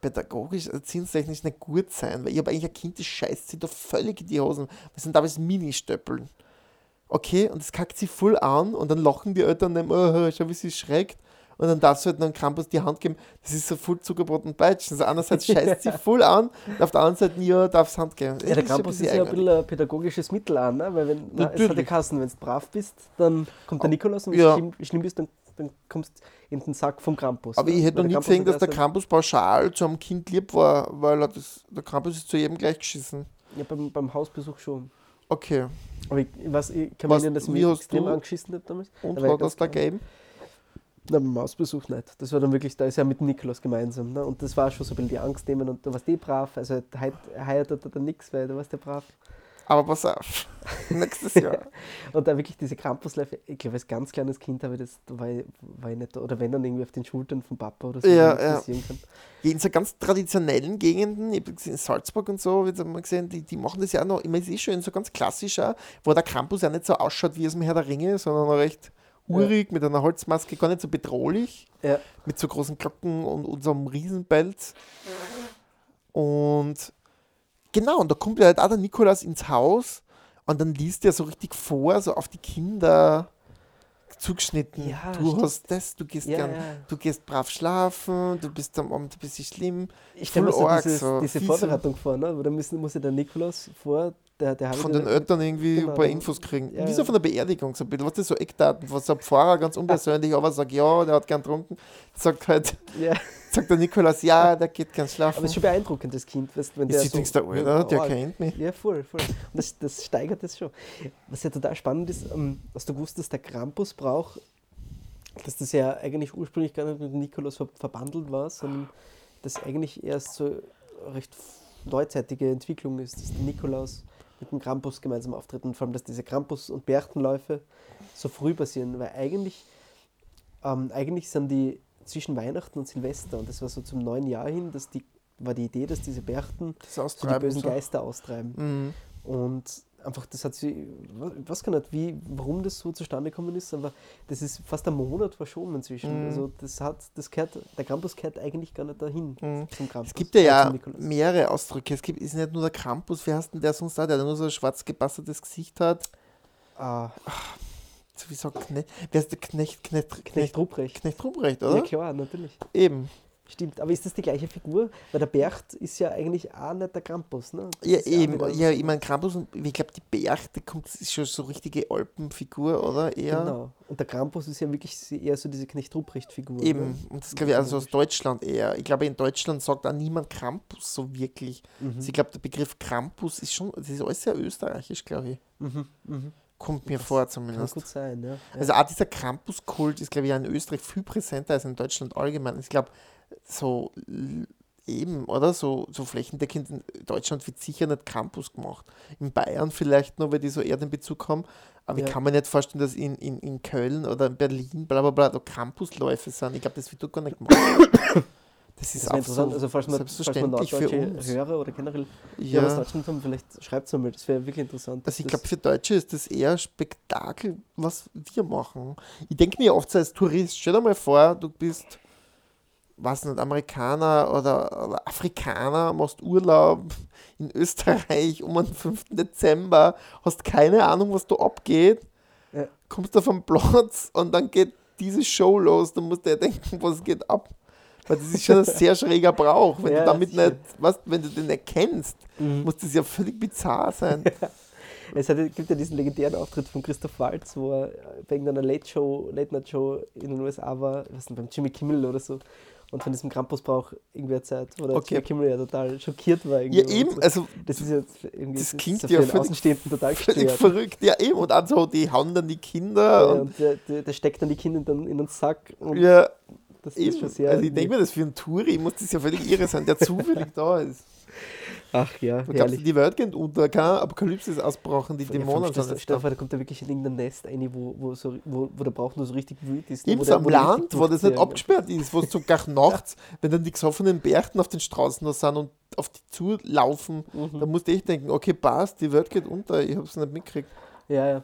pädagogisch, erziehungstechnisch nicht gut sein, weil ich habe eigentlich ein Kind, das scheißt sich da völlig in die Hosen. Das sind damals Mini-Stöppeln. Okay, und das kackt sie voll an und dann lachen die Eltern dann, oh, schau, wie sie schreckt. Und dann darfst du halt einem Campus die Hand geben. Das ist so voll Zuckerbrot und Peitschen. Also einerseits scheißt sie voll an, und auf der anderen Seite, ja, darfst Hand geben. Ja, der Krampus ist ja ein bisschen ein pädagogisches Mittel an, ne? weil wenn, na, es hat ja. Kassen, wenn du brav bist, dann kommt der Nikolaus und wenn Ja. du schlimm, schlimm bist, dann, dann kommst du in den Sack vom Krampus. Aber ne? ich hätte Weil noch nie Krampus gesehen, dass der Krampus pauschal zu einem Kind lieb war, weil er das, der Krampus ist zu jedem gleich geschissen. Ja, beim, beim Hausbesuch schon. Okay. Aber ich, ich weiß, ich kann mich Was- erinnern, dass ich mich extrem angeschissen habe damals. Und Da war das da ganz klein. Na, beim Hausbesuch nicht. Das war dann wirklich, da ist ja mit dem Nikolaus gemeinsam. Ne? Und das war schon so ein bisschen die Angst nehmen und du warst eh brav. Also heute heiratet er dann nichts, weil du warst ja brav. Aber pass auf. Nächstes Jahr. Und da wirklich diese Krampusläufe, ich glaube, als ganz kleines Kind habe ich das, da war ich, war ich nicht da. Oder wenn dann irgendwie auf den Schultern vom Papa oder so, Ja, wenn ja. passieren kann. In so ganz traditionellen Gegenden, ich habe gesehen, in Salzburg und so, jetzt haben wir gesehen, die, die machen das ja auch noch, ich meine, es ist schon so ganz klassisch auch, wo der Krampus ja nicht so ausschaut wie aus dem Herr der Ringe, sondern recht urig, mit einer Holzmaske, gar nicht so bedrohlich, Ja. mit so großen Glocken und, einem Riesenpelz. Und genau, und da kommt ja halt auch der Nikolaus ins Haus und dann liest er so richtig vor, so auf die Kinder zugeschnitten. Ja, du stimmt. hast das, du gehst Ja, gern, ja. du gehst brav schlafen, du bist am Abend ein bisschen schlimm. Ich stelle mir so, arg, dieses, so diese Vorbereitung vor, ne? Da müssen, muss ja der Nikolaus vor, der, der Von den der- Eltern irgendwie Genau, ein paar Infos kriegen. ja, Wie so von der Beerdigung, so ein bisschen, was das so Eckdaten, was so ein Pfarrer ganz unpersönlich, aber sagt, ja, der hat gern getrunken, sagt halt, Ja, sagt der Nikolaus, ja, der geht gern aber schlafen. es ist schon beeindruckend, das Kind. Weißt, wenn der Jetzt denkst du, Alter, der arg- kennt mich. Ja, voll, voll. Und das, das steigert das schon. Was ja total spannend ist, ähm, hast du gewusst, dass der Krampus braucht, dass das ja eigentlich ursprünglich gar nicht mit Nikolaus ver verbandelt war, sondern das eigentlich erst so recht neuzeitige Entwicklung ist, dass der Nikolaus mit dem Krampus gemeinsam auftritt und vor allem, dass diese Krampus- und Berchtenläufe so früh passieren, weil eigentlich, ähm, eigentlich sind die zwischen Weihnachten und Silvester und das war so zum neuen Jahr hin, dass die, war die Idee, dass diese Berchten Das so die bösen so. Geister austreiben. Mhm. Und einfach, das hat sie, ich weiß gar nicht, wie, warum das so zustande gekommen ist, aber das ist fast ein Monat verschoben inzwischen. Mhm. Also das hat, das gehört, der Krampus gehört eigentlich gar nicht dahin Mhm. zum Krampus. Es gibt ja, äh, ja mehrere Ausdrücke. Es gibt, ist nicht nur der Krampus, wie heißt denn der sonst da, der nur so ein schwarz gebasteltes Gesicht hat. Ah, So wie sagt Knecht. Wer ist der Knecht? Knecht, Knecht Knecht, Ruprecht. Knecht Ruprecht, Ja oder? klar, natürlich. Eben. Stimmt, aber ist das die gleiche Figur? Weil der Bert ist ja eigentlich auch nicht der Krampus, ne? Ja, eben. Ja, ich meine, Krampus und ich glaube, die Berchte kommt, ist schon so richtige Alpenfigur, oder? Eher. Genau. Und der Krampus ist ja wirklich eher so diese Knecht-Ruprecht-Figur. Eben. Ne? Und das glaube ich also aus Deutschland eher. Ich glaube, in Deutschland sagt auch niemand Krampus so wirklich. Mhm. Also ich glaube, der Begriff Krampus ist schon, das ist alles sehr österreichisch, glaube ich. Mhm. Mhm. Kommt mir vor Kann zumindest. gut sein, ja. Also auch dieser Krampus-Kult ist, glaube ich, in Österreich viel präsenter als in Deutschland allgemein. Ich glaube, so eben, oder? So, so flächendeckend in Deutschland wird sicher nicht Krampus gemacht. In Bayern vielleicht noch, weil die so eher den Bezug haben. Aber Ja. ich kann mir nicht vorstellen, dass in, in, in Köln oder in Berlin, bla bla bla, da Campusläufe sind. Ich glaube, das wird dort gar nicht gemacht. Das ist Das interessant, so also falls man, falls man selbstverständlich für norddeutsche uns. Hörer oder generell ja. Ja. Deutschland haben, vielleicht schreibt es mal, das wäre wirklich interessant. Also ich glaube, für Deutsche ist das eher Spektakel, was wir machen. Ich denke mir oft so als Tourist, stell dir mal vor, du bist, was nicht, Amerikaner oder, oder Afrikaner, machst Urlaub in Österreich um den 5. Dezember, hast keine Ahnung, was da abgeht, Ja. kommst auf den Platz und dann geht diese Show los, dann musst du ja denken, was geht ab. Weil das ist schon ein sehr schräger Brauch. Wenn Ja, du damit nicht, was, wenn du den nicht kennst, Mhm. muss das ja völlig bizarr sein. Es hat, gibt ja diesen legendären Auftritt von Christoph Waltz, wo er bei irgendeiner Late Show, Late Night Show in den USA war, weiß nicht, beim Jimmy Kimmel oder so. Und von diesem Krampusbrauch irgendwie erzählt, wo der Okay. Jimmy Kimmel ja total schockiert war. irgendwie Ja, eben, So. also Das ist jetzt irgendwie das klingt so ja völlig- Außenstehenden total völlig gestört. verrückt. Ja, eben. Und also, die hauen dann die Kinder. Ja, und, und der, der, der steckt dann die Kinder dann in den Sack. Und ja, das eben. ist schon sehr. also, ich denke mir, das für einen Touri muss das ja völlig irre sein, der zufällig da ist. Ach ja, Da gab es die Welt geht unter, kein Apokalypse ist ausgebrochen, die Ja, Dämonen sind stell da. kommt er wirklich in irgendein Nest rein, wo, wo, so, wo, wo der Brauch nur so richtig wütend ist. Eben so am Land, wo das nicht durchziehen. abgesperrt ist, wo es sogar nachts, wenn dann die gesoffenen Bärten auf den Straßen noch sind und auf die zulaufen, Mhm. da musst du echt denken, okay, passt, die Welt geht unter, ich hab's nicht mitgekriegt. Ja, ja.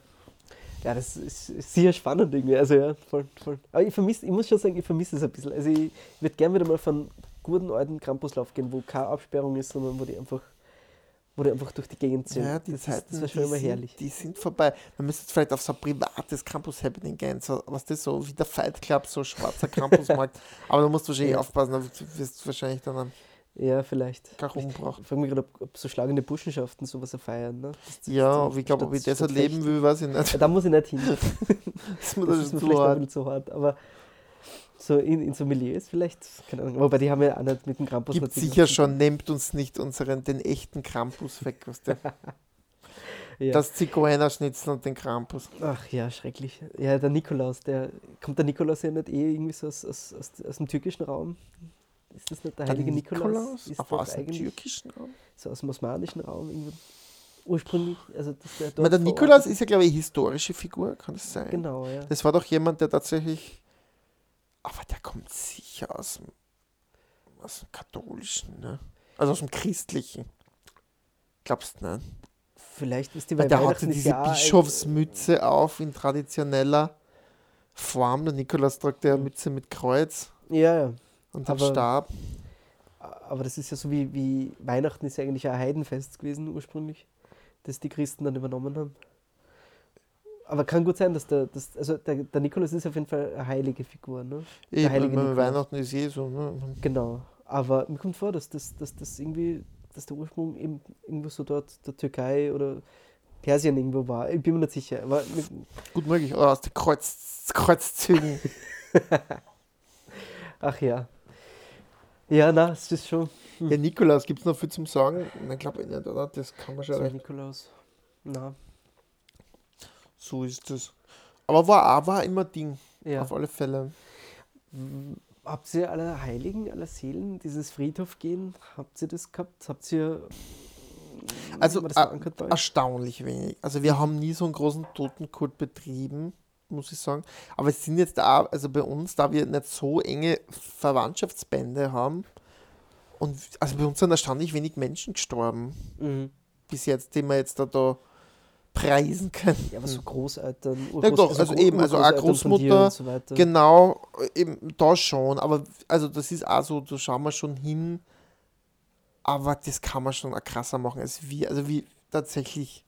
Ja, das ist, sehr spannend irgendwie. Also ja, voll, voll. Aber ich vermisse, ich muss schon sagen, ich vermisse es ein bisschen. Also ich würde gerne wieder mal von guten alten Campuslauf gehen, wo keine Absperrung ist, sondern wo die einfach, wo die einfach durch die Gegend ziehen. Ja, die das, Zeiten, das wäre schon immer sind, herrlich. Die sind vorbei. Man müsste jetzt vielleicht auf so ein privates Campus-Happening gehen, so, was das so wie der Fight Club, so schwarzer Campusmarkt. Aber da musst du wahrscheinlich Ja. aufpassen, da wirst du wahrscheinlich dann einen Ja, vielleicht. Kach umgebracht. Ich frage mich gerade, ob, ob so schlagende Burschenschaften sowas feiern. Ne? Das- das- Ja, aber ich glaube, ob ich das erleben will, weiß ich nicht. Ja, da muss ich nicht hin. Das ist mir Das ist mir zu vielleicht ein hart. bisschen zu hart. Aber so in, in so Milieus vielleicht, keine Ahnung. Wobei die haben ja auch nicht mit dem Krampus Gibt sicher schon, nehmt uns nicht unseren, den echten Krampus weg. Was der. Ja. Das Zigeunerschnitzel und den Krampus. Ach ja, schrecklich. Ja, der Nikolaus, der kommt der Nikolaus ja nicht eh irgendwie so aus, aus, aus, aus dem türkischen Raum? Ist das nicht der heilige Nikolaus? Ist aber doch aus dem türkischen Raum. so aus dem osmanischen Raum irgendwie ursprünglich? Also dass der, meine, der Nikolaus ist ja, glaube ich, eine historische Figur, kann das sein? Genau, ja. Das war doch jemand, der tatsächlich. Aber der kommt sicher aus dem, aus dem katholischen, ne? Also aus dem christlichen. Glaubst du nicht? Vielleicht ist die Weil der hat Weihnachten ja ist diese ja auch ein- Bischofsmütze auf in traditioneller Form. Der Nikolaus trägt ja Mütze mit Kreuz Ja, ja. Und Aber- Stab. Aber das ist ja so wie, wie Weihnachten ist ja eigentlich ein Heidenfest gewesen ursprünglich, das die Christen dann übernommen haben. Aber kann gut sein, dass der, dass, also der, der Nikolaus ist auf jeden Fall eine heilige Figur, ne? Eben, heilige Nikolaus. Weihnachten ist eh so. Ne? Genau. Aber mir kommt vor, dass das, dass das irgendwie, dass der Ursprung eben irgendwo so dort der Türkei oder Persien irgendwo war. Ich bin mir nicht sicher. Aber Gut möglich. Oder aus den Kreuz, Kreuzzügen. ach ja. Ja, na, es ist schon. ja, Nikolaus, gibt es noch viel zum Sagen? Nein, glaube ich nicht, oder? Das kann man schon So. Nikolaus. Na, So ist es. Aber war auch war immer Ding, ja. auf alle Fälle. Habt ihr aller Heiligen, aller Seelen, dieses Friedhof gehen? Habt ihr das gehabt? Habt ihr. Also? Erstaunlich wenig. Also wir haben nie so einen großen Totenkult betrieben, muss ich sagen. Aber es sind jetzt auch, also bei uns, da wir nicht so enge Verwandtschaftsbände haben, und also bei uns sind erstaunlich wenig Menschen gestorben Mhm. bis jetzt, die wir jetzt da, da preisen können. Ja, aber so Großeltern, Ja, doch, also Gro- eben, also auch Großmutter, so. Genau, eben da schon, aber also das ist auch so, da schauen wir schon hin, aber das kann man schon auch krasser machen als wir. Also wie tatsächlich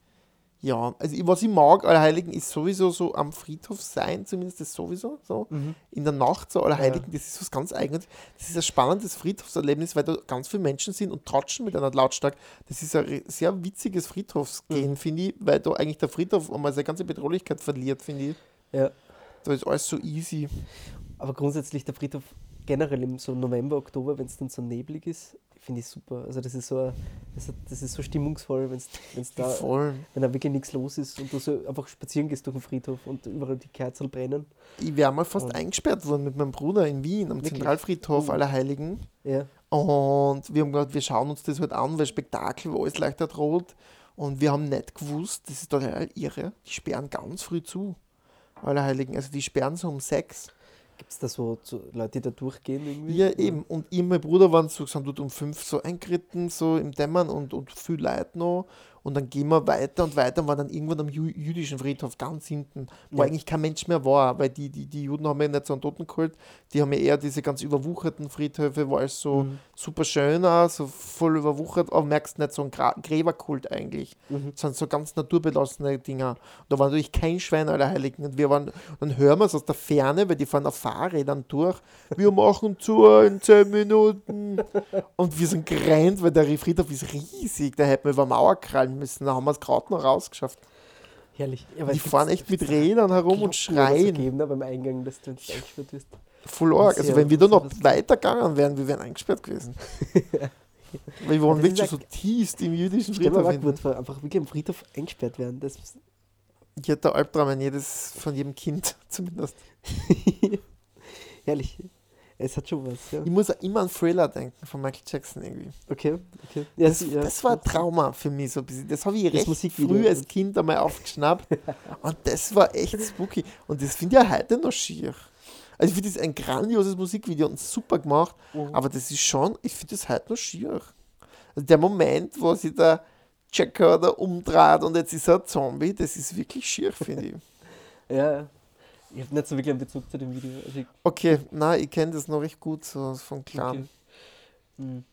Ja, also ich- was ich mag, Allerheiligen, ist sowieso so am Friedhof sein, zumindest das sowieso, so Mhm. in der Nacht so Allerheiligen, das ist was ganz Eigenes. Das ist ein spannendes Friedhofserlebnis, weil da ganz viele Menschen sind und tratschen mit einer Lautstark. Das ist ein sehr witziges Friedhofsgehen, Mhm. finde ich, weil da eigentlich der Friedhof einmal seine ganze Bedrohlichkeit verliert, finde ich. Ja. Da ist alles so easy. Aber grundsätzlich der Friedhof generell im so November, Oktober, wenn es dann so neblig ist, finde ich super. Also das ist so, ein- das, hat- das ist so stimmungsvoll, wenn es da, Voll. wenn da wirklich nichts los ist und du so einfach spazieren gehst durch den Friedhof und überall die Kerzen brennen. Ich wäre mal fast Und- eingesperrt worden mit meinem Bruder in Wien am Wirklich? Zentralfriedhof Oh. Allerheiligen. Ja. Und wir haben gesagt, wir schauen uns das halt an, weil Spektakel war alles leichter droht. Und wir haben nicht gewusst, das ist total irre, die sperren ganz früh zu. Allerheiligen, also die sperren so um sechs. Gibt es da so, so Leute, die da durchgehen irgendwie? Ja, eben. Und ich und mein Bruder waren so, sind dort um fünf so eingeritten, so im Dämmern und, und viel Leute noch. Und dann gehen wir weiter und weiter und waren dann irgendwann am jü jüdischen Friedhof ganz hinten, wo Ja. eigentlich kein Mensch mehr war, weil die, die, die Juden haben ja nicht so einen Totenkult, die haben ja eher diese ganz überwucherten Friedhöfe, wo alles so Mhm. super schön aus, so voll überwuchert, aber merkst nicht so ein Gra Gräberkult eigentlich. Mhm. Das sind so ganz naturbelassene Dinger. Da war natürlich kein Schwein aller Heiligen. Und wir waren, dann hören wir es aus der Ferne, weil die fahren auf Fahrrädern durch. Wir machen zu in 10 Minuten. Und wir sind gerannt, weil der Friedhof ist riesig. Da hätten wir über Mauer müssen. Da haben wir es gerade noch rausgeschafft. Herrlich. Ja, Die fahren echt mit Rädern herum und schreien. Geben, ne, beim Eingang, dass du ins eingesperrt wirst. Voll arg. Also wenn wir da noch weitergegangen wären, wir wären eingesperrt gewesen. Wir waren wirklich schon so tiefst im jüdischen Friedhof. vor, einfach wirklich am Friedhof eingesperrt werden. Das Ich hatte Albtraum an jedes, von jedem Kind zumindest. herrlich. Es hat schon was, ja. Ich muss auch immer an Thriller denken von Michael Jackson irgendwie. Okay, okay. Ja, Das, sie- ja, das war ein Trauma für mich so ein bisschen. Das habe ich recht früh als Kind einmal aufgeschnappt. und das war echt spooky. Und das finde ich ja heute noch schier. Also ich finde das ein grandioses Musikvideo und super gemacht. Mhm. Aber das ist schon, ich finde das heute noch schier. Also der Moment, wo sich der Checker da umdreht und jetzt ist er ein Zombie, das ist wirklich schier, finde ich. Ja, ja. Ich habe nicht so wirklich einen Bezug zu dem Video. Also Okay, nein, ich kenne das noch recht gut so von Clan. okay. Mhm.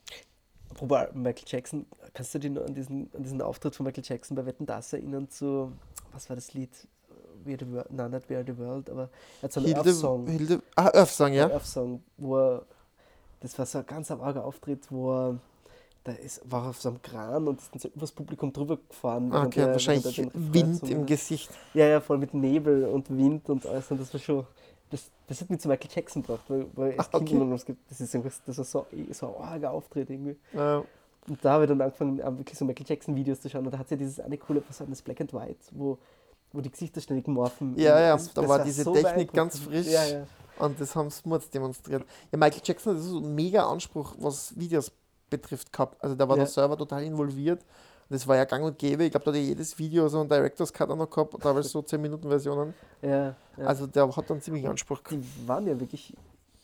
Apropos Michael Jackson, kannst du dich noch an diesen, an diesen Auftritt von Michael Jackson bei Wetten Das erinnern zu, was war das Lied? We Are the World, nein, nicht We Are the World, aber er hat so einen Hilde, Earth-Song. Hilde, ah, Earth-Song, ja. Earth-Song, wo er, das war so ein ganz arger Auftritt, wo er, da ist, war auf so einem Kran und ist dann so übers Publikum drüber gefahren. während Okay, er- wahrscheinlich Wind im. Gesicht. Ja, ja, voll mit Nebel und Wind und alles. Und das war schon. Das, das hat mich zu Michael Jackson gebracht, weil, weil Ach, Kind okay. gibt, das ist irgendwas, das war so, so ein arger Auftritt irgendwie. Ja. Und da habe ich dann angefangen, wirklich so Michael Jackson-Videos zu schauen. Und da hat sie ja dieses eine coole, was war das Black and White, wo, wo die Gesichter ständig morphen. Ja, ja, das- da das war diese Technik ganz frisch. Ja, ja. Und das haben Smuts demonstriert. Ja, Michael Jackson hat so einen mega Anspruch, was Videos betrifft, gehabt. Also da war Ja. der Server total involviert. Und das war ja gang und gäbe. Ich glaube, da hat jedes Video so einen Director's Cut auch noch gehabt, teilweise so 10-Minuten-Versionen. ja, ja. Also der hat dann ziemlich Anspruch gehabt. die waren ja wirklich,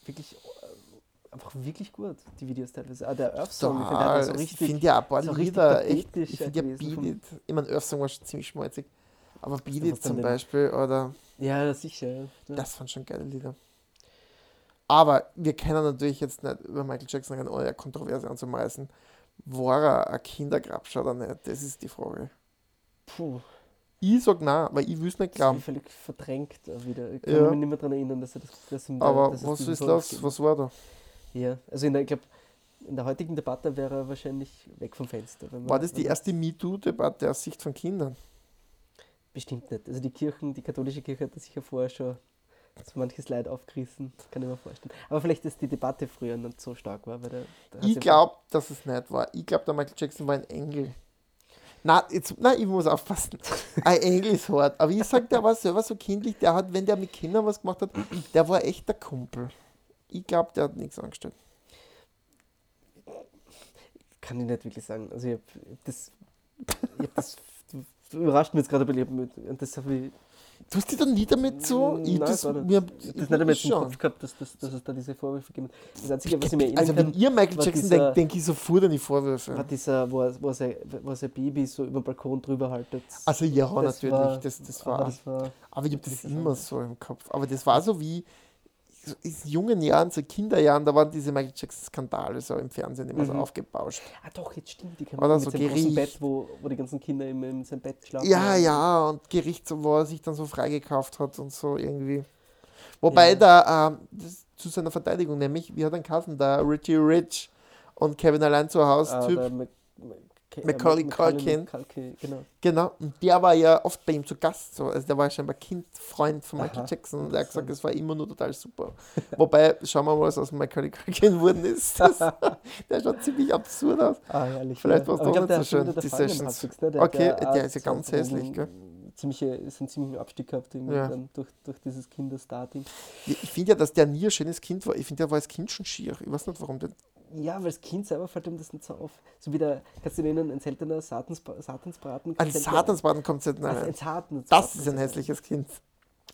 wirklich, äh, einfach wirklich gut, die Videos teilweise. Ah, der Earth-Song, ich finde, so ich richtig. finde ja ein paar so Lieder echt. Ich finde ja Beat. Ich meine, Earth Song war schon ziemlich schmalzig. Aber Beat zum? Beispiel oder. Ja, sicher. Ja. Das waren schon geile Lieder. Aber wir können natürlich jetzt nicht über Michael Jackson reden, ohne eine Kontroverse anzumeßen. War er ein Kindergrabscher oder nicht? Das ist die Frage. Puh. Ich sag nein, weil ich will es nicht Das glauben. ist völlig verdrängt wieder. Ich kann Ja. mich nicht mehr daran erinnern, dass er das dass ihm Aber da, dass was ist los? gegeben Was war da? Ja, also in der, ich glaube, in der heutigen Debatte wäre er wahrscheinlich weg vom Fenster. War das die erste MeToo-Debatte aus Sicht von Kindern? Bestimmt nicht. Also die Kirchen, die katholische Kirche hat das sicher vorher schon so manches Leid aufgerissen, kann ich mir vorstellen. Aber vielleicht, dass die Debatte früher nicht so stark war. Weil der, hat's Ich glaube, dass es nicht war. Ich glaube, der Michael Jackson war ein Engel. Na, jetzt, nein, ich muss aufpassen. Ein Engel ist hart. Aber ich sag, der war selber so kindlich, der hat, wenn der mit Kindern was gemacht hat, der war echt der Kumpel. Ich glaube, der hat nichts angestellt. Kann ich nicht wirklich sagen. Also ich habe das, ich hab das das überrascht mich jetzt gerade bei Leben. Und das habe ich, Du hast dich da nie damit so. Ich, Nein, das, gar nicht. mir, ich hab das nicht einmal im. Kopf gehabt, dass, dass, dass es da diese Vorwürfe gibt. Das Einzige, was ich mir erinnern Also, wenn ihr Michael Jackson dieser- denkt, denke ich sofort an die war Vorwürfe. dieser, wo er, wo, sein, wo sein Baby so über den Balkon drüber haltet. Also, ja, Das natürlich. war- das, das aber war. das war Aber ich habe das Das immer so im Kopf. Aber das war so wie, in jungen Jahren, so Kinderjahren, da waren diese Michael Jackson-Skandale so im Fernsehen immer so Mhm. aufgebauscht. Ah doch, jetzt stimmt. Die Oder mit so Gericht. Bett, wo, wo die ganzen Kinder immer in seinem Bett schlafen. Ja, ja, und Gericht, so, wo er sich dann so freigekauft hat und so irgendwie. Wobei Ja. da, das, zu seiner Verteidigung nämlich, wie hat er Kassen da, Richie Rich und Kevin allein zu Hause Ah, Typ. der Äh, Macaulay Macaulay Culkin. Genau. Genau, und der war ja oft bei ihm zu Gast, so. also der war scheinbar Kind, Freund von Michael Aha, Jackson und er hat gesagt, es war immer nur total super. Wobei, schauen wir mal, was aus Michael Culkin geworden ist. Das, der schaut ziemlich absurd aus. Ah, herrlich. Vielleicht ja. war's Aber doch nicht so schön, die Sessions. ne? Der, Okay, der, der ist ja so ganz einen hässlich, gell? Ziemliche, ist einen ziemlichen Abstieg gehabt Ja. dann durch, durch dieses Kinderstarting. Ich finde ja, dass der nie ein schönes Kind war. Ich finde, der war als Kind schon schier. Ich weiß nicht, warum. Der, Ja, weil das Kind selber fällt ihm das nicht so auf. So wie der, kannst du erinnern, ein seltener Satans, Satansbraten. ein? Satansbraten kommt nicht Also rein. ein Satansbraten. Das ist ein hässliches Kind.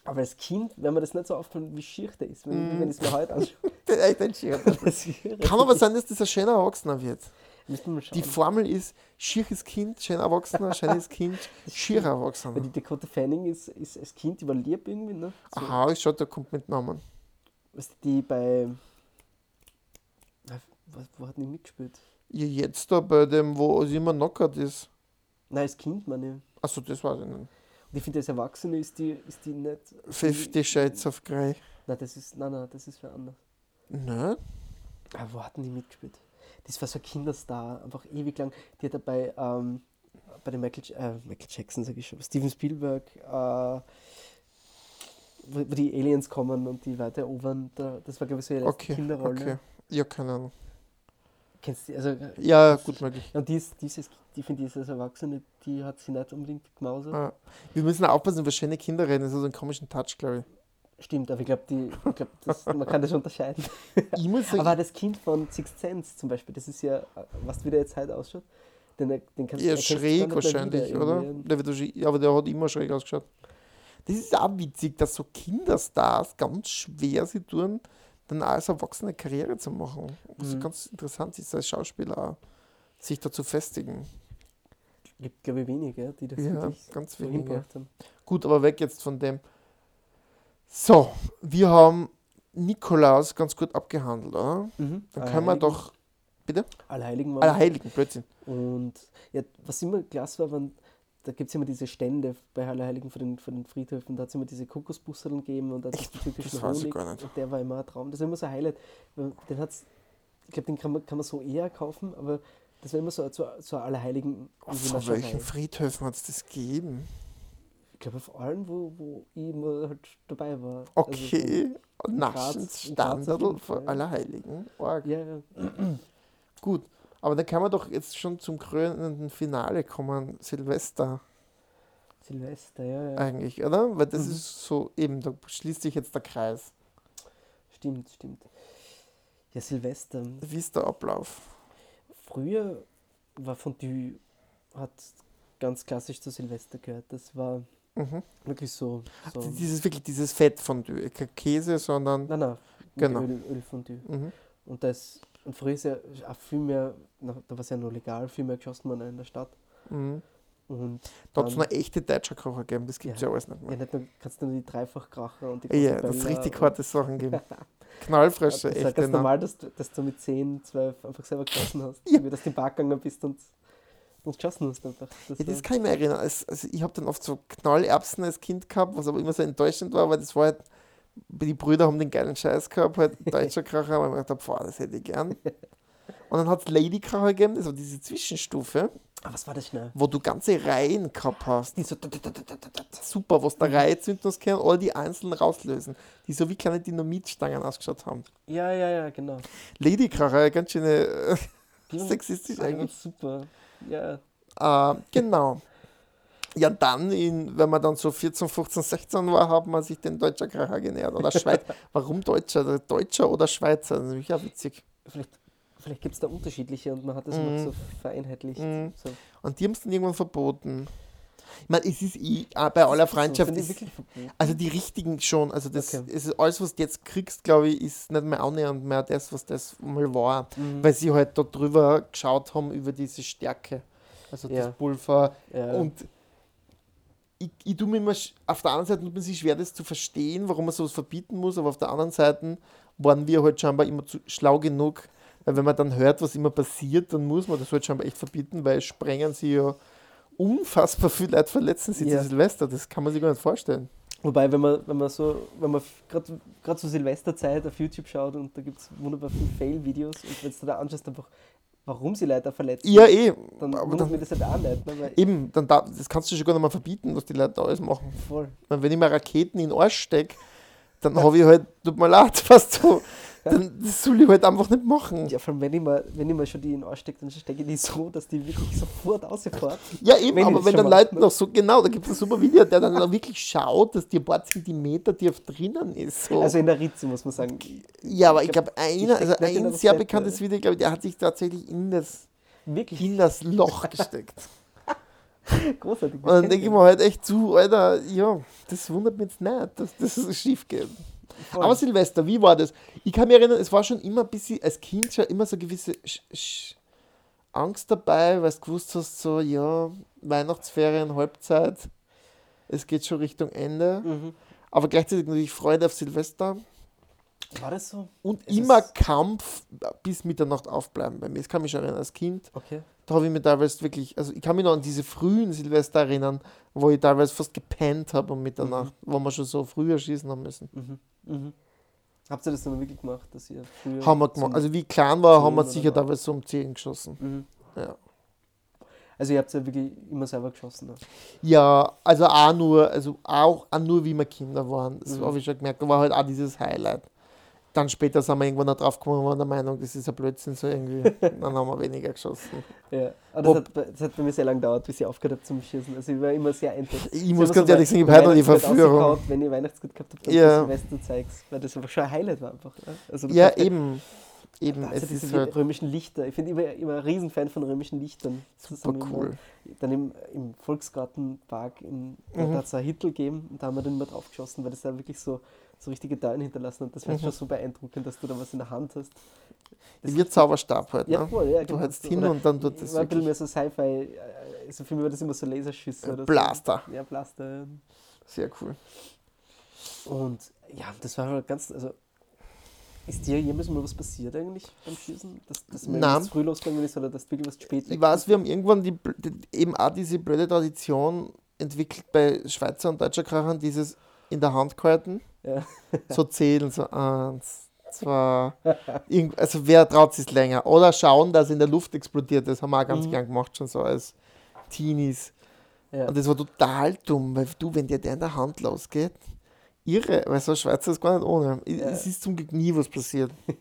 Aber als Kind, wenn man das nicht so auffällt, wie schier der ist, wenn, Mm. wenn ich es mir heute anschaue. Der ist echt ein schier. Kann aber sein, dass das ein schöner Erwachsener wird. Die Formel ist schieres Kind, schöner Erwachsener, schönes Kind, schierer Weil Erwachsener. die Dakota Fanning ist, ist als Kind, lieb irgendwie, ne? So, Aha, ich schau, der kommt mit Namen. Du, die bei. Was, wo hat die mitgespielt? Ja, jetzt da bei dem, wo sie immer knockert ist. Nein, als Kind, meine ich. Achso, das war nicht. Und ich finde, als Erwachsene ist die, ist die nicht. Fifty Shades of Grey. Nein, das ist. Nein, nein, das ist für anders. Nein? Ah, wo hatten die mitgespielt? Das war so ein Kinderstar, einfach ewig lang. Die hat dabei ähm, bei dem Michael, äh, Michael Jackson, sag ich schon, Steven Spielberg, äh, wo, wo die Aliens kommen und die Leute erobern. Da, das war, glaube ich, so ihre Okay, Kinderrolle. okay. Ja, keine Ahnung. Kennst du? Also, äh, Ja, gut möglich. und die, ist, dieses, die finde ich als Erwachsene, die hat sie nicht unbedingt gemausert. Ah. Wir müssen aufpassen, über schöne Kinder reden. Das hat so einen komischen Touch, glaube Stimmt, aber ich glaube, ich glaub, man kann das unterscheiden. ich. Ich muss sagen, Aber das Kind von Sixth Sense zum Beispiel, das ist ja, äh, was wie der jetzt heute ausschaut, den, den kannst gar schräg wahrscheinlich, wieder oder? Der wird ja, aber der hat immer schräg ausgeschaut. Das ist auch witzig, dass so Kinderstars ganz schwer sie tun, dann als Erwachsene Karriere zu machen. Was Mhm. ganz interessant ist, als Schauspieler sich da zu festigen. Gibt, glaube ich, wenige, die das Ja, ganz so wenige. haben. Gut, aber weg jetzt von dem. So, wir haben Nikolaus ganz gut abgehandelt, oder? Mhm. Dann können wir doch. Bitte? Allerheiligen waren. Allerheiligen, Blödsinn. Und ja, was immer klasse war, waren, da gibt es immer diese Stände bei Allerheiligen von den, von den Friedhöfen, da hat es immer diese Kokosbusseln gegeben und da Das weiß ich Honig. Und der war immer ein Traum. Das war immer so ein Highlight. Den hat's, ich glaube, den kann man, kann man so eher kaufen, aber das war immer so, so, so Allerheiligen. Nascherei. welchen Friedhöfen hat es das gegeben? Ich glaube, auf allen, wo, wo ich immer halt dabei war. Okay. in Naschen Graz- in Graz auf Standardl Fall. Allerheiligen. Org. Also, ja, ja. Gut. Aber dann kann man doch jetzt schon zum krönenden Finale kommen. Silvester Silvester, ja, ja. eigentlich, oder? Weil das Mhm. ist so, eben, da schließt sich jetzt der Kreis. Stimmt, stimmt. Ja, Silvester. Wie ist der Ablauf? Früher war Fondue, hat ganz klassisch zu Silvester gehört. Das war Mhm. wirklich so. so Dieses wirklich dieses Fett von kein Käse, sondern. nein, nein, Genau. Öl, Ölfondue. Mhm. Und, das, und früher ist ja auch viel mehr, na, da war es ja noch legal, viel mehr geschossen worden in der Stadt. Mhm. Und Da hat es noch echte Deutscher Kocher gegeben, das gibt es ja. Ja. alles nicht ja, mehr. nicht nur, kannst du nur die Dreifachkracher und die Ja, Portobello das richtig harte Sachen geben. Knallfrische, Das ist ja ganz ne? normal, dass du, dass du mit 10, 12 einfach selber geschossen hast. Ja. Wie dass du im Park gegangen bist und, und geschossen hast einfach. Das Ja, das kann ich mir erinnern. Also, also ich habe dann oft so Knallerbsen als Kind gehabt, was aber immer so enttäuschend war, weil das war halt, die Brüder haben den geilen Scheiß gehabt, halt deutscher Kracher, aber ich mir gedacht, boah, das hätte ich gern. Und dann hat es Ladykracher gegeben, das war diese Zwischenstufe, Ah, was war das schnell? wo du ganze Reihen gehabt hast. Die so. da, da, da, da, da, da. Super, was der Reihe zünden können, all die einzeln rauslösen, die so wie kleine Dynamitstangen ausgeschaut haben. Ja, ja, ja, genau. Ladykracher, ganz schöne äh, sexistisch eigentlich. Super. Ja. Äh, genau. Ja, dann, in, wenn man dann so 14, 15, 16 war, hat man sich den Deutscher Kracher genähert. Oder Schweiz. Warum Deutscher? Deutscher oder Schweizer? Das ist auch witzig. Vielleicht, vielleicht gibt es da unterschiedliche und man hat das Mhm. immer so vereinheitlicht. Mhm. So. Und die haben es dann irgendwann verboten. Ich meine, es ist eh, bei aller Freundschaft, So, ist, also die richtigen schon. Also das Okay. ist alles, was du jetzt kriegst, glaube ich, ist nicht mehr annähernd mehr das, was das mal war. Mhm. Weil sie halt da drüber geschaut haben über diese Stärke. Also Ja. das Pulver. ja. Und ich, ich tue mir immer, auf der anderen Seite tut man sich schwer, das zu verstehen, warum man sowas verbieten muss, aber auf der anderen Seite waren wir halt scheinbar immer zu schlau genug, weil wenn man dann hört, was immer passiert, dann muss man das halt scheinbar echt verbieten, weil sprengen sie ja unfassbar viel Leute verletzen sie Ja. zu Silvester, das kann man sich gar nicht vorstellen. Wobei, wenn man, wenn man so, wenn man gerade zur Silvesterzeit auf YouTube schaut und da gibt es wunderbar viele Fail-Videos und wenn du da anschaust, einfach, warum sie Leute verletzen, Ja, eh, dann aber dann, mich das halt auch nicht. Ne? Eben, dann darf, das kannst du schon gar nicht mehr verbieten, was die Leute da alles machen. voll. Weil wenn ich mir Raketen in den Arsch stecke, dann habe ich halt, tut mir leid, was du, dann das soll ich halt einfach nicht machen. Ja, vor allem, wenn ich mal, wenn ich mal schon die in den Arsch stecke, dann stecke ich die so, dass die wirklich sofort rausfährt. Ja, eben, Wenn aber wenn dann Leute noch so, genau, da gibt es ein super Video, der dann noch wirklich schaut, dass die ein paar Zentimeter tief drinnen ist. So. Also in der Ritze, muss man sagen. ja, aber ich ich glaube, glaub, einer, also ein sehr Rosette. bekanntes Video, glaube ich, der hat sich tatsächlich in das, Wirklich in das Loch gesteckt. großartig. Und dann denke ich mir halt echt zu, Alter, ja, das wundert mich jetzt nicht, dass das so schief geht. Voll. Aber Silvester, wie war das? Ich kann mich erinnern, es war schon immer ein bisschen, als Kind schon immer so eine gewisse Sch Sch Angst dabei, weil du gewusst hast, so, ja, Weihnachtsferien, Halbzeit, es geht schon Richtung Ende. Mhm. Aber gleichzeitig natürlich Freude auf Silvester War das so? und Es immer Kampf bis Mitternacht aufbleiben bei mir. Das kann mich schon erinnern als Kind. Okay. Da habe ich mir teilweise wirklich, also ich kann mich noch an diese frühen Silvester erinnern, wo ich teilweise fast gepennt habe um Mitternacht, wo wir schon so früher schießen haben müssen. Mhm. Mhm. Habt ihr das dann wirklich gemacht, dass ihr früher. Haben wir gemacht. Also wie klein war, haben wir sicher teilweise so um 10 geschossen. Mhm. Ja. Also ihr habt ja wirklich immer selber geschossen. Ne? Ja, also auch nur, also auch, auch nur wie wir Kinder waren. Das Mhm. habe ich schon gemerkt. War halt auch dieses Highlight. Dann später sind wir irgendwann noch drauf gekommen und waren der Meinung, das ist ein Blödsinn so irgendwie. Dann haben wir weniger geschossen. Ja. Aber das Ob- hat, bei- das hat bei mir sehr lange gedauert, bis ich aufgehört habe zum Schießen. Also ich war immer sehr einträchtig. Ich muss ganz ehrlich sagen, ich habe heute noch die Verführung. Wenn ihr Weihnachtsgut gehabt habt, dann Ja. Silvester zeigst, weil das einfach schon ein Highlight war einfach. Ne? Also Ja, kannst eben. Eben, Da es diese ist halt römischen Lichter. Ich bin immer, immer ein Riesenfan von römischen Lichtern. Super wir cool. Dann im, im Volksgartenpark, in, da Mhm. hat es ein Hittel gegeben und da haben wir dann immer drauf geschossen, weil das da wirklich so, so richtige Teilen hinterlassen hat. Das war Mhm. schon so beeindruckend, dass du da was in der Hand hast. Das ein Zauberstab halt, ja, ne? voll, ja, Du genau. hältst hin oder und dann tut das war ein bisschen mehr so Sci-Fi. äh, Also für mich war das immer so Laserschüsse. oder Blaster. So. Ja, Blaster. Sehr cool. Und ja, das war halt ganz, also ist dir jemals mal was passiert eigentlich beim Schießen? Dass, dass Nein. was früh losgegangen ist oder dass wirklich was spät Ich weiß, wir haben irgendwann die, die, eben auch diese blöde Tradition entwickelt bei Schweizer und deutscher Krachern, dieses in der Hand gehalten, Ja. so zählen, so eins, zwei, also wer traut sich länger? Oder schauen, dass in der Luft explodiert, das haben wir auch ganz Mhm. gern gemacht, schon so als Teenies. Ja. Und das war total dumm, weil du, wenn dir der in der Hand losgeht, irre, weil so ein Schweizer ist gar nicht ohne. Ja. Es ist zum Glück nie was passiert.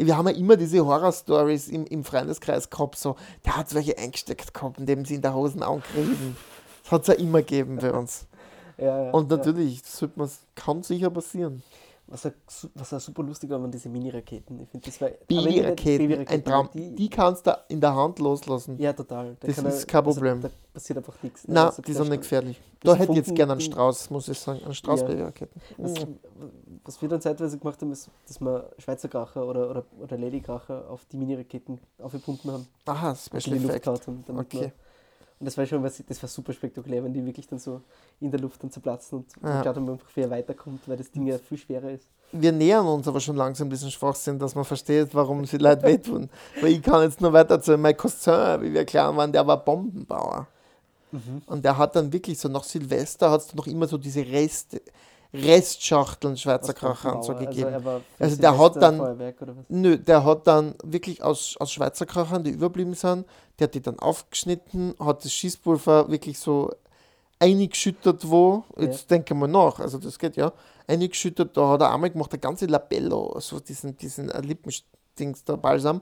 Wir haben ja immer diese Horror-Stories im, im Freundeskreis gehabt, so, der hat welche eingesteckt gehabt, indem sie in der Hosen angriffen. Das hat es ja immer gegeben bei uns. Ja, ja, Und natürlich, das man, kann sicher passieren. Was auch, was auch super lustig war, waren diese Mini-Raketen. Babyraketen, ein Babyraketen, Traum. Die, Die kannst du in der Hand loslassen. ja, total. Da Das ist kein also Problem. Da passiert einfach nichts. ne? Nein, Also die sind nicht gefährlich. Da hätte ich jetzt gerne einen Strauß, muss ich sagen. Einen Strauß Ja. Babyraketen. Was, was wir dann zeitweise gemacht haben, ist, dass wir Schweizer Kracher oder, oder, oder Ladykracher auf die Mini-Raketen aufgebunden haben Aha, Special Effect. haben. Damit Okay. wir, und das war schon was, das war super spektakulär, wenn die wirklich dann so in der Luft dann zerplatzen und Ja. ja. schaut, einfach, er weiterkommt, weil das Ding ja viel schwerer ist. Wir nähern uns aber schon langsam diesen Schwachsinn, dass man versteht, warum sie Leute wehtun. Weil ich kann jetzt nur weiter erzählen, mein Cousin, wie wir klein waren, der war Bombenbauer. Und der hat dann wirklich so nach Silvester hat es noch immer so diese Rest, Restschachteln Schweizer Aus Kracher und so gegeben. Also, Also der hat Silvester dann- oder was? Nö, der hat dann wirklich aus, aus Schweizer Krachern, die überblieben sind, der hat die dann aufgeschnitten, hat das Schießpulver wirklich so eingeschüttet wo, jetzt denke mal nach, also das geht ja, eingeschüttet, da hat er einmal gemacht, der ganze Labello, also diesen, diesen äh, Lippendings, der Balsam,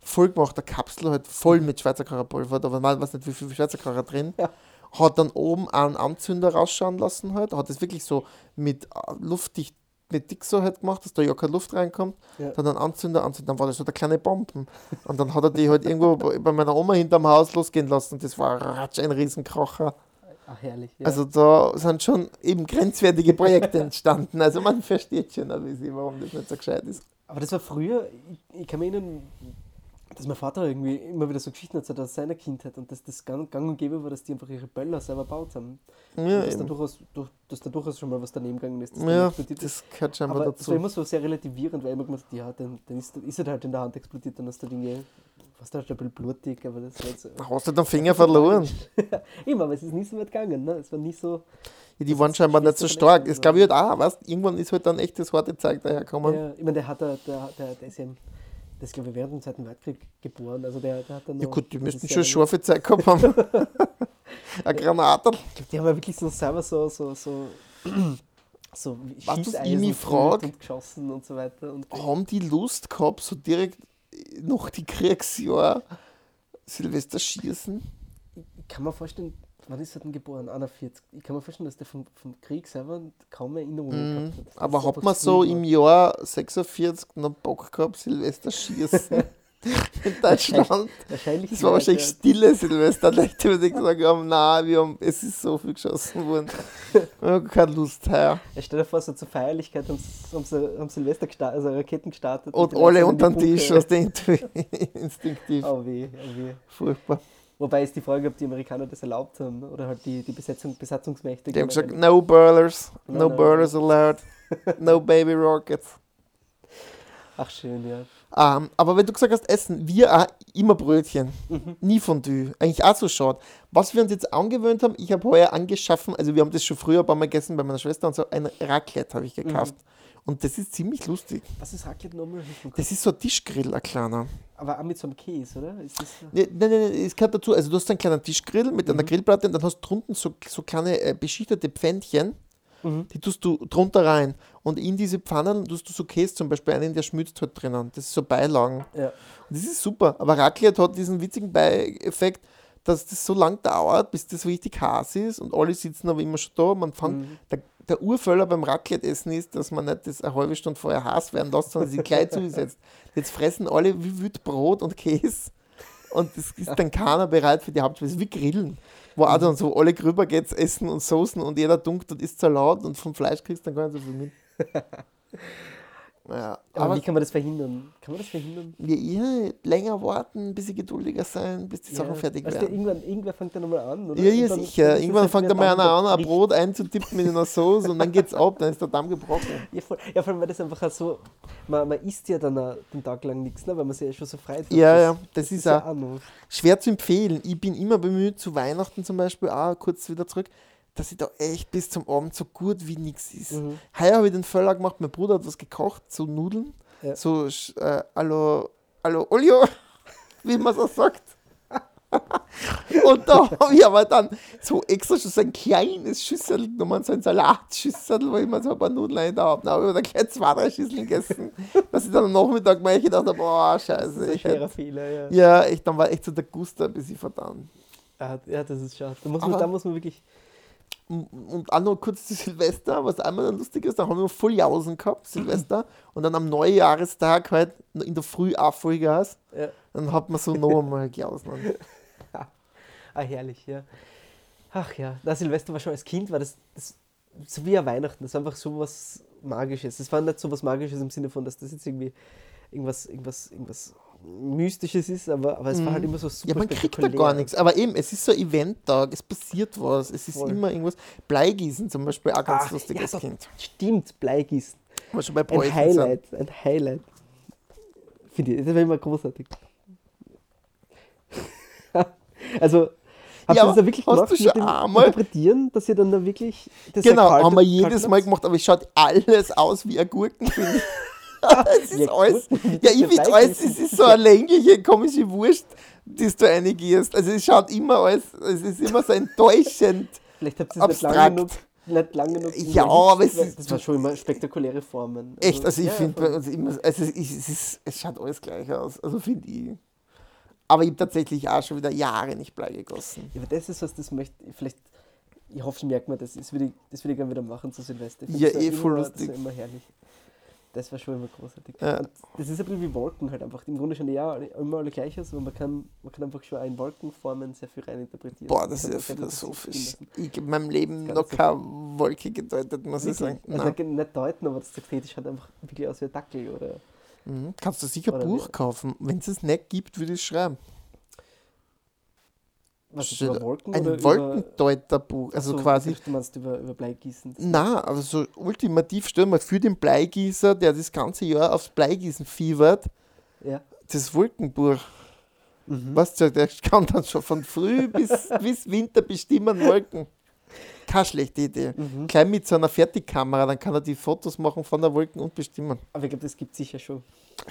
voll gemacht, der Kapsel halt voll mit Schweizer Kracherpulver, da war man weiß nicht wie viel Schweizer Kracher drin, Ja. hat dann oben einen Anzünder rausschauen lassen halt, hat das wirklich so mit äh, luftdicht, mit dick so halt gemacht, dass da ja keine Luft reinkommt, Ja. dann einen Anzünder anzünden, dann war das so der kleine Bomben. Und dann hat er die halt irgendwo bei meiner Oma hinterm Haus losgehen lassen. Das war ratsch ein Riesenkracher. Ach, herrlich. Ja. Also da sind schon eben grenzwertige Projekte entstanden. Also man versteht schon ein bisschen, warum das nicht so gescheit ist. Aber das war früher, ich, ich kann mich erinnern, dass mein Vater irgendwie immer wieder so Geschichten erzählt aus seiner Kindheit und dass das gang, gang und gäbe war, dass die einfach ihre Böller selber gebaut haben. Ja, und dass, da eben. durchaus, durch, dass da durchaus schon mal was daneben gegangen ist. ja das gehört scheinbar Aber das war dazu. immer so sehr relativierend, weil ich immer habe, ja, dann, dann ist, ist er halt in der Hand explodiert, dann hast du Dinge, was da halt ein bisschen blutig, aber das war so. Hast du den Finger verloren? Immer, aber es ist nie so weit gegangen, ne? Es war nie so. Ja, die waren scheinbar nicht so stark. Glaube ich halt auch, weißt Irgendwann ist halt dann echt das harte Zeug daherkommen. Ja, ich meine, der hat der, der, der, der ist ja, ist glaube ich während dem Zweiten Weltkrieg geboren, also der, der hat dann Ja noch- gut, die das müssten schon ja- scharfe Zeit gehabt haben. Eine Granate. Ich glaube, die haben ja wirklich so selber so, so, so, so Schießeisen frag? und geschossen und so weiter. Und Haben die Lust gehabt, so direkt nach die Kriegsjahr Silvester schießen? ich kann mir vorstellen, wann ist er denn geboren? 41. Ich kann mir vorstellen, dass der vom, vom Krieg selber kaum Erinnerungen Mhm. gehabt hat. Aber hat man so im war. Jahr 46 noch Bock gehabt, Silvester schießen in Deutschland? Wahrscheinlich. Das war wahrscheinlich ja. stille Silvester. Leute, die gesagt haben, nein, wir haben, es ist so viel geschossen worden. Wir haben keine Lust her. Ja, stell dir vor, so zur Feierlichkeit haben sie, haben haben Silvester gestartet, also Raketen gestartet. Und die alle unter den Tisch, aus der instinktiv. Oh weh, oh weh. Furchtbar. Wobei ist die Frage, ob die Amerikaner das erlaubt haben oder halt die, die Besetzung, Besatzungsmächte. Die haben gesagt, no burlers, no nein, burlers allowed, no baby rockets. Ach schön, ja. Ähm, aber wenn du gesagt hast, Essen, wir auch immer Brötchen, Mhm. nie Fondue. Eigentlich auch so schade. Was wir uns jetzt angewöhnt haben, ich habe heuer angeschaffen, also wir haben das schon früher ein paar Mal gegessen bei meiner Schwester und so, ein Raclette habe ich gekauft. Mhm. Und das ist ziemlich lustig. Was ist Raclette nochmal? Das ist so ein Tischgrill, ein kleiner. Aber auch mit so einem Käse, oder? Ist das so? Nee, Nein, nein, nein, es gehört dazu. Also du hast einen kleinen Tischgrill mit Mhm. einer Grillplatte und dann hast du drunten so, so kleine äh, beschichtete Pfännchen, Mhm. die tust du drunter rein. Und in diese Pfannen tust du so Käse zum Beispiel einen, der schmilzt halt drinnen. Das ist so Beilagen. Ja. Und das ist super. Aber Raclette hat diesen witzigen Beieffekt, dass das so lang dauert, bis das richtig heiß ist und alle sitzen aber immer schon da. Man fängt, Mhm. der, der Urföller beim Raclette-Essen ist, dass man nicht das eine halbe Stunde vorher heiß werden lässt, sondern sie gleich zusetzt. Jetzt fressen alle wie wild Brot und Käse und es ist dann keiner bereit für die Hauptspeise. Wie Grillen, wo auch dann so alle grüber geht's essen und Soßen und jeder dunkt und isst Salat und vom Fleisch kriegst du dann gar nicht so viel mit. Ja, Aber, aber wie kann man das verhindern? Kann man das verhindern? ja, ja, länger warten, ein bisschen geduldiger sein, bis die Sachen fertig du, werden. irgendwann, irgendwer fängt dann nochmal an, oder? Ja, ja, dann- sicher. ist Irgendwann das fängt einmal der einer an, ein Brot einzutippen mit einer Soße und dann geht's ab, dann ist der Damm gebrochen. Ja, voll, ja, vor allem, weil das einfach auch so, man, man isst ja dann auch den Tag lang nichts, ne, weil man sich ja schon so frei tut. Ja, ja, das ist ja auch auch schwer zu empfehlen. Ich bin immer bemüht, zu Weihnachten zum Beispiel, auch kurz wieder zurück, dass ich da echt bis zum Abend so gut wie nichts ist. Mhm. Heuer habe ich den Völler gemacht, mein Bruder hat was gekocht, so Nudeln, Ja. so äh, Allo, Allo Olio, wie man so sagt. Und da habe ich aber dann so extra schon so ein kleines Schüssel genommen, so ein Salatschüssel, wo ich mir so ein paar Nudeln rein da habe. Dann habe ich mir dann gleich zwei, drei Schüsseln gegessen, dass ich dann am Nachmittag mal gedacht habe, boah, Das scheiße. ist ein Ich hätte, Fehler, ja. ja, echt, dann war echt so der Guster ein bisschen verdammt. Ja, das ist schade. Da muss, man, da muss man wirklich. Und auch noch kurz zu Silvester, was einmal dann lustig ist, da haben wir voll Jausen gehabt, Silvester, und dann am Neujahrestag halt in der Früh auch Vollgas. Ja. Dann hat man so noch einmal Jausen. Ah, herrlich, ja. Ach ja, na, Silvester war schon als Kind, war das, das so wie ein Weihnachten, das war einfach so was Magisches. Es war nicht so was Magisches im Sinne von, dass das jetzt irgendwie irgendwas, irgendwas, irgendwas Mystisches ist, aber, aber es war halt immer so super Mhm. Ja, man kriegt da gar nichts. Aber eben, es ist so ein Eventtag, es passiert was, es ist Voll. immer irgendwas. Bleigießen zum Beispiel, auch ganz Ach, lustig ja, als doch, Kind. Stimmt, Bleigießen. War schon bei Ein Highlight, ein Highlight. Finde ich, das war immer großartig. also, habt Ja, ihr das da wirklich hast gemacht du schon einmal- Interpretieren, dass ihr dann da wirklich... Das Genau, haben wir jedes Mal gemacht, aber es schaut alles aus wie ein Gurken, finde ich. Es ist Ja, alles. Ja, ich finde alles, es ist so eine längliche, komische Wurst, die du reingehst. Also es schaut immer alles, es ist immer so enttäuschend. Vielleicht habt ihr es nicht lang genug, nicht lang genug Ja, aber es ist- Das war schon immer spektakuläre Formen. Echt, also ich ja, finde bei uns immer, also es, ist- es, ist, es schaut alles gleich aus. Also finde ich. Aber ich habe tatsächlich auch schon wieder Jahre nicht Blei gegossen. Ja, aber das ist was, das möchte ich vielleicht... Ich hoffe, ich merke mir das. Das würde ich, das ich gerne wieder machen zu Silvester. Ich Ja, eh, voll immer, lustig. Das war immer herrlich. Das war schon immer großartig. Ja. Das ist ein bisschen wie Wolken halt einfach. Im Grunde die ja immer alle gleich aus, aber man kann, man kann einfach schon in Wolkenformen sehr viel reininterpretieren. Boah, das ist ja philosophisch. Ich habe in meinem Leben noch keine Wolke gedeutet, muss ich sagen. Also Nein. nicht- nicht deuten, aber das Ästhetisch schaut einfach wirklich aus wie ein Dackel oder Mhm. Kannst du sicher ein Buch kaufen. Wenn es es nicht gibt, würde ich es schreiben. Was ist über Wolken Ein oder. Wolkendeuterbuch. Also so, quasi. Du meinst über, über Bleigießen. Na, aber so ultimativ stell mal für den Bleigießer, der das ganze Jahr aufs Bleigießen fiebert, Ja. das Wolkenbuch. Mhm. Weißt du, der kann dann schon von früh bis, bis Winter bestimmen Wolken. Keine schlechte Idee. Mhm. Gleich mit so einer Fertigkamera, dann kann er die Fotos machen von der Wolken und bestimmen. Aber ich glaube, das gibt es sicher schon.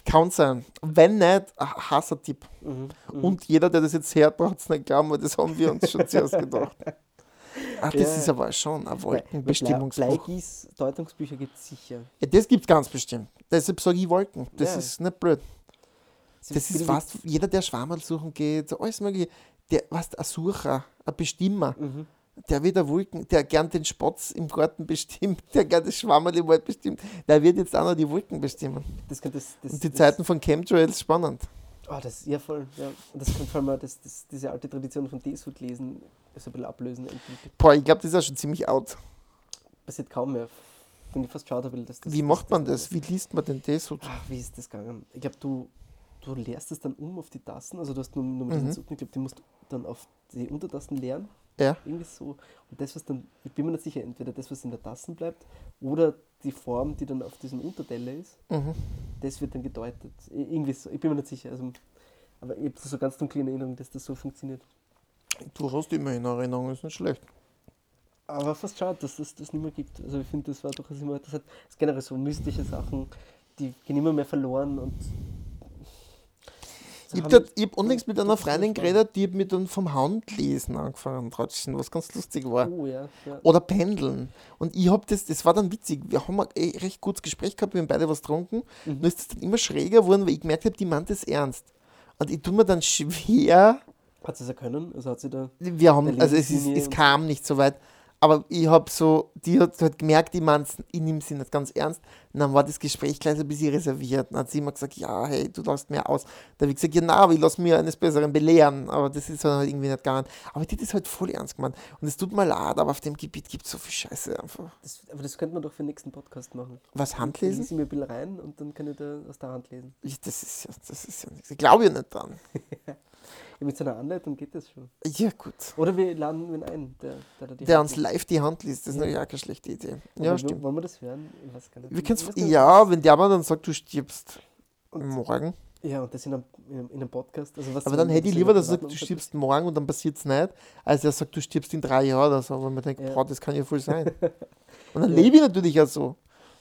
Kann sein. Wenn nicht, ein Hassertipp. Mhm. Mhm. Und jeder, der das jetzt hört, braucht es nicht glauben, weil das haben wir uns schon zuerst gedacht. Ach, das Ja. ist aber schon ein Wolkenbestimmungsbuch. Bleigieß-Deutungsbücher gibt es sicher. Ja, das gibt es ganz bestimmt. Deshalb sage ich Wolken. Das Ja. ist nicht blöd. Sie Das ist was, jeder, der Schwammerl suchen geht, so alles mögliche, der, was, ein Sucher, ein Bestimmer, Mhm. Der wird der Wolken, der gern den Spatz im Garten bestimmt, der gern das Schwammerl im Wald bestimmt, der wird jetzt auch noch die Wolken bestimmen. Das das, das, Und die Zeiten von Chemtrails spannend. Oh, das ist ja voll. Ja. Und das könnte vor allem das, das, diese alte Tradition von Desut lesen so ein bisschen ablösen. Endgültig. Boah, ich glaube, das ist auch schon ziemlich out. Passiert kaum mehr. Finde ich fast schade, weil das. das Wie macht man das? Wie liest man denn das? so? Ach, wie ist das gegangen? Ich glaube, du, du leerst es dann um auf die Tasten. Also du hast nur, nur mit Mhm. den Zuten, ich glaube, die musst du dann auf die Untertasten leeren. Ja. Irgendwie so. Und das, was dann, ich bin mir nicht sicher, entweder das, was in der Tasten bleibt, oder die Form, die dann auf diesem Unterteller ist, Mhm. das wird dann gedeutet. Irgendwie so. Ich bin mir nicht sicher. Also, aber ich habe so ganz dunkle in Erinnerung, dass das so funktioniert. Du hast immer in Erinnerung, ist nicht schlecht. Aber fast schade, dass das das nicht mehr gibt. Also ich finde, das war durchaus immer, das hat das generell so mystische Sachen, die gehen immer mehr verloren und Ich habe hab unlängst mit einer das Freundin geredet, die hat mir dann vom Handlesen angefangen, tratschen, was ganz lustig war. Oh ja, ja. Oder Pendeln. Und ich habe das, das war dann witzig. Wir haben ein recht gutes Gespräch gehabt, wir haben beide was getrunken. Mhm. Nur ist es dann immer schräger geworden, weil ich gemerkt habe, die meint das ernst. Und ich tue mir dann schwer, Hat sie es erkennen? Also hat sie da. wir haben, also es, ist, es kam nicht so weit, aber ich habe so, die hat halt gemerkt, ich meine ich nehme sie nicht ganz ernst. Und dann war das Gespräch gleich ein bisschen reserviert. Dann hat sie immer gesagt, ja, hey, du lässt mir aus. Da habe ich gesagt, ja, na, aber ich lasse mir eines Besseren belehren. Aber das ist halt irgendwie nicht gegangen. Aber die hat das halt voll ernst gemeint. Und es tut mir leid, aber auf dem Gebiet gibt es so viel Scheiße einfach. Das, aber das könnte man doch für den nächsten Podcast machen. Was, Ich Handlesen? lese mir ein bisschen rein und dann kann ich da aus der Hand lesen. Ich, das, ist ja, das ist ja nichts. Ich glaube ja nicht dran. Ja, mit so einer Anleitung geht das schon. Ja, gut. Oder wir laden wen ein, der, der Der Hand uns live die Hand liest, das ist Ja. natürlich auch keine schlechte Idee. Ja, wo- stimmt. Wollen wir das hören? Ich weiß gar nicht. Wir nicht. ja, wenn der mal dann sagt, du stirbst Und- morgen. Ja, und das in einem, in einem, in einem Podcast. Also was Aber dann hätte ich lieber, dass er sagt, du stirbst morgen und dann passiert es nicht, als er sagt, du stirbst in drei Jahren oder so. Aber man denkt, Ja. boah, das kann ja voll sein. Und dann Ja. lebe ich natürlich auch so.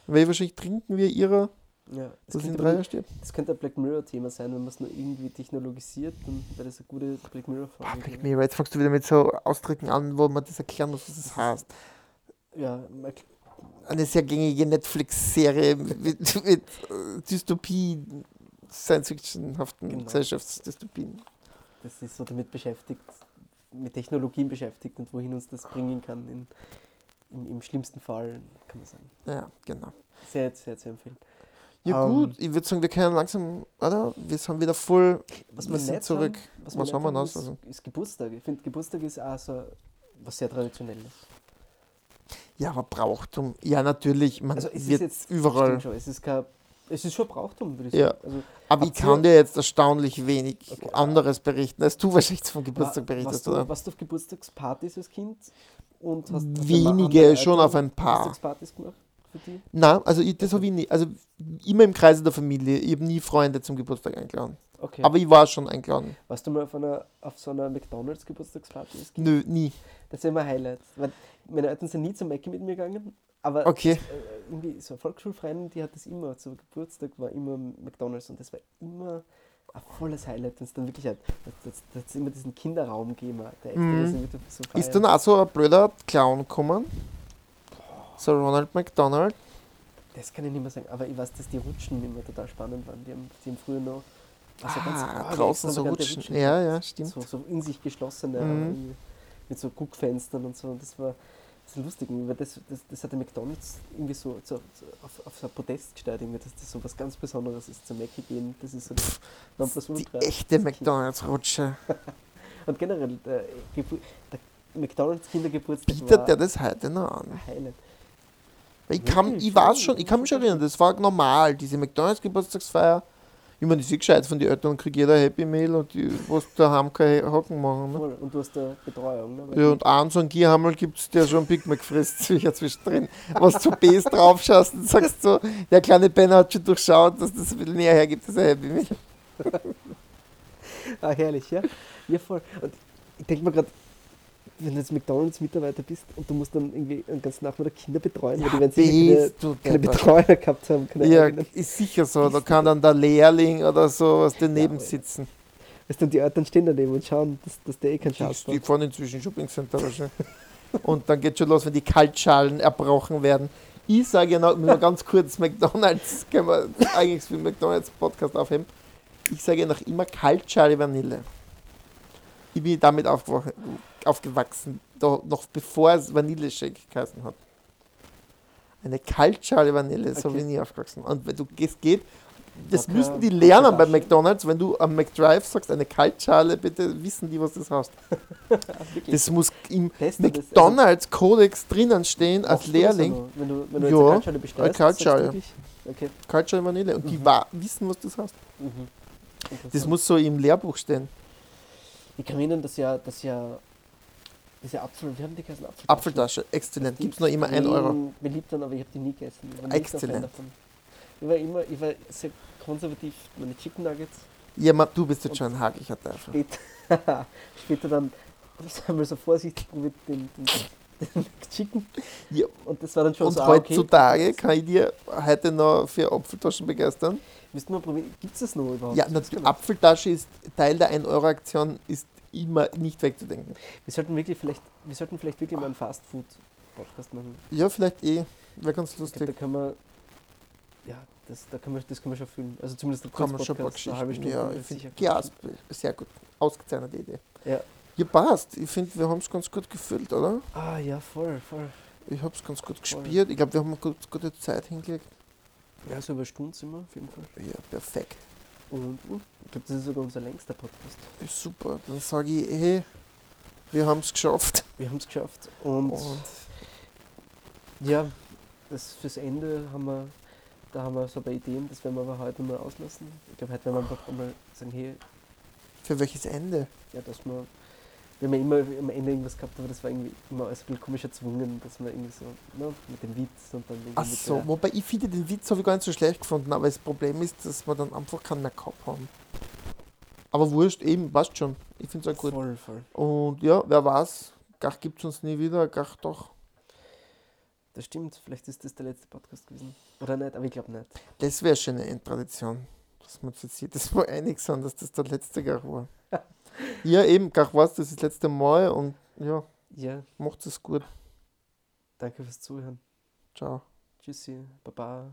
Weil ich wahrscheinlich trinken wir ihrer, Ja, das, ich in könnte, drei Jahren stirbt. das könnte ein Black Mirror-Thema sein, wenn man es nur irgendwie technologisiert, dann wäre das eine gute Black Boah, Mirror-Folge. Black Mirror, jetzt fängst du wieder mit so Ausdrücken an, wo man das erklären muss, was das heißt. Ja, Eine sehr gängige Netflix-Serie mit, mit äh, Dystopie, Science-Fiction-haften Genau. Gesellschaftsdystopien. das ist so damit beschäftigt, mit Technologien beschäftigt und wohin uns das bringen kann. In, im, Im schlimmsten Fall, kann man sagen. Ja, genau. Sehr, sehr zu empfehlen. Ja Ähm, gut, ich würde sagen, wir können langsam, oder? Wir sind wieder voll, Was wir sind zurück. Haben, Was nicht haben wir noch? ist, Also- ist Geburtstag. Ich finde, Geburtstag ist auch so was sehr Traditionelles. Ja, aber Brauchtum, ja natürlich, man Also es ist wird jetzt überall. Schon, es ist kein, es ist schon Brauchtum, würde ich Ja. sagen. Also, Aber ich kann dir jetzt erstaunlich wenig Okay. anderes berichten, als du wahrscheinlich vom Geburtstag berichtest, warst du, oder? Warst du auf Geburtstagspartys als Kind? Und hast, hast Wenige, schon auf ein paar. Geburtstagspartys gemacht Nein, also ich, das habe ich nie, also immer im Kreise der Familie. Ich habe nie Freunde zum Geburtstag eingeladen. Okay. Aber ich war schon eingeladen. warst du mal auf, einer, auf so einer McDonalds Geburtstagsparty? Nö, nie. Das ist immer ein Highlight. Weil meine Eltern sind nie zum Mackie mit mir gegangen, aber Okay. äh, irgendwie so eine Volksschulfreundin, die hat das immer, zu Geburtstag war immer McDonalds und das war immer ein volles Highlight, wenn es dann wirklich hat. Da hat immer diesen Kinderraum gegeben, der echt Mhm. wieder so Ist dann auch so ein blöder Clown gekommen? So Ronald McDonald? Das kann ich nicht mehr sagen, aber ich weiß, dass die Rutschen immer total spannend waren. Die haben, die haben früher noch also ah, draußen so extravagante rutschen. Ja, ja, stimmt. So, so in sich geschlossene, Mhm. mit so Guckfenstern und so. Und das war so lustig, weil das, das, das hat der McDonalds irgendwie so, so, auf, auf so ein Podest gestellt, irgendwie, dass das so was ganz Besonderes ist, zum Mackie gehen. Das ist so das Nonplusultra. Die echte Das. McDonalds-Rutsche. Und generell, der, Gebu- der McDonalds Kindergeburtstag Bietet der das heute noch an? Highlight. Weil Ich, kann, ich weiß schon, ich kann mich schon erinnern, das war normal, diese McDonalds-Geburtstagsfeier. Ich meine, das ist eh gescheit von den Eltern, kriegt jeder Happy Meal und die, was daheim keine Hocken machen. Ne? Und du hast da Betreuung, ne? Weil Ja, und einen so einen Gierhammel gibt es, der schon Big Mac frisst, sicher zwischendrin. Was zu Bs draufschaust und sagst so, der kleine Penner hat schon durchschaut, dass das ein bisschen näher hergibt, das ein Happy Meal. Ah, herrlich, ja. Ja, voll. Und ich denke mir gerade, wenn du jetzt McDonalds-Mitarbeiter bist und du musst dann irgendwie einen ganzen Nachmittag Kinder betreuen, weil die werden sicher keine, keine. Betreuer gehabt haben. Ja, eigenen. ist sicher so. Da kann dann der Lehrling oder so was daneben aber- sitzen. Weißt du, und die Eltern stehen daneben und schauen, dass, dass der eh keinen Die, Schatz die hat. fahren inzwischen Shoppingcenter wahrscheinlich. Und dann geht schon los, wenn die Kaltschalen erbrochen werden. Ich sage ja noch, nur ganz kurz, McDonalds, können wir eigentlich für den McDonalds-Podcast aufheben. Ich sage ja noch immer Kaltschale Vanille. Ich bin damit aufgewacht, aufgewachsen, da, noch bevor es Vanilleshake geheißen hat. Eine Kaltschale Vanille, so Okay. bin ich aufgewachsen. Und wenn du es geht, das Locker müssen die lernen bei. McDonalds, wenn du am McDrive sagst, eine Kaltschale, bitte wissen die, was das heißt. Das muss im. Also, McDonalds-Kodex drinnen stehen als Lehrling. noch? Wenn du, wenn du Ja, jetzt eine Kaltschale bestellst, eine Kaltschale. Okay. Kaltschale Vanille. Und die Mhm. wa- wissen, was das heißt. Mhm. Das muss so im Lehrbuch stehen. Ich kann mich erinnern, dass ja, dass ja diese Apfel, wie haben die geheißen? Apfeltaschen? Apfeltasche, exzellent. Gibt es noch immer 1 Euro. beliebt dann, aber ich habe die nie gegessen. Ich war Exzellent. Ich war immer, ich war sehr konservativ, meine Chicken Nuggets. Ja, ma, du bist jetzt schon ein haglicher Teufel. Später, später dann, ich habe mal so vorsichtig probiert, den, den, den Chicken. Ja. Und das war dann schon Und so, ah, okay. heutzutage kann ich dir heute noch für Apfeltaschen begeistern. Müssten wir probieren, gibt es das noch überhaupt? Ja, Das natürlich. nicht. Apfeltasche ist Teil der 1-Euro-Aktion, ist immer nicht wegzudenken. Wir sollten wirklich vielleicht, wir sollten vielleicht wirklich mal einen Fast Food Podcast machen. Ja, vielleicht eh. Wäre ganz Ich glaub, da lustig. kann man, ja, das, da kann man, das kann man schon fühlen. Also zumindest ein Kann man schon ein paar Geschichten. Ja, ich finde, ja, sehr gut. Ausgezeichnete Idee. Ja. Ja, passt. Ich finde, wir haben es ganz gut gefüllt, oder? Ah ja, voll, voll. Ich habe es ganz gut Voll. gespielt. Ich glaube, wir haben eine gut, gute Zeit hingelegt. Ja, so über Stunden sind wir auf jeden Fall. Ja, perfekt. Und uh, ich glaube, das ist sogar unser längster Podcast. Ist super. Dann sage ich, hey, wir haben es geschafft. Wir haben es geschafft. Und, Und ja, das fürs Ende haben wir, da haben wir so ein paar Ideen, das werden wir aber heute mal auslassen. Ich glaube, heute werden wir einfach einmal sagen, hey, für welches Ende? ja, dass wir, wir haben ja immer am Ende irgendwas gehabt, aber das war irgendwie immer alles ein bisschen komisch erzwungen, dass wir irgendwie so, ne, mit dem Witz und dann irgendwie Ach so, wobei ich finde, den Witz habe ich gar nicht so schlecht gefunden, aber das Problem ist, dass wir dann einfach keinen mehr gehabt haben. Aber wurscht, eben, passt schon. Ich finde es auch gut. Voll, voll. Und ja, wer weiß, Gach gibt es uns nie wieder, Gach doch. Das stimmt, vielleicht ist das der letzte Podcast gewesen. Oder nicht, aber ich glaube nicht. Das wäre schon eine Endtradition, dass wir uns jetzt jedes Mal einig sind, dass das der letzte Gach war. Ja, eben, Gach war das ist das letzte Mal und ja, Ja, macht es gut. danke fürs Zuhören. Ciao. Tschüssi, Baba.